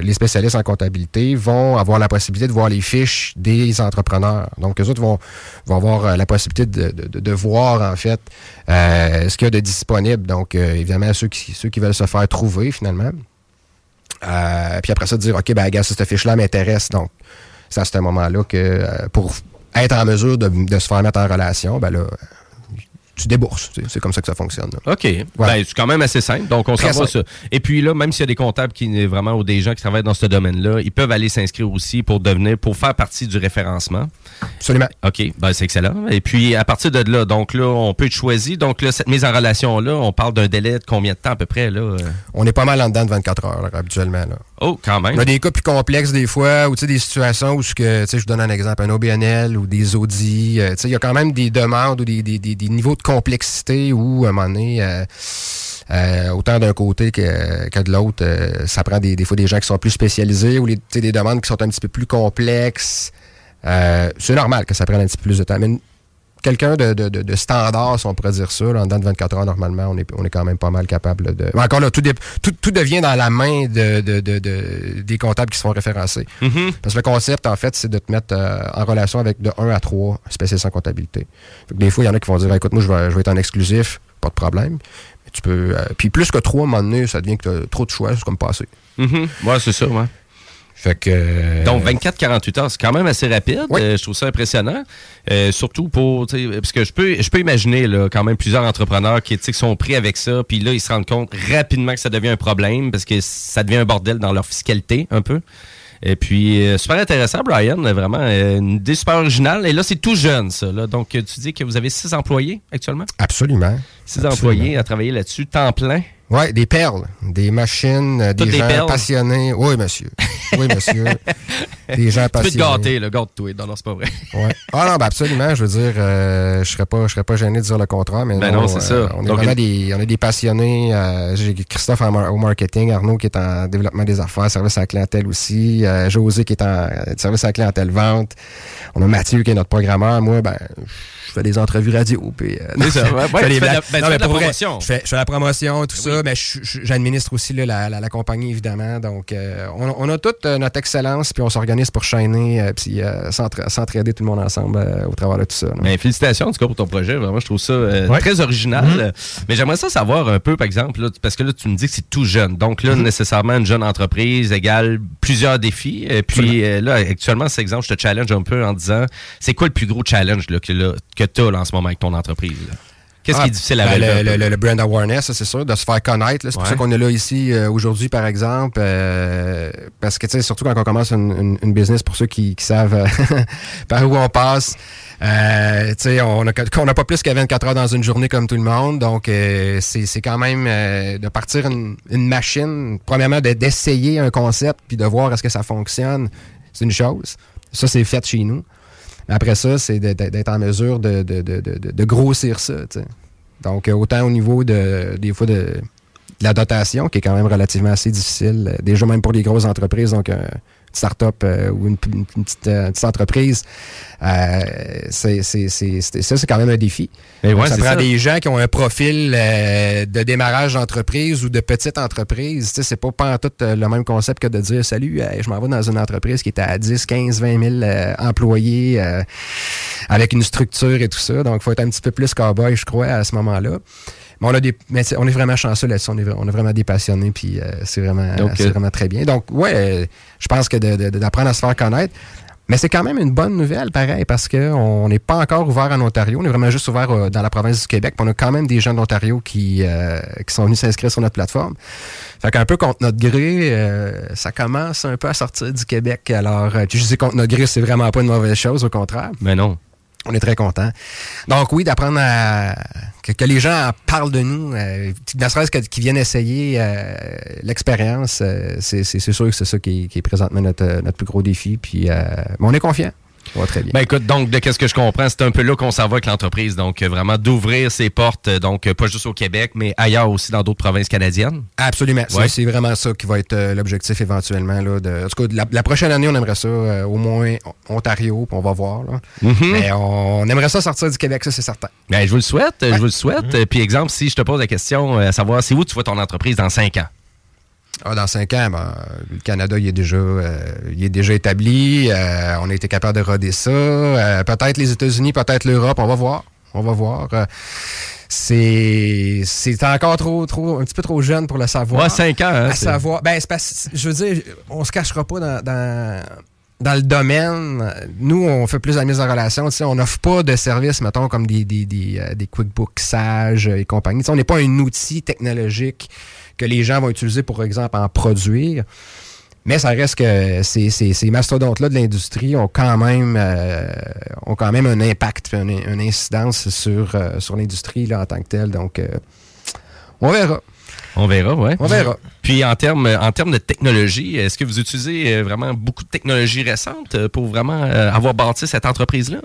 S28: les spécialistes en comptabilité vont avoir la possibilité de voir les fiches des entrepreneurs. Donc, les autres vont, vont avoir la possibilité de, de- voir, en fait, ce qu'il y a de disponible. Donc, évidemment, ceux qui, ceux qui veulent se faire trouver, finalement. Puis après ça, dire, OK, ben, gars, cette fiche-là m'intéresse. Donc, c'est à ce moment-là que euh, pour être en mesure de, de se faire mettre en relation, ben là, tu débourses. tu sais. C'est comme ça que ça fonctionne. là.
S4: OK. Ben, c'est quand même assez simple. Donc, on s'en va ça. Et puis là, même s'il y a des comptables qui vraiment ou des gens qui travaillent dans ce domaine-là, ils peuvent aller s'inscrire aussi pour devenir, pour faire partie du référencement.
S28: Absolument.
S4: OK. Ben, c'est excellent. Et puis, à partir de là, donc là, on peut être choisi. Donc là, cette mise en relation-là, on parle d'un délai de combien de temps à peu près, là?
S28: On est pas mal en dedans de 24 heures, là, habituellement. Là.
S4: Oh, quand même.
S28: On a des cas plus complexes des fois, ou des situations où, que, je vous donne un exemple, un OBNL ou des audits. euh, il y a quand même des demandes ou des, des- des- des niveaux de complexité où, à un moment donné, euh, euh, autant d'un côté que, que de l'autre, euh, ça prend des, fois des gens qui sont plus spécialisés ou les, des demandes qui sont un petit peu plus complexes. Euh, c'est normal que ça prenne un petit peu plus de temps. Quelqu'un de, de, de- standard, si on pourrait dire ça, là, en dedans de 24 heures, normalement, on est, on est quand même pas mal capable de... Encore là, tout, dé- tout, tout devient dans la main de, de- de- de- des comptables qui se font référencer.
S4: Mhm.
S28: Parce que le concept, en fait, c'est de te mettre euh, en relation avec de 1 à 3 spécialistes en comptabilité. Fait que des fois, il y en a qui vont dire, écoute, moi, je vais, je vais être en exclusif, pas de problème. Mais tu peux... euh, puis plus que 3, à un moment donné, ça devient que tu as trop de choix, c'est comme passé.
S4: Mhm. Ouais, c'est ça, ouais.
S28: Fait que. euh,
S4: Donc, 24-48 heures, c'est quand même assez rapide. Euh, je trouve ça impressionnant. Euh, surtout pour. Parce que je peux, je peux imaginer là, quand même plusieurs entrepreneurs qui, qui sont pris avec ça, puis là, ils se rendent compte rapidement que ça devient un problème parce que ça devient un bordel dans leur fiscalité, un peu. Et puis, euh, super intéressant, Brian. Vraiment, une idée super originale. Et là, c'est tout jeune, ça. Là. Donc, tu dis que vous avez six employés actuellement?
S28: Absolument.
S4: Six
S28: Absolument.
S4: employés à travailler là-dessus, temps plein.
S28: Oui, des perles, des machines, euh, des
S4: Toutes des
S28: gens
S4: perles?
S28: passionnés. Oui, monsieur. Oui, monsieur. des gens
S4: Tu peux te
S28: passionnés.
S4: gâter, le gâte-toi. Non, non, c'est pas vrai.
S28: Ouais. Ah non, ben absolument. Je veux dire, euh, je serais pas, je serais pas gêné de dire le contraire, mais
S4: Ben non, c'est ça.
S28: euh, on est
S4: Donc,
S28: vraiment des, on est des passionnés. euh, J'ai Christophe au marketing, Arnaud qui est en développement des affaires, service à la clientèle aussi, euh, José qui est en euh, service à la clientèle vente. On a Mathieu qui est notre programmeur. Moi, ben, je fais des entrevues radio. Puis, euh,
S4: C'est ça, ouais,
S28: je
S4: ouais,
S28: fais des
S4: la- ben,
S28: Non, mais
S4: la promotion.
S28: Je fais, je fais la promotion, tout ça. Ben, je- je- j'administre aussi là, la, la- la compagnie, évidemment. Donc, euh, on, on a toute euh, notre excellence, puis on s'organise pour chaîner, euh, puis euh, s'entra- s'entraider tout le monde ensemble euh, au travers de tout ça. là.
S4: Mais félicitations en tout cas pour ton projet. Vraiment, je trouve ça euh,
S28: Ouais.
S4: très original.
S28: Mhm.
S4: Euh, Mais j'aimerais ça savoir un peu, par exemple, là, parce que là, tu me dis que c'est tout jeune. Donc là, nécessairement, une jeune entreprise égale plusieurs défis. Et puis euh, là, actuellement, cet exemple, je te challenge un peu en disant, c'est quoi le plus gros challenge là, que, là, que tu as en ce moment avec ton entreprise? là? Qu'est-ce
S28: Ah,
S4: qui est difficile à
S28: ben, le, le- le- brand awareness, c'est sûr, de se faire connaître. là. C'est pour ça qu'on est là ici euh, aujourd'hui, par exemple. euh, parce que, tu sais, surtout quand on commence une, une- une business, pour ceux qui, qui savent euh, par où on passe, euh, tu sais, on n'a pas plus qu'à 24 heures dans une journée comme tout le monde. Donc, c'est c'est quand même de partir une, une machine, premièrement, de- d'essayer un concept, puis de voir est-ce que ça fonctionne. C'est une chose. Ça, c'est fait chez nous. Après ça, c'est d'être en mesure de, de- de- de- grossir ça. Donc, euh, autant au niveau de, des fois de, la dotation, qui est quand même relativement assez difficile, euh, déjà même pour les grosses entreprises, donc une start-up euh, ou une, une- une petite, euh, une petite entreprise, euh, c'est, c'est- c'est- ça, c'est quand même un défi.
S4: Mais ouais,
S28: ça
S4: c'est
S28: prend
S4: ça.
S28: des gens qui ont un profil euh, de démarrage d'entreprise ou de petite entreprise. Tu sais, c'est pas, pas en tout euh, le même concept que de dire Salut, euh, je m'en vais dans une entreprise qui est à 10, 15, 20 000 euh, employés euh, avec une structure et tout ça. Donc, il faut être un petit peu plus cowboy, je crois, à ce moment-là. Mais on, a des, mais c'est- on est vraiment chanceux là-dessus. On est, on vraiment des passionnés, puis euh, c'est vraiment,
S4: euh,
S28: vraiment très bien. Donc, ouais, je pense que d'apprendre à se faire connaître. Mais c'est quand même une bonne nouvelle, pareil, parce qu'on n'est pas encore ouvert en Ontario. On est vraiment juste ouvert euh, dans la province du Québec. Puis on a quand même des gens d'Ontario qui, euh, qui sont venus s'inscrire sur notre plateforme. Fait qu'un peu contre notre gré, euh, ça commence un peu à sortir du Québec. Alors, je dis contre notre gré, c'est vraiment pas une mauvaise chose, au contraire.
S4: Mais non.
S28: On est très contents. Donc oui, d'apprendre à que, que les gens en parlent de nous, euh, ne serait-ce qu'ils viennent essayer euh, l'expérience, euh, c'est sûr que c'est ça qui est, qui est présentement notre, euh, notre plus gros défi. Puis, euh, mais on est confiant. Ça va très bien.
S4: Ben écoute, donc de qu'est-ce que je comprends, c'est un peu là qu'on s'en va avec l'entreprise. Donc euh, vraiment d'ouvrir ses portes, euh, donc euh, pas juste au Québec, mais ailleurs aussi dans d'autres provinces canadiennes.
S28: Absolument. C'est-
S4: Ouais.
S28: C'est vraiment ça qui va être euh, l'objectif éventuellement. Là, de, en tout cas, la, la prochaine année, on aimerait ça euh, au moins Ontario, puis on va voir. Là.
S4: Mhm.
S28: Mais on, on aimerait ça sortir du Québec, ça c'est certain.
S4: Ben, je vous le souhaite, je vous le souhaite. Euh, Puis exemple, si je te pose la question, à savoir, c'est où tu vois ton entreprise dans cinq ans?
S28: Ah, dans cinq ans, ben, le Canada il est déjà, euh, il est déjà établi. euh, on a été capable de roder ça. Euh, peut-être les États-Unis, peut-être l'Europe. On va voir. On va voir. Euh, c'est c'est encore trop trop un petit peu trop jeune pour le savoir.
S4: Ouais, cinq ans, hein,
S28: à savoir. Ben c'est parce- je veux dire, on se cachera pas dans, dans dans le domaine, nous, on fait plus la mise en relation. Tu sais, on n'offre pas de services, mettons, comme des, des, des, euh, des QuickBooks Sage et compagnie. Tu sais, on n'est pas un outil technologique que les gens vont utiliser, pour exemple, en produire. Mais ça reste que ces, ces, ces mastodontes-là de l'industrie ont quand même euh, ont quand même un impact, une, une incidence sur, euh, sur l'industrie là, en tant que telle. Donc, euh, on verra.
S4: On verra, ouais.
S28: On verra.
S4: Puis en termes en termes de technologie, est-ce que vous utilisez euh, vraiment beaucoup de technologies récentes euh, pour vraiment euh, avoir bâti cette entreprise-là?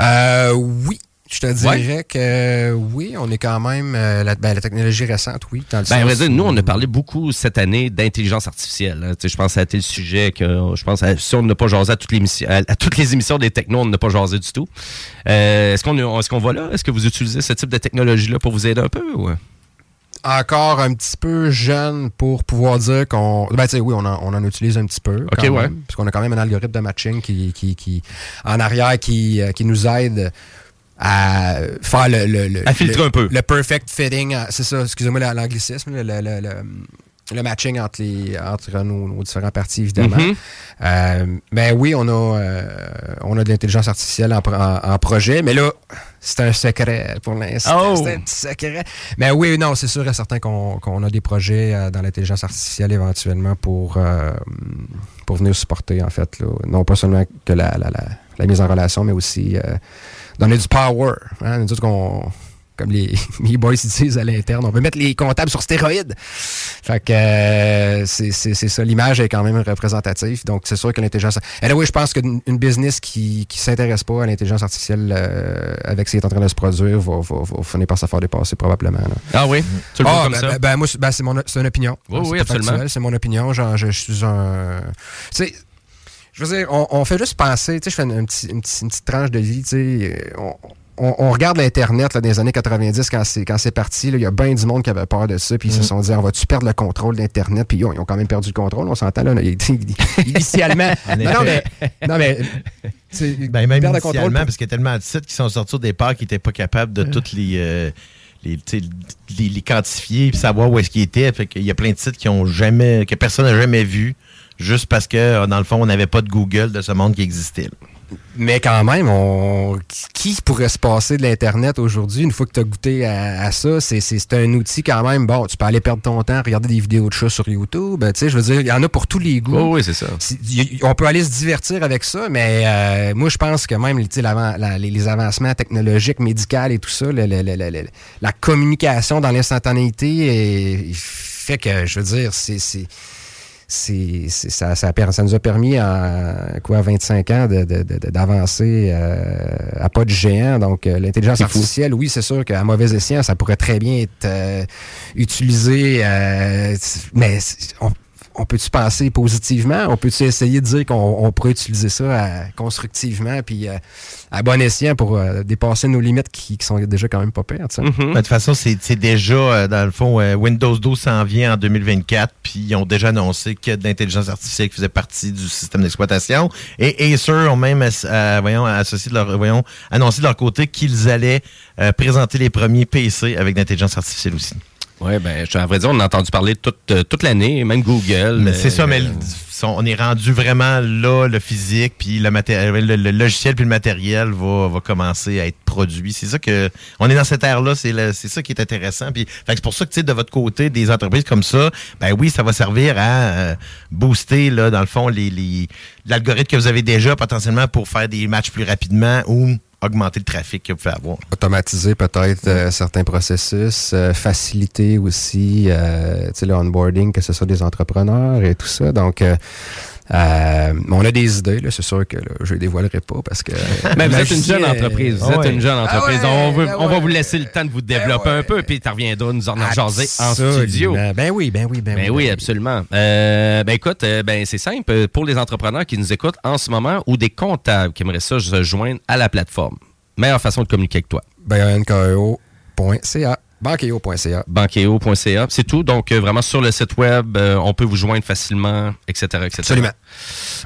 S28: Euh, oui. Je te dirais que euh, oui, on est quand même euh, la, ben, la technologie récente, oui. Dans le
S4: Ben,
S28: sens
S4: dire, nous, on a parlé beaucoup cette année d'intelligence artificielle. hein. Je pense que ça a été le sujet que je pense à- si on n'a pas jasé à toutes, les émissions- à, à toutes les émissions des technos, on n'a pas jasé du tout. Euh, est-ce qu'on est est-ce qu'on va là? Est-ce que vous utilisez ce type de technologie-là pour vous aider un peu? Ou?
S28: encore un petit peu jeune pour pouvoir dire qu'on. Ben, tu sais, oui, on en, on en utilise un petit peu.
S4: Ok, ouais.
S28: parce qu'on a quand même un algorithme de matching qui, qui, qui en arrière, qui, qui nous aide à faire le. le, le-
S4: À filtrer
S28: le-
S4: un peu.
S28: Le perfect fitting. euh, C'est ça, excusez-moi la- l'anglicisme, le, le, le, le- le matching entre, les, entre nos, nos différents parties, évidemment.
S4: Mhm.
S28: Euh, ben oui, on a, euh, on a de l'intelligence artificielle en, pro- en- en projet, mais là, c'est un secret pour l'instant.
S4: Oh!
S28: C'est un petit secret. Mais oui, non, c'est sûr et certain qu'on qu'on a des projets dans l'intelligence artificielle éventuellement pour, euh, pour venir supporter, en fait, là, non pas seulement que la, la, la, la mise en relation, mais aussi donner du power. Hein, nous autres, qu'on- comme les, les boys disent à l'interne, on veut mettre les comptables sur stéroïdes. Fait que euh, c'est c'est- c'est ça, l'image est quand même représentative. Donc, c'est sûr que l'intelligence... Et oui, je pense qu'une une business qui qui s'intéresse pas à l'intelligence artificielle euh, avec ce qui est en train de se produire va, va, va finir par se faire dépasser probablement. là.
S4: Ah oui? Tu le vois
S28: Ah,
S4: comme
S28: ben,
S4: ça?
S28: ben, ben, moi, c'est ben, c'est mon c'est une opinion.
S4: Oui, oui,
S28: C'est
S4: absolument.
S28: factuel, C'est mon opinion. Genre, je, je suis un. Tu sais, je veux dire, on, on fait juste penser. Tu sais, je fais une, une petite- une petite- une petite tranche de vie. Tu sais, on, on- on regarde l'Internet les années 90 quand c'est quand c'est parti. Il y a bien du monde qui avait peur de ça. Puis ils se
S4: Mm.
S28: sont dit, on va-tu perdre le contrôle d'Internet? Puis yo, ils ont quand même perdu le contrôle. On s'entend là. Initialement.
S7: En
S28: non, non, mais. Non, mais
S7: Ben, même
S28: contrôle
S7: initialement, parce qu'il y a tellement de sites qui sont sortis au départ qui n'étaient pas capables de toutes les, euh, les, les, les quantifier et savoir où est-ce qu'ils étaient. Fait qu'il y a plein de sites qui ont jamais, que personne n'a jamais vu, juste parce que, euh, dans le fond, on n'avait pas de Google de ce monde qui existait. là.
S28: Mais quand même, on... qui pourrait se passer de l'Internet aujourd'hui une fois que tu as goûté à, à ça? C'est, c'est, c'est un outil quand même. Bon, tu peux aller perdre ton temps, regarder des vidéos de chats sur YouTube. Tu sais, je veux dire, il y en a pour tous les goûts.
S4: Oh, oui, c'est ça.
S28: C'est- y- on peut aller se divertir avec ça, mais euh, moi, je pense que même la- les, les avancements technologiques, médicaux et tout ça, le- le- le- le- le- la communication dans l'instantanéité fait que, je veux dire, c'est... c'est ça, ça, ça nous a permis en quoi 25 ans de- de- de- d'avancer euh, à pas de géant. Donc euh, l'intelligence
S4: fou.
S28: artificielle, oui, c'est sûr qu'à mauvais escient, ça pourrait très bien être euh, utilisé, euh, mais on, on peut-tu penser positivement? On peut-tu essayer de dire qu'on on pourrait utiliser ça euh, constructivement puis euh, à bon escient pour euh, dépasser nos limites qui, qui sont déjà quand même pas pires?
S4: Mhm.
S7: Ben, de toute façon, c'est c'est déjà, euh, dans le fond, euh, Windows 12 s'en vient en 2024, puis ils ont déjà annoncé que de l'intelligence artificielle qui faisait partie du système d'exploitation. Et Acer ont même euh, voyons, associé de leur, voyons, annoncé de leur côté qu'ils allaient euh, présenter les premiers PC avec de l'intelligence artificielle aussi.
S4: Oui, ben, je- à vrai dire, on a entendu parler toute, euh, toute l'année, même Google.
S7: Mais
S4: euh,
S7: c'est ça, mais le- son- on est rendu vraiment là, le physique, puis le, maté- le, le logiciel, puis le matériel va, va commencer à être produit. C'est ça que. On est dans cette ère-là, c'est le- c'est ça qui est intéressant. Puis, c'est pour ça que, tu sais, de votre côté, des entreprises comme ça, ben oui, ça va servir à euh, booster, là, dans le fond, les, les- l'algorithme que vous avez déjà potentiellement pour faire des matchs plus rapidement ou augmenter le trafic que vous pouvez avoir.
S28: automatiser peut-être euh, certains processus, euh, faciliter aussi euh, le onboarding, que ce soit des entrepreneurs et tout ça. Donc, euh, on a des idées, là, c'est sûr que là, je ne les dévoilerai pas parce que.
S4: Mais vous êtes une jeune entreprise. Vous
S28: Ah
S4: êtes
S28: ouais.
S4: une jeune
S28: Ah
S4: entreprise.
S28: ouais,
S4: on, veut-
S28: ben
S4: on va vous laisser le temps de vous développer un peu, puis tu reviendras nous en jaser en studio.
S28: Ben oui, ben oui, ben,
S4: Ben oui, absolument. Euh, ben écoute, euh, ben c'est simple. Pour les entrepreneurs qui nous écoutent en ce moment ou des comptables qui aimeraient ça se joindre à la plateforme, meilleure façon de communiquer avec toi.
S28: BNKEO.ca. Banqueo.ca.
S4: Banqueo.ca. C'est tout. Donc, euh, vraiment sur le site web, euh, on peut vous joindre facilement, etc., etc.
S28: Absolument.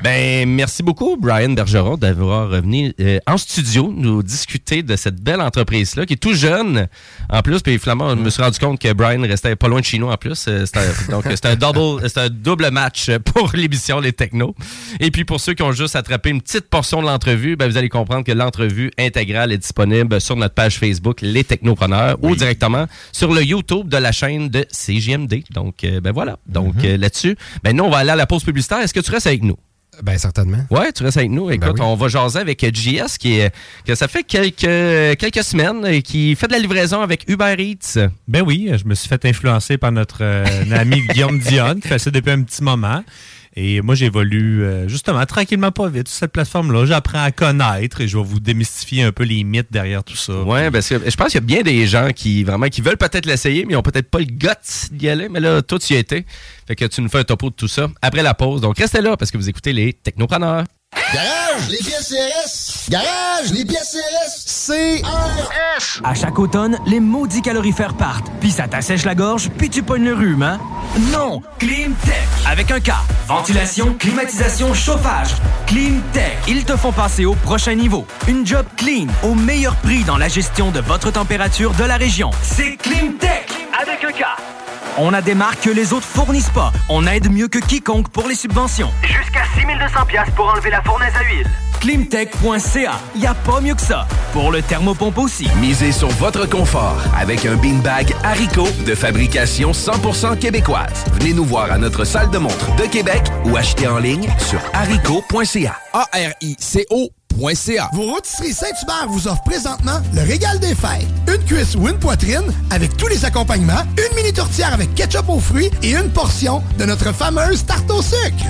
S4: Ben, merci beaucoup, Brian Bergeron, d'avoir revenu euh, en studio nous discuter de cette belle entreprise-là, qui est tout jeune. En plus, puis Flamand, je me suis rendu compte que Brian restait pas loin de chez nous en plus. Donc, c'est un double, c'est un double match pour l'émission Les Technos. Et puis, pour ceux qui ont juste attrapé une petite portion de l'entrevue, ben, vous allez comprendre que l'entrevue intégrale est disponible sur notre page Facebook Les Technopreneurs ou directement sur le YouTube de la chaîne de CGMD. Donc, euh, ben voilà. Donc, euh, là-dessus, ben nous, on va aller à la pause publicitaire. Est-ce que tu restes avec nous?
S28: Ben, certainement.
S4: Ouais, tu restes avec nous. Écoute,
S28: oui.
S4: on va jaser avec JS qui est, que ça fait quelques, quelques semaines et qui fait de la livraison avec Uber Eats.
S6: Ben oui, je me suis fait influencer par notre euh, ami Guillaume Dion qui fait ça depuis un petit moment. Et moi, j'évolue euh, justement tranquillement pas vite sur cette plateforme-là. J'apprends à connaître et je vais vous démystifier un peu les mythes derrière tout ça.
S4: Ouais, parce que je pense qu'il y a bien des gens qui vraiment qui veulent peut-être l'essayer, mais ils ont peut-être pas le guts d'y aller. Mais là, toi, tu y étais. Fait que tu nous fais un topo de tout ça après la pause. Donc, restez là parce que vous écoutez les Technopreneurs.
S14: Garage, les pièces CRS. Garage, les pièces CRS. CRS.
S13: À chaque automne, les maudits calorifères partent, puis ça t'assèche la gorge, puis tu pognes le rhume, hein? Non! Climtech! Avec un K. Ventilation, climatisation, chauffage. Climtech. Ils te font passer au prochain niveau. Une job clean, au meilleur prix dans la gestion de votre température de la région. C'est Climtech! Avec un K. On a des marques que les autres fournissent pas. On aide mieux que quiconque pour les subventions.
S26: Jusqu'à 6200 pièces pour enlever la fournaise à huile.
S13: Climtech.ca. Y a pas mieux que ça. Pour le thermopompe aussi.
S29: Misez sur votre confort avec un beanbag Haricot de fabrication 100% québécoise. Venez nous voir à notre salle de montre de Québec ou achetez en ligne sur haricot.ca.
S14: A-R-I-C-O.ca. Vos rôtisseries Saint-Hubert vous offrent présentement le régal des fêtes. Une cuisse ou une poitrine avec tous les accompagnements, une mini tourtière avec ketchup aux fruits et une portion de notre fameuse tarte au sucre.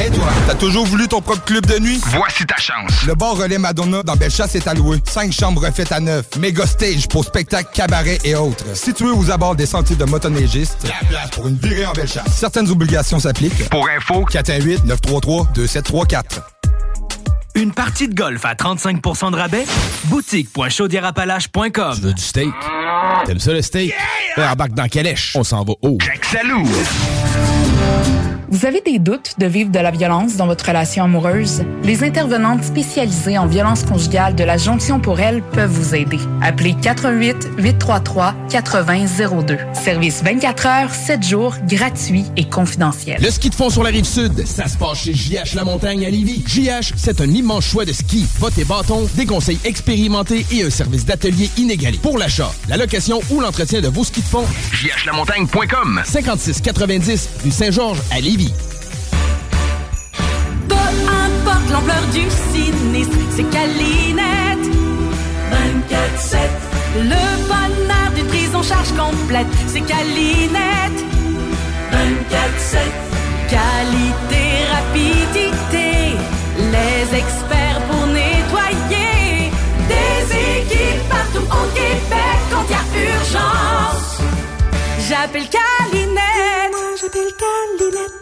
S30: Et toi, t'as toujours voulu ton propre club de nuit?
S19: Voici ta chance.
S30: Le bar Relais Madonna dans Bellechasse est alloué. Cinq chambres refaites à neuf. Méga stage pour spectacles, cabarets et autres. Situé aux abords des sentiers de motoneigistes. La place pour une virée en Bellechasse. Certaines obligations s'appliquent.
S19: Pour info,
S30: 418-933-2734.
S13: Une partie de golf à 35% de rabais? Boutique.chaudierapalache.com
S3: Tu veux du steak? T'aimes ça le steak? Ben, embarque dans Calèche. On s'en va haut.
S19: Salut!
S31: Vous avez des doutes de vivre de la violence dans votre relation amoureuse? Les intervenantes spécialisées en violence conjugale de la Jonction pour elle peuvent vous aider. Appelez 88 833 8002. Service 24 heures, 7 jours, gratuit et confidentiel.
S3: Le ski de fond sur la rive sud, ça se passe chez JH La Montagne à Lévis. JH, c'est un immense choix de ski, bottes et bâtons, des conseils expérimentés et un service d'atelier inégalé. Pour l'achat, la location ou l'entretien de vos skis de fond,
S19: jhlamontagne.com
S3: 5690 rue Saint-Georges à Lévis.
S27: Peu importe l'ampleur du sinistre, c'est Calinette. 24-7. Le bonheur d'une prise en charge complète, c'est Calinette. 24-7. Qualité, rapidité, les experts pour nettoyer. Des équipes partout au Québec quand il y a urgence. J'appelle Calinette. Moi, j'appelle Calinette.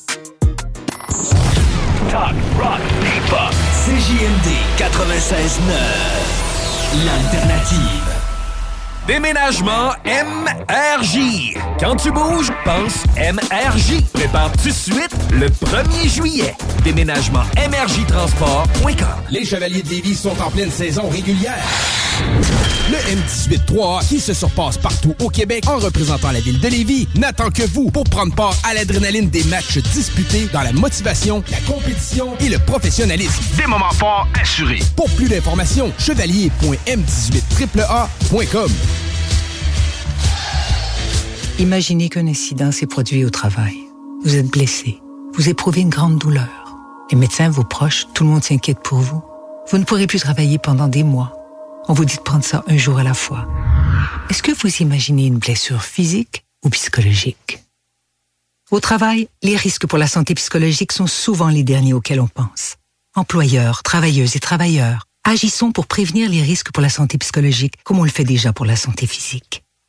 S13: Talk, rock, hip-hop. CJMD 96.9. L'alternative.
S29: Déménagement MRJ. Quand tu bouges, pense MRJ. Prépare tout de suite le 1er juillet. Déménagement MRJtransport.com.
S3: Les Chevaliers de Lévis sont en pleine saison régulière. Le M18-3A, qui se surpasse partout au Québec en représentant la ville de Lévis, n'attend que vous pour prendre part à l'adrénaline des matchs disputés dans la motivation, la compétition et le professionnalisme.
S19: Des moments forts assurés.
S3: Pour plus d'informations, chevalier.m18AAA.com.
S32: Imaginez qu'un incident s'est produit au travail. Vous êtes blessé. Vous éprouvez une grande douleur. Les médecins, vos proches, tout le monde s'inquiète pour vous. Vous ne pourrez plus travailler pendant des mois. On vous dit de prendre ça un jour à la fois. Est-ce que vous imaginez une blessure physique ou psychologique? Au travail, les risques pour la santé psychologique sont souvent les derniers auxquels on pense. Employeurs, travailleuses et travailleurs, agissons pour prévenir les risques pour la santé psychologique comme on le fait déjà pour la santé physique.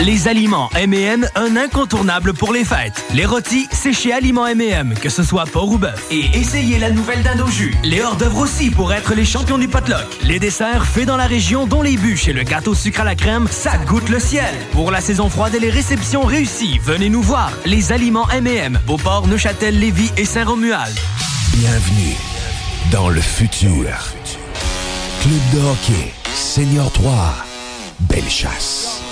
S13: Les aliments M&M, un incontournable pour les fêtes. Les rôtis, c'est chez Aliments M&M, que ce soit porc ou bœuf. Et essayez la nouvelle dinde jus. Les hors d'œuvre aussi pour être les champions du potluck. Les desserts faits dans la région, dont les bûches et le gâteau sucre à la crème, ça goûte le ciel. Pour la saison froide et les réceptions réussies, venez nous voir. Les aliments M&M, Beauport, Neuchâtel, Lévis et Saint-Romuald.
S33: Bienvenue dans le futur. Club de hockey, Senior 3, Belle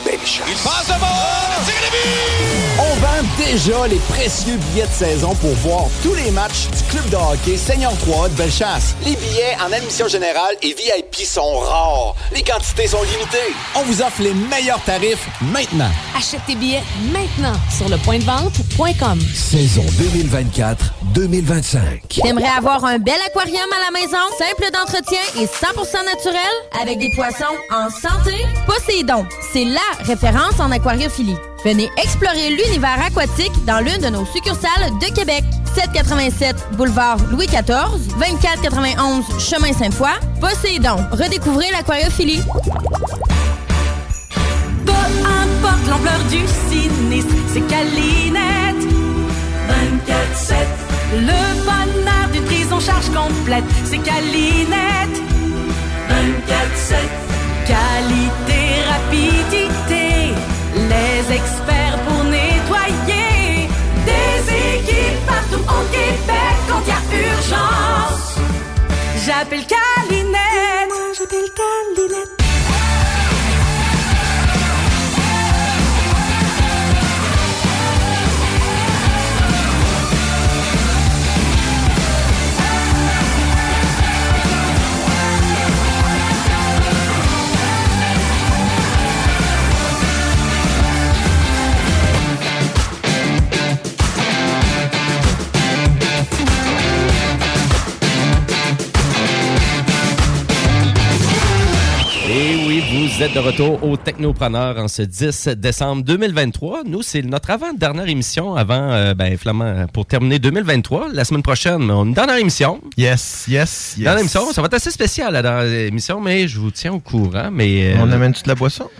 S34: baby possible. Impossible! On vend déjà les précieux billets de saison pour voir tous les matchs du club de hockey Seigneur 3 de Bellechasse. Les billets en admission générale et VIP sont rares. Les quantités sont limitées. On vous offre les meilleurs tarifs maintenant.
S35: Achète tes billets maintenant sur le point de vente.com.
S33: Saison 2024-2025.
S23: T'aimerais avoir un bel aquarium à la maison, simple d'entretien et 100% naturel, avec des poissons en santé? Poséidon, c'est la référence en aquariophilie. Venez explorer l'univers aquatique dans l'une de nos succursales de Québec. 787 boulevard Louis XIV, 2491 chemin Sainte-Foy. Poséidon, redécouvrez l'aquariophilie.
S27: Peu importe l'ampleur du sinistre, c'est Calinette. 24-7. Le bonheur d'une prise en charge complète, c'est Calinette. 24-7. Qualité, rapidité, les experts pour nettoyer. Des équipes partout au Québec quand il y a urgence. J'appelle Calinette. Moi, j'appelle Calinette.
S4: Vous êtes de retour au Technopreneur en ce 10 décembre 2023. Nous, c'est notre avant-dernière émission avant, euh, ben, Flamand, pour terminer 2023. La semaine prochaine, on a une dernière émission.
S7: Yes, yes, yes.
S4: Dernière émission. Ça va être assez spécial, la dernière émission, mais je vous tiens au courant. Mais, euh,
S7: On amène-tu de la boisson?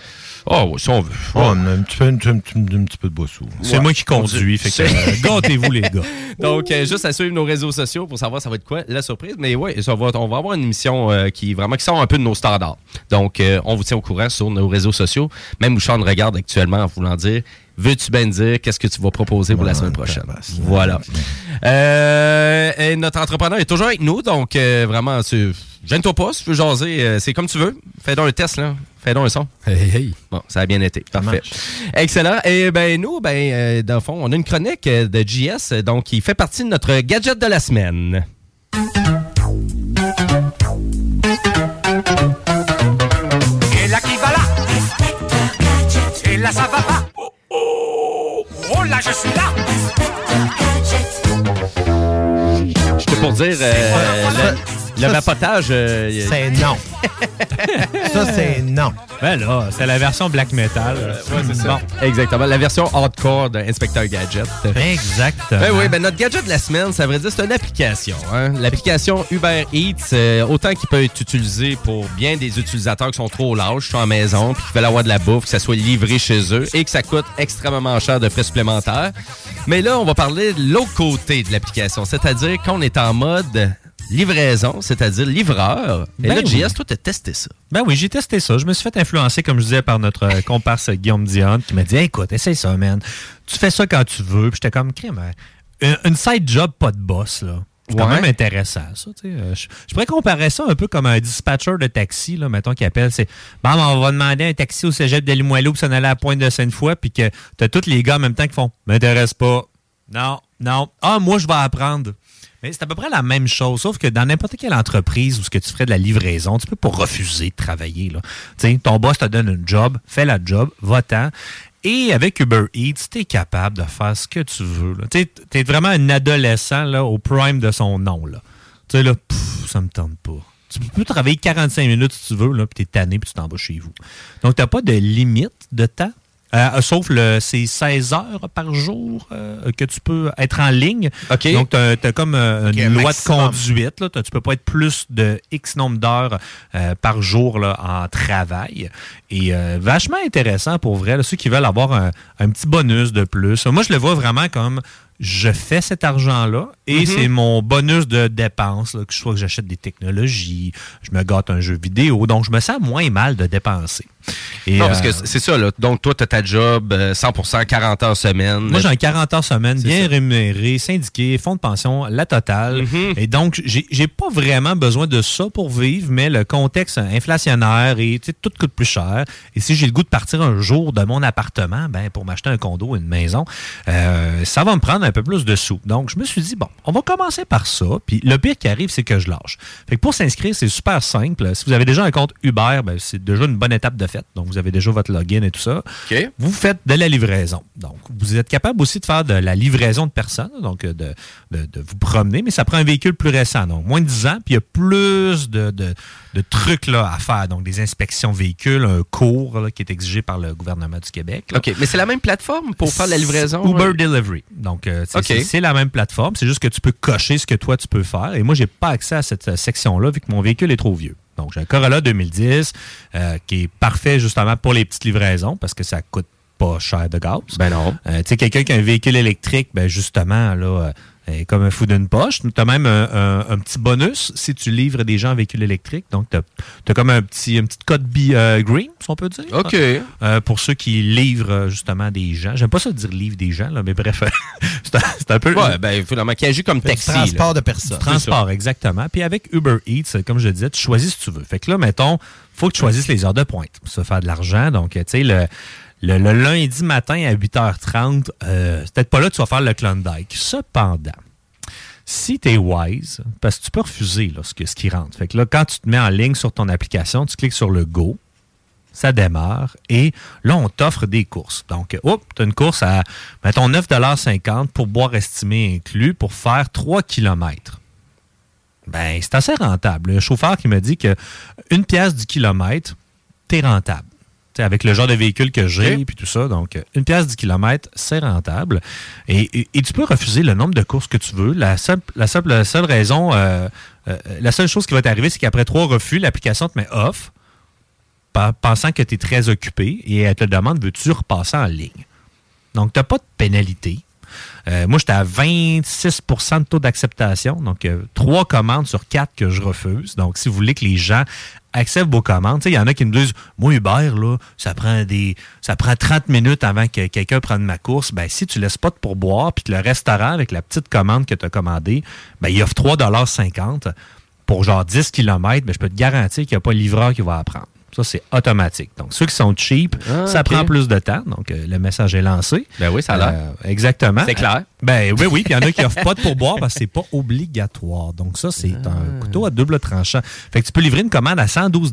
S4: Oh, oui, si on veut.
S7: Oh, on a un petit peu, un petit- un petit- un petit peu de boisson.
S6: C'est moi qui conduis, fait que, euh, gâtez-vous, les gars.
S4: Donc, euh, juste à suivre nos réseaux sociaux pour savoir ça va être quoi la surprise. Mais oui, ça va, on va avoir une émission euh, qui vraiment qui sort un peu de nos standards. Donc, euh, on vous tient au courant sur nos réseaux sociaux. Même où Sean regarde actuellement en voulant dire Veux-tu bien dire qu'est-ce que tu vas proposer pour la semaine prochaine? Voilà. Euh, et notre entrepreneur est toujours avec nous, donc euh, vraiment, tu- gêne-toi pas, si tu veux jaser, euh, c'est comme tu veux. Fais donc un test, là. Fais donc un son.
S28: Hey, hey.
S4: Bon, ça a bien été. Parfait. Excellent. Et ben nous, ben, euh, dans le fond, on a une chronique de JS, donc qui fait partie de notre gadget de la semaine.
S34: Et là qui va là? Et là ça va pas? Là je suis là.
S4: J'étais pour dire euh, le, vapotage. euh,
S7: C'est non. Ça, c'est non.
S6: Ben là, c'est la version black metal.
S4: Ouais, c'est ça. Exactement. La version hardcore d'Inspecteur Gadget.
S6: Exactement.
S4: Ben oui, ben notre gadget de la semaine, ça veut dire c'est une application. hein. L'application Uber Eats, euh, autant qu'il peut être utilisé pour bien des utilisateurs qui sont trop lâches, qui sont à la maison, puis qui veulent avoir de la bouffe, que ça soit livré chez eux et que ça coûte extrêmement cher de frais supplémentaires. Mais là, on va parler de l'autre côté de l'application, c'est-à-dire qu'on est en mode livraison, c'est-à-dire livreur. Et
S6: Ben
S4: là,
S6: oui.
S4: JS, toi, t'as testé ça.
S6: Ben oui, j'ai testé ça. Je me suis fait influencer, comme je disais, par notre euh, comparse Guillaume Dion, qui m'a dit écoute, essaye ça, man. Tu fais ça quand tu veux. Puis j'étais comme, crime, hein, une, une side job, pas de boss, là. C'est quand
S4: Ouais.
S6: même intéressant, ça. tu sais. Euh, Je, je pourrais comparer ça un peu comme un dispatcher de taxi, là, mettons, qui appelle. C'est Bon, on va demander un taxi au cégep de Limoilou pour s'en aller à la pointe de Sainte-Foy, puis que t'as tous les gars en même temps qui font M'intéresse pas. Non, non. Ah, moi, je vais apprendre. C'est à peu près la même chose, sauf que dans n'importe quelle entreprise où ce que tu ferais de la livraison, tu peux pas refuser de travailler. Là. Tu sais, ton boss te donne un job, fais la job, va-t'en. Et avec Uber Eats, tu es capable de faire ce que tu veux. Tu es vraiment un adolescent là, au prime de son nom. Là. Tu sais, là, ça me tente pas. Tu peux travailler 45 minutes si tu veux, puis t'es tanné, puis tu t'en vas chez vous. Donc, t'as pas de limite de temps? Euh, sauf le c'est 16 heures par jour euh, que tu peux être en ligne. Donc, tu as, comme euh, une loi de conduite. Là. Tu peux pas être plus de X nombre d'heures par jour là, en travail. Et vachement intéressant pour vrai. là, ceux qui veulent avoir un, un petit bonus de plus. Moi, je le vois vraiment comme je fais cet argent-là et
S4: Mhm.
S6: c'est mon bonus de dépenses. là, que soit que j'achète des technologies, je me gâte un jeu vidéo. Donc, je me sens moins mal de dépenser. Et,
S4: non, parce que
S6: euh,
S4: c'est ça, là. Donc, toi, tu as ta job euh, 100% 40 heures semaine.
S6: Moi, j'ai un 40 heures semaine, bien
S4: ça.
S6: rémunéré, syndiqué, fonds de pension, la totale.
S4: Mhm.
S6: Et donc, j'ai pas vraiment besoin de ça pour vivre, mais le contexte inflationnaire et tout coûte plus cher. Et si j'ai le goût de partir un jour de mon appartement, ben pour m'acheter un condo ou une maison, euh, ça va me prendre un peu plus de sous. Donc, je me suis dit, bon, on va commencer par ça. Puis le pire qui arrive, c'est que je lâche. Fait que pour s'inscrire, c'est super simple. Si vous avez déjà un compte Uber, ben, c'est déjà une bonne étape de fait. Donc, vous avez déjà votre login et tout ça. Vous faites de la livraison. Donc, vous êtes capable aussi de faire de la livraison de personnes, donc euh, de, de- de vous promener, mais ça prend un véhicule plus récent, donc moins de 10 ans, puis il y a plus de, de- de trucs là, à faire, donc des inspections véhicules, un cours là, qui est exigé par le gouvernement du Québec. là.
S4: OK, mais c'est la même plateforme pour faire la livraison?
S6: Uber Delivery. Donc, euh, c'est- la même plateforme. C'est juste que tu peux cocher ce que toi, tu peux faire. Et moi, j'ai pas accès à cette euh, section-là vu que mon véhicule est trop vieux. Donc, j'ai un Corolla 2010 euh, qui est parfait justement pour les petites livraisons parce que ça coûte pas cher de gaz.
S4: Ben non.
S6: Euh, tu sais, quelqu'un qui a un véhicule électrique, ben justement, là, euh, comme un fou d'une poche. Tu as même un, un- un petit bonus si tu livres des gens en véhicule électrique. Donc, tu as, comme un petit, une petite code bi- euh, green, si on peut dire.
S4: OK.
S6: Euh, pour ceux qui livrent euh, justement des gens. J'aime pas ça dire livre des gens, là, mais bref, c'est un, peu.
S4: Ouais, ben, finalement, qui agit comme taxi.
S6: transport
S4: là.
S6: de personnes. Transport, exactement. Puis avec Uber Eats, comme je disais, tu choisis si tu veux. Fait que là, mettons, faut que tu choisisses les heures de pointe pour se faire de l'argent. Donc, tu sais, le, le, lundi matin à 8h30, euh, c'est peut-être pas là que tu vas faire le Klondike. Cependant, si tu es wise, parce que tu peux refuser ce qui rentre. Fait que là, quand tu te mets en ligne sur ton application, tu cliques sur le Go, ça démarre et là, on t'offre des courses. Donc, hop, tu as une course à, mettons, 9,50 pour boire estimé inclus pour faire 3 km. Ben, c'est assez rentable. Le chauffeur qui me dit que une pièce du kilomètre, t'es rentable. Avec le genre de véhicule que j'ai, puis tout ça. Donc, une pièce du kilomètre, c'est rentable. Et, tu peux refuser le nombre de courses que tu veux. La seule, la seule, raison, euh, euh, la seule chose qui va t'arriver, c'est qu'après trois refus, l'application te met off, pensant que tu es très occupé, et elle te demande veux-tu repasser en ligne? Donc, tu n'as pas de pénalité. Euh, moi, j'étais à 26 de taux d'acceptation. Donc, euh, trois commandes sur quatre que je refuse. Donc, si vous voulez que les gens acceptent vos commandes, il y en a qui me disent Moi, Uber, là, ça prend des ça prend 30 minutes avant que quelqu'un prenne ma course. Ben, si tu laisses pas de pourboire, puis que le restaurant, avec la petite commande que tu as commandée, ben, il offre 3,50 pour genre 10 km, ben, je peux te garantir qu'il n'y a pas un livreur qui va apprendre. Ça, c'est automatique. Donc, ceux qui sont cheap,
S4: Ah,
S6: ça prend plus de temps. Donc, euh, le message est lancé.
S4: Ben oui, ça a l'air.
S6: Euh, exactement.
S4: C'est clair.
S6: Ben oui, oui. Puis il y en a qui n'offrent pas de pourboire parce que c'est pas obligatoire. Donc, ça, c'est
S4: Ah.
S6: un couteau à double tranchant. Fait que tu peux livrer une commande à 112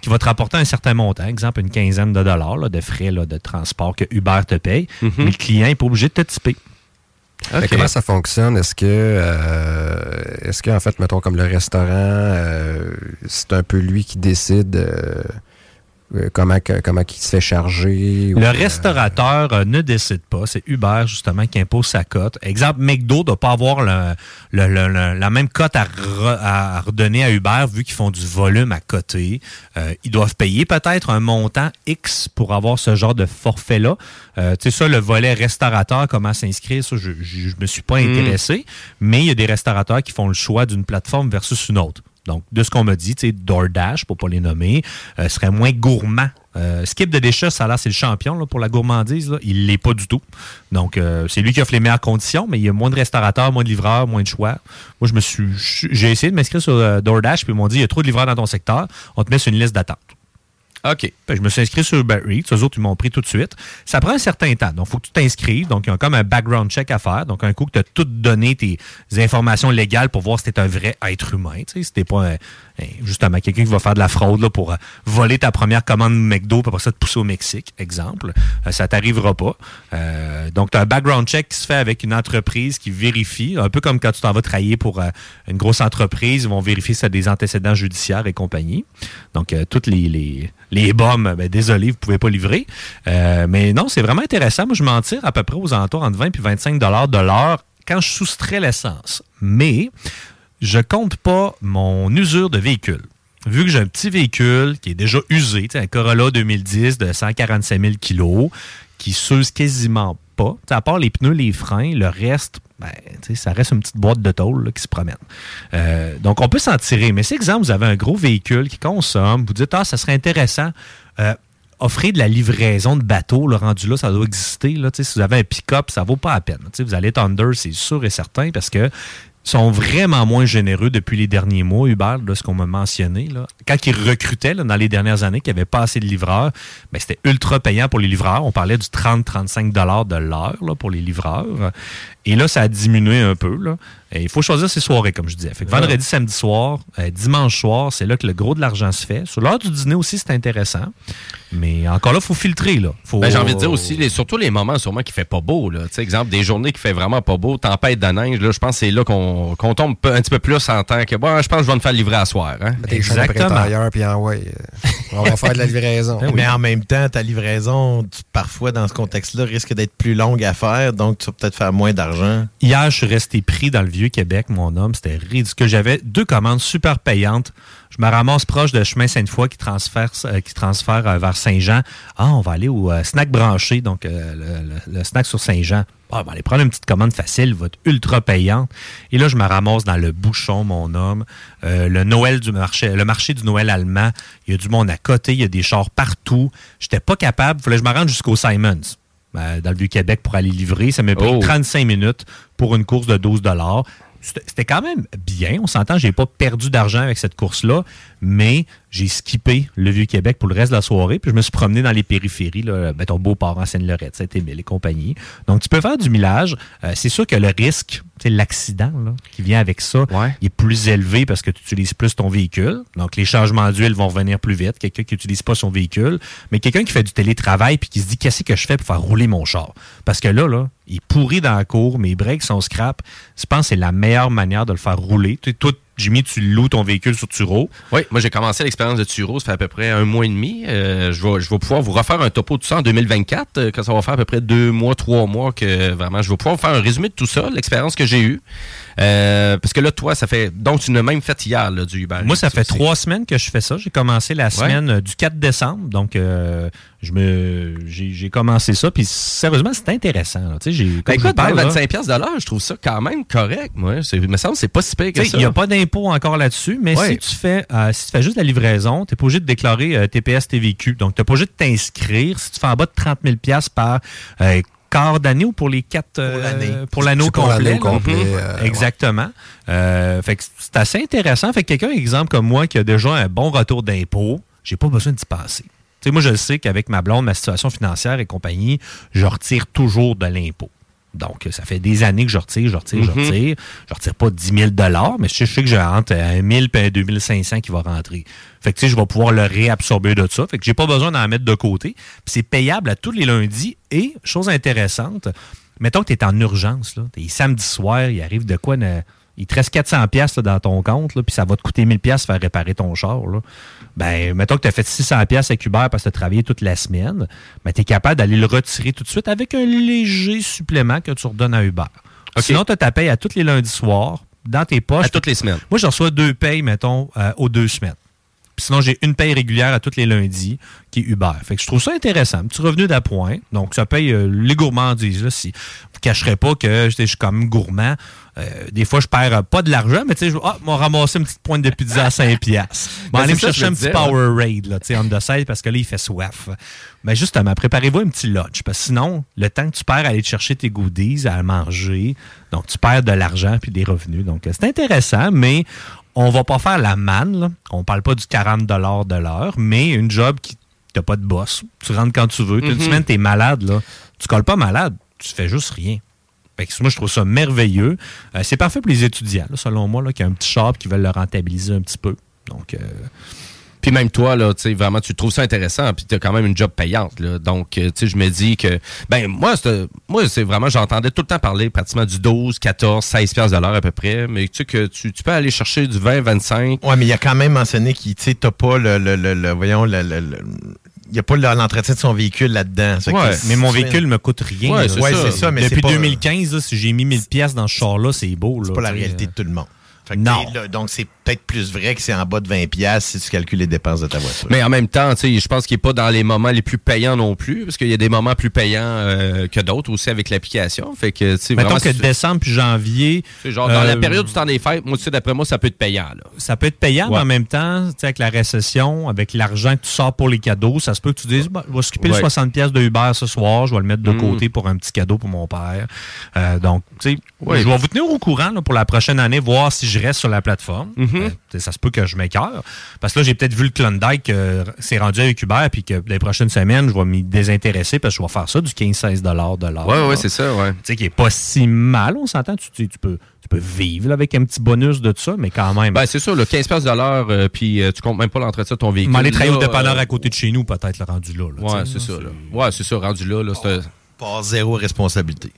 S6: qui va te rapporter un certain montant, exemple une quinzaine de dollars là, de frais là, de transport que Uber te paye.
S4: Mhm.
S6: Mais le client n'est pas obligé de te tiper.
S28: Comment ça fonctionne? Est-ce que, euh, est-ce qu'en fait, mettons, comme le restaurant, euh, c'est un peu lui qui décide euh, comment, il se fait charger? ou,
S6: Le
S28: euh,
S6: restaurateur euh, ne décide pas. C'est Uber, justement, qui impose sa cote. Exemple, McDo ne doit pas avoir le- le- le- le- la même cote à, re- à redonner à Uber vu qu'ils font du volume à côté. Euh, ils doivent payer peut-être un montant X pour avoir ce genre de forfait-là. Euh, tu sais, ça, le volet restaurateur, comment s'inscrire, ça, je ne me suis pas
S4: Mm.
S6: intéressé. Mais il y a des restaurateurs qui font le choix d'une plateforme versus une autre. Donc, de ce qu'on m'a dit, DoorDash, pour pas les nommer, euh, serait moins gourmand. Euh, Skip de déchets, ça l'air, c'est le champion là, pour la gourmandise. Là. Il l'est pas du tout. Donc, euh, c'est lui qui offre les meilleures conditions, mais il y a moins de restaurateurs, moins de livreurs, moins de choix. Moi, je me suis, j'ai essayé de m'inscrire sur DoorDash, puis ils m'ont dit, il y a trop de livreurs dans ton secteur, on te met sur une liste d'attente.
S4: OK.
S6: Ben, je me suis inscrit sur Uber Eats. Eux autres, ils m'ont pris tout de suite. Ça prend un certain temps. Donc, il faut que tu t'inscrives. Donc, il y a comme un background check à faire. Donc, un coup que tu as tout donné tes informations légales pour voir si tu es un vrai être humain. Tu sais, si tu pas un, justement, quelqu'un qui va faire de la fraude là, pour euh, voler ta première commande McDo, puis après ça te pousser au Mexique, exemple. Euh, ça t'arrivera pas. Euh, donc, tu as un background check qui se fait avec une entreprise qui vérifie, un peu comme quand tu t'en vas travailler pour euh, une grosse entreprise, ils vont vérifier si tu as des antécédents judiciaires et compagnie. Donc, toutes les, les, les bombes, ben, désolé, vous pouvez pas livrer. Mais non, c'est vraiment intéressant. Moi, je m'en tire à peu près aux alentours entre 20 et 25 dollars de l'heure quand je soustrais l'essence. Mais je compte pas mon usure de véhicule. Vu que j'ai un petit véhicule qui est déjà usé, un Corolla 2010 de 145 000 kilos, qui s'use quasiment pas, à part les pneus, les freins, le reste, ben, ça reste une petite boîte de tôle qui se promène. Euh, donc, on peut s'en tirer. Mais si, exemple, vous avez un gros véhicule qui consomme, vous dites, ah, ça serait intéressant, euh, offrir de la livraison de bateaux, le rendu là, ça doit exister. Là, si vous avez un pick-up, ça vaut pas la peine. Vous allez être under, c'est sûr et certain, parce que sont vraiment moins généreux depuis les derniers mois, Uber, de ce qu'on m'a mentionné. Là. Quand ils recrutaient là, dans les dernières années, qu'il n'y avait pas assez de livreurs, ben, c'était ultra payant pour les livreurs. On parlait du 30-35 de l'heure pour les livreurs. Et là, ça a diminué un peu. Là. Et il faut choisir ses soirées, comme je disais. Fait que vendredi, samedi soir, euh, dimanche soir, c'est là que le gros de l'argent se fait. Sur l'heure du dîner aussi, c'est intéressant. Mais encore là, il faut filtrer. Là. Faut...
S4: Ben, J'ai envie de dire aussi, les- surtout les moments sûrement qui fait pas beau. Là. Exemple, des journées qui fait vraiment pas beau, tempête de neige, là, je pense que c'est là qu'on qu'on tombe un petit peu plus en tant que bon, je pense que je vais me faire livrer à soir. Hein?
S28: Puis en ouais, euh, on va faire de la livraison.
S7: Mais en même temps, ta livraison, tu- parfois, dans ce contexte-là, risque d'être plus longue à faire, donc tu vas peut-être faire moins d'argent.
S6: Hier, je suis resté pris dans le Vieux-Québec, mon homme. C'était ridicule. J'avais deux commandes super payantes. Je me ramasse proche de chemin Sainte-Foy qui transfère, euh, qui transfère euh, vers Saint-Jean. Ah, on va aller au euh, snack branché, donc le, snack sur Saint-Jean. Ah, on va aller prendre une petite commande facile, va être ultra payante. Et là, je me ramasse dans le bouchon, mon homme. Le Noël du marché, le marché du Noël allemand. Il y a du monde à côté, il y a des chars partout. J'étais pas capable. Il fallait que je me rende jusqu'au Simons dans le Vieux-Québec pour aller livrer. Ça m'a pris
S4: Oh.
S6: 35 minutes pour une course de 12 C'était c'était quand même bien. On s'entend, j'ai pas perdu d'argent avec cette course-là, mais j'ai skippé le Vieux-Québec pour le reste de la soirée, puis je me suis promené dans les périphéries, là, mettons Beauport, Seine-Lorette, Saint-Émile et compagnie. Donc, tu peux faire du millage. Euh, c'est sûr que le risque, c'est l'accident qui vient avec ça, il est plus élevé parce que tu utilises plus ton véhicule. Donc, les changements d'huile vont revenir plus vite. Quelqu'un qui n'utilise pas son véhicule, mais quelqu'un qui fait du télétravail puis qui se dit qu'est-ce que je fais pour faire rouler mon char? Parce que là, là, il est pourri dans la cour, mes breaks sont scrap. Je pense que c'est la meilleure manière de le faire rouler. Jimmy, tu loues ton véhicule sur Turo.
S4: Oui, moi j'ai commencé l'expérience de Turo, ça fait à peu près un mois et demi. Euh, je, vais, pouvoir vous refaire un topo de ça en 2024, euh, quand ça va faire à peu près deux mois, trois mois que vraiment je vais pouvoir vous faire un résumé de tout ça, l'expérience que j'ai eue. Euh, parce que là, toi, ça fait. Donc, tu l'as même fait hier, là, du Uber.
S6: Moi, ça fait
S4: aussi.
S6: trois semaines que je fais ça. J'ai commencé la semaine euh, du 4 décembre. Donc, euh, je me, j'ai, commencé ça. Puis, sérieusement, c'est intéressant. là. Tu sais, j'ai,
S4: Ben, écoute,
S6: parle, là,
S4: 25 pièces de l'heure, je trouve ça quand même correct, moi. C'est- Il me semble que c'est pas si pire que ça.
S6: Il n'y a pas d'impôt encore là-dessus, mais
S4: Ouais.
S6: si tu fais euh, si tu fais juste la livraison, tu n'es pas obligé de déclarer TPS TVQ. Donc, tu n'es pas obligé de t'inscrire si tu fais en bas de 30 000 par quart d'année ou pour les quatre euh, pour l'anneau complet.
S28: l'anneau complet,
S6: Mhm.
S28: euh,
S6: Exactement. Euh, fait que c'est assez intéressant. Fait que quelqu'un, exemple comme moi, qui a déjà un bon retour d'impôt, j'ai pas besoin d'y passer. Moi, je le sais qu'avec ma blonde, ma situation financière et compagnie, je retire toujours de l'impôt. Donc, ça fait des années que je retire, je retire, je
S4: Mhm.
S6: retire. Je retire pas 10 000 mais je sais, je sais que j'ai entre 1 000 et 2 500 qui va rentrer. Fait que, tu sais, je vais pouvoir le réabsorber de ça. Fait que j'ai pas besoin d'en mettre de côté. Puis c'est payable à tous les lundis. Et, chose intéressante, mettons que tu es en urgence, là. T'es samedi soir, il arrive de quoi... ne- il te reste 400 pièces dans ton compte, là, puis ça va te coûter 1000 pièces faire réparer ton char. Là. Ben, mettons que tu as fait 600 pièces avec Uber parce que tu as travaillé toute la semaine, ben, tu es capable d'aller le retirer tout de suite avec un léger supplément que tu redonnes à Uber. Sinon, tu as ta paye à tous les lundis soirs, dans tes poches.
S4: À toutes les semaines.
S6: Moi, je reçois deux payes, mettons, euh, aux deux semaines. Puis sinon, j'ai une paye régulière à tous les lundis, qui est Uber. Fait que je trouve ça intéressant. Petit revenu d'appoint. Donc, ça paye euh, les gourmandises. Là, si vous ne cacherez pas que je je suis quand même gourmand. Euh, des fois, je perds euh, pas de l'argent, mais tu sais, je ah, m'en ramasser une petite pointe de pizza à 5 piastres. Bon,
S4: Ben,
S6: aller me
S4: ça,
S6: chercher un petit. Powerade, là, tu sais, on the side, parce que là, il fait soif. Mais justement, préparez-vous un petit lunch, parce que sinon, le temps que tu perds à aller te chercher tes goodies, à manger, donc tu perds de l'argent puis des revenus. Donc, c'est intéressant, mais on va pas faire la manne, là. On parle pas du 40 de l'heure, mais une job qui t'as pas de boss. Tu rentres quand tu veux. T'as Une
S4: Mhm.
S6: semaine, t'es malade, là. Tu colles pas malade, tu fais juste rien. Fait que moi, je trouve ça merveilleux. Euh, c'est parfait pour les étudiants, là, selon moi, là, qui ont un petit shop qui veulent le rentabiliser un petit peu. Donc, euh,
S4: Puis même toi, là, tu sais, vraiment, tu trouves ça intéressant, puis tu as quand même une job payante. Là. Donc, euh, tu sais, je me dis que, ben, moi, c'est moi, c'est vraiment, j'entendais tout le temps parler pratiquement du 12, 14, 16 piastres de l'heure à peu près, mais tu sais que tu, tu peux aller chercher du 20, 25.
S7: Ouais, mais il y a quand même mentionné qu'il, tu sais, t'as pas le, le, le, le- voyons, le, le- le- il n'y a pas le- l'entretien de son véhicule là-dedans.
S6: Ouais, mais mon véhicule me coûte rien.
S7: Ouais, c'est ça. ça, mais
S6: Depuis
S7: c'est pas-
S6: 2015, là, si j'ai mis 1000 pièces dans ce char-là, c'est beau.
S7: C'est pas la réalité de tout le monde. Fait
S6: Non.
S7: là, donc, c'est peut-être plus vrai que c'est en bas de 20$ piastres si tu calcules les dépenses de ta voiture.
S4: Mais en même temps, tu sais, je pense qu'il n'est pas dans les moments les plus payants non plus, parce qu'il y a des moments plus payants euh, que d'autres aussi avec l'application. Fait que, tu sais,
S6: Mettons
S4: vraiment,
S6: que
S4: si tu-
S6: décembre puis janvier.
S4: c'est genre, dans la
S6: euh,
S4: période du temps des fêtes, moi, tu sais, d'après moi, ça peut être payant, là.
S6: Ça peut être payant, mais en même temps, tu sais, avec la récession, avec l'argent que tu sors pour les cadeaux, ça se peut que tu dises, bah, je vais skipper
S4: Ouais.
S6: le 60 pièces de Uber ce soir, je vais le mettre de
S4: Mm.
S6: côté pour un petit cadeau pour mon père. Euh, donc, tu sais,
S4: Ouais.
S6: je vais vous tenir au courant là, pour la prochaine année, voir si je reste sur la plateforme.
S4: Mm-hmm.
S6: Euh, tu sais, ça se peut que je m'écœure. Parce que là, j'ai peut-être vu le Klondike euh, c'est rendu avec Uber, puis que les prochaines semaines, je vais m'y désintéresser parce que je vais faire ça du 15-16 de l'heure.
S4: Ouais, ouais, c'est ça, ouais.
S6: Tu sais, qui est pas si mal, on s'entend. Tu, tu- tu peux, tu peux vivre là, avec un petit bonus de ça, mais quand même.
S4: Ben, c'est sûr, le 15 piastres de l'heure, euh, puis euh, tu comptes même pas l'entretien de ton véhicule.
S6: M'aller travailler au dépanneur
S4: euh,
S6: à côté de chez nous, peut-être, le rendu là. là,
S4: Ouais, c'est ça, là. Ouais, c'est ça, rendu là, là,
S7: Pas zéro responsabilité.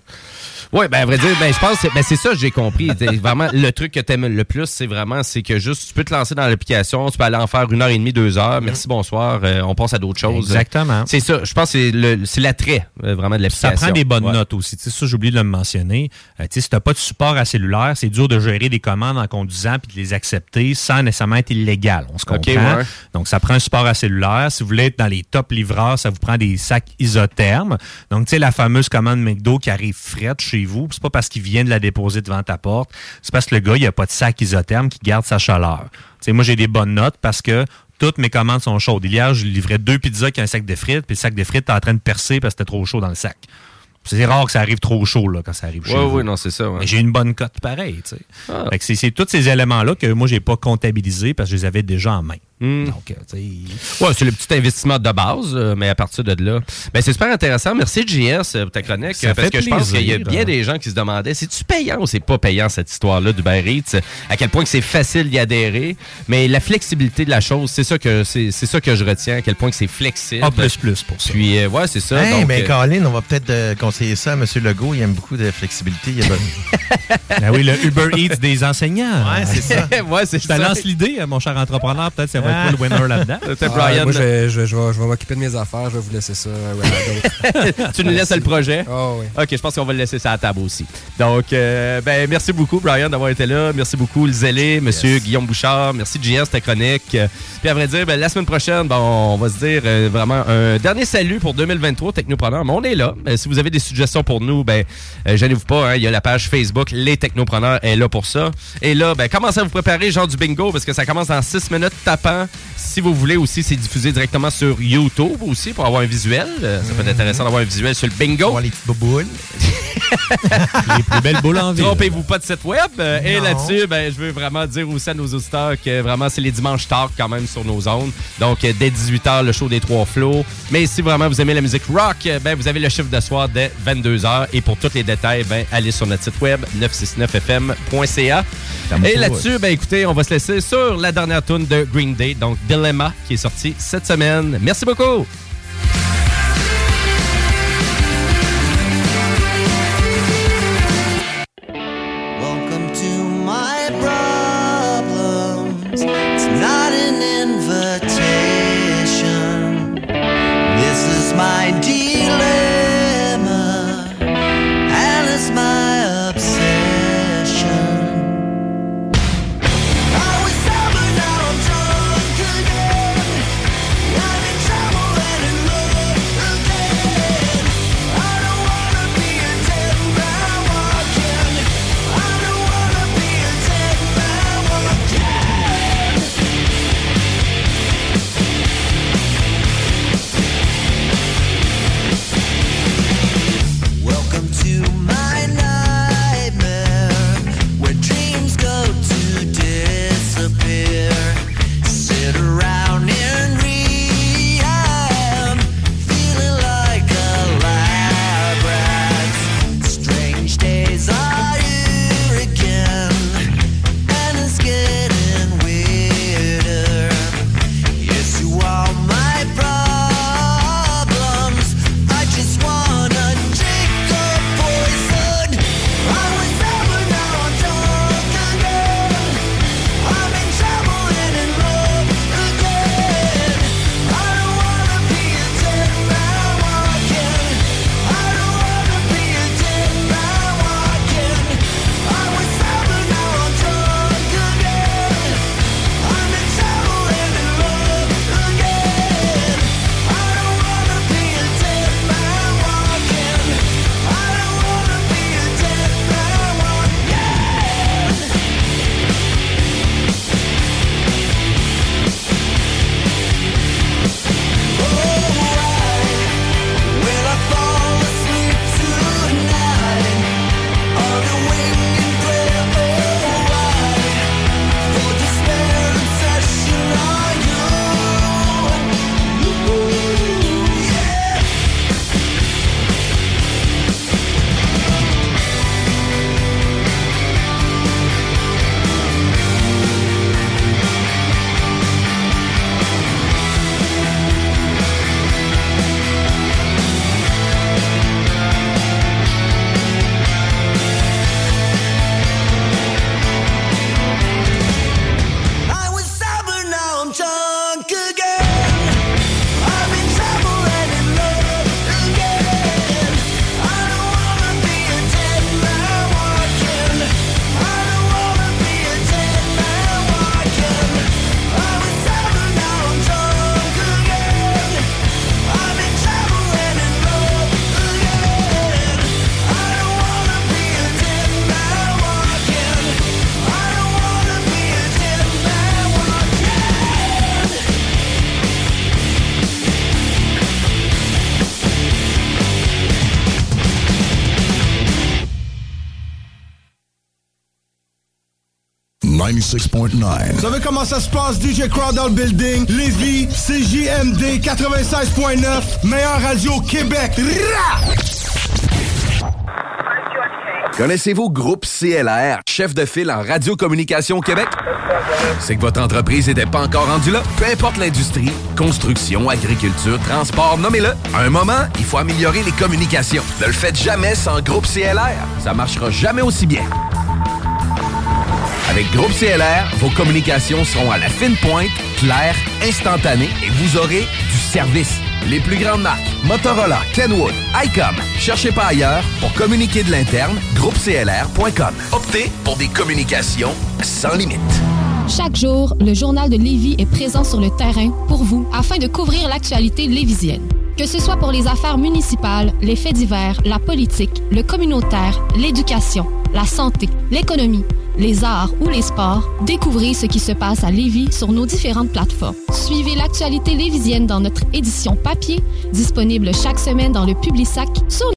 S4: Oui, ben à vrai dire, ben je pense que ben, c'est ça que j'ai compris. Vraiment, le truc que t'aimes le plus, c'est vraiment c'est que juste tu peux te lancer dans l'application, tu peux aller en faire une heure et demie, deux heures. Merci, bonsoir, euh, on passe à d'autres choses.
S6: Exactement.
S4: C'est ça. Je pense que c'est le- c'est l'attrait euh, vraiment de
S6: Ça
S4: l'application.
S6: prend des bonnes
S4: Ouais.
S6: notes aussi. Tu sais, ça, j'ai oublié de le mentionner. Euh, si tu n'as pas de support à cellulaire, c'est dur de gérer des commandes en conduisant puis de les accepter sans nécessairement être illégal. On se comprend?
S4: ouais.
S6: Donc, ça prend un support à cellulaire. Si vous voulez être dans les top livreurs, ça vous prend des sacs isothermes. Donc, tu sais, la fameuse commande McDo qui arrive frette chez vous, c'est pas parce qu'il vient de la déposer devant ta porte, c'est parce que le gars, il a pas de sac isotherme qui garde sa chaleur. Moi, j'ai des bonnes notes parce que toutes mes commandes sont chaudes. Hier, je livrais deux pizzas avec un sac de frites, puis le sac de frites était en train de percer parce que c'était trop chaud dans le sac. C'est rare que ça arrive trop chaud là, quand ça arrive
S4: Ouais,
S6: vous.
S4: ouais, non, c'est ça. ouais.
S6: J'ai une bonne cote pareil. tu sais.
S4: Ah.
S6: C'est, c'est tous ces éléments-là que moi, j'ai pas comptabilisés parce que je les avais déjà en main.
S4: Hmm.
S6: Donc, euh, tu sais,
S4: Ouais, c'est le petit investissement de base, euh, mais à partir de là. Ben, c'est super intéressant. Merci, JS, euh, pour ta chronique.
S6: Ça
S4: parce
S6: fait
S4: que je pense qu'il y a bien des gens qui se demandaient c'est-tu payant ou c'est pas payant cette histoire-là du Eats? À quel point que c'est facile d'y adhérer. Mais la flexibilité de la chose, c'est ça que c'est, c'est ça que je retiens, à quel point que c'est flexible.
S6: A plus plus pour ça.
S4: Puis, euh, ouais, c'est ça.
S7: Hey,
S4: donc,
S7: mais
S4: euh,
S7: Colin, on va peut-être euh, conseiller ça à M. Legault. Il aime beaucoup de flexibilité. Il a besoin-
S6: Ben oui, le Uber Eats des enseignants.
S7: Ouais, c'est ça.
S4: ouais, c'est
S6: Je te
S4: ça.
S6: lance l'idée, mon cher entrepreneur. Peut-être que ça va être le winner là-dedans.
S28: Ah,
S4: Brian.
S28: moi, je vais, je vais- je vais- je vais m'occuper de mes affaires. Je vais vous laisser ça. euh, ouais,
S4: tu nous laisses le projet?
S28: Oh, oui.
S4: OK, je pense qu'on va le laisser ça à la table aussi. Donc, euh, ben, merci beaucoup, Brian, d'avoir été là. Merci beaucoup, le Zélé, Monsieur Guillaume Bouchard. Merci, JS, ta chronique. Puis, à vrai dire, ben, la semaine prochaine, ben, on va se dire euh, vraiment un dernier salut pour 2023, Technopreneurs. Mais on est là. Euh, si vous avez des suggestions pour nous, ben, euh, gênez-vous pas. hein. il y a la page Facebook, Les Technopreneurs est là pour ça. Et là, ben, commencez à vous préparer, genre du bingo, parce que ça commence dans 6 minutes tapant. Si vous voulez aussi, c'est diffusé directement sur YouTube aussi pour avoir un visuel. Euh, ça peut être intéressant d'avoir un visuel sur le bingo.
S7: les petites boboules.
S6: Les plus belles boules en ville.
S4: Trompez-vous pas de site web. Euh, et là-dessus, ben, je veux vraiment dire aussi à nos auditeurs que vraiment, c'est les dimanches tard quand même sur nos zones. Donc, euh, dès 18h, le show des trois flots. Mais si vraiment vous aimez la musique rock, ben, vous avez le chiffre de soir dès 22h. Et pour tous les détails, ben, allez sur notre site web 969fm.ca. Et là-dessus, ben, écoutez, on va se laisser sur la dernière tune de Green Day, donc Dilemma, qui est sortie cette semaine. Merci beaucoup.
S14: 96.9.
S36: Vous savez comment ça se passe, DJ Crowd dans le building? Lévis, CJMD 96.9, meilleure radio au Québec.
S29: Connaissez-vous Groupe CLR, chef de file en radiocommunication au Québec? C'est que votre entreprise n'était pas encore rendue là? Peu importe l'industrie, construction, agriculture, transport, nommez-le. À un moment, il faut améliorer les communications. Ne le faites jamais sans Groupe CLR. Ça marchera jamais aussi bien. Avec Groupe CLR, vos communications seront à la fine pointe, claires, instantanées et vous aurez du service. Les plus grandes marques, Motorola, Kenwood, ICOM. Cherchez pas ailleurs pour communiquer de l'interne, groupeclr.com. Optez pour des communications sans limite.
S37: Chaque jour, le journal de Lévis est présent sur le terrain pour vous afin de couvrir l'actualité lévisienne. Que ce soit pour les affaires municipales, les faits divers, la politique, le communautaire, l'éducation, la santé, l'économie, les arts ou les sports, découvrez ce qui se passe à Lévis sur nos différentes plateformes. Suivez l'actualité lévisienne dans notre édition papier, disponible chaque semaine dans le Publisac, sur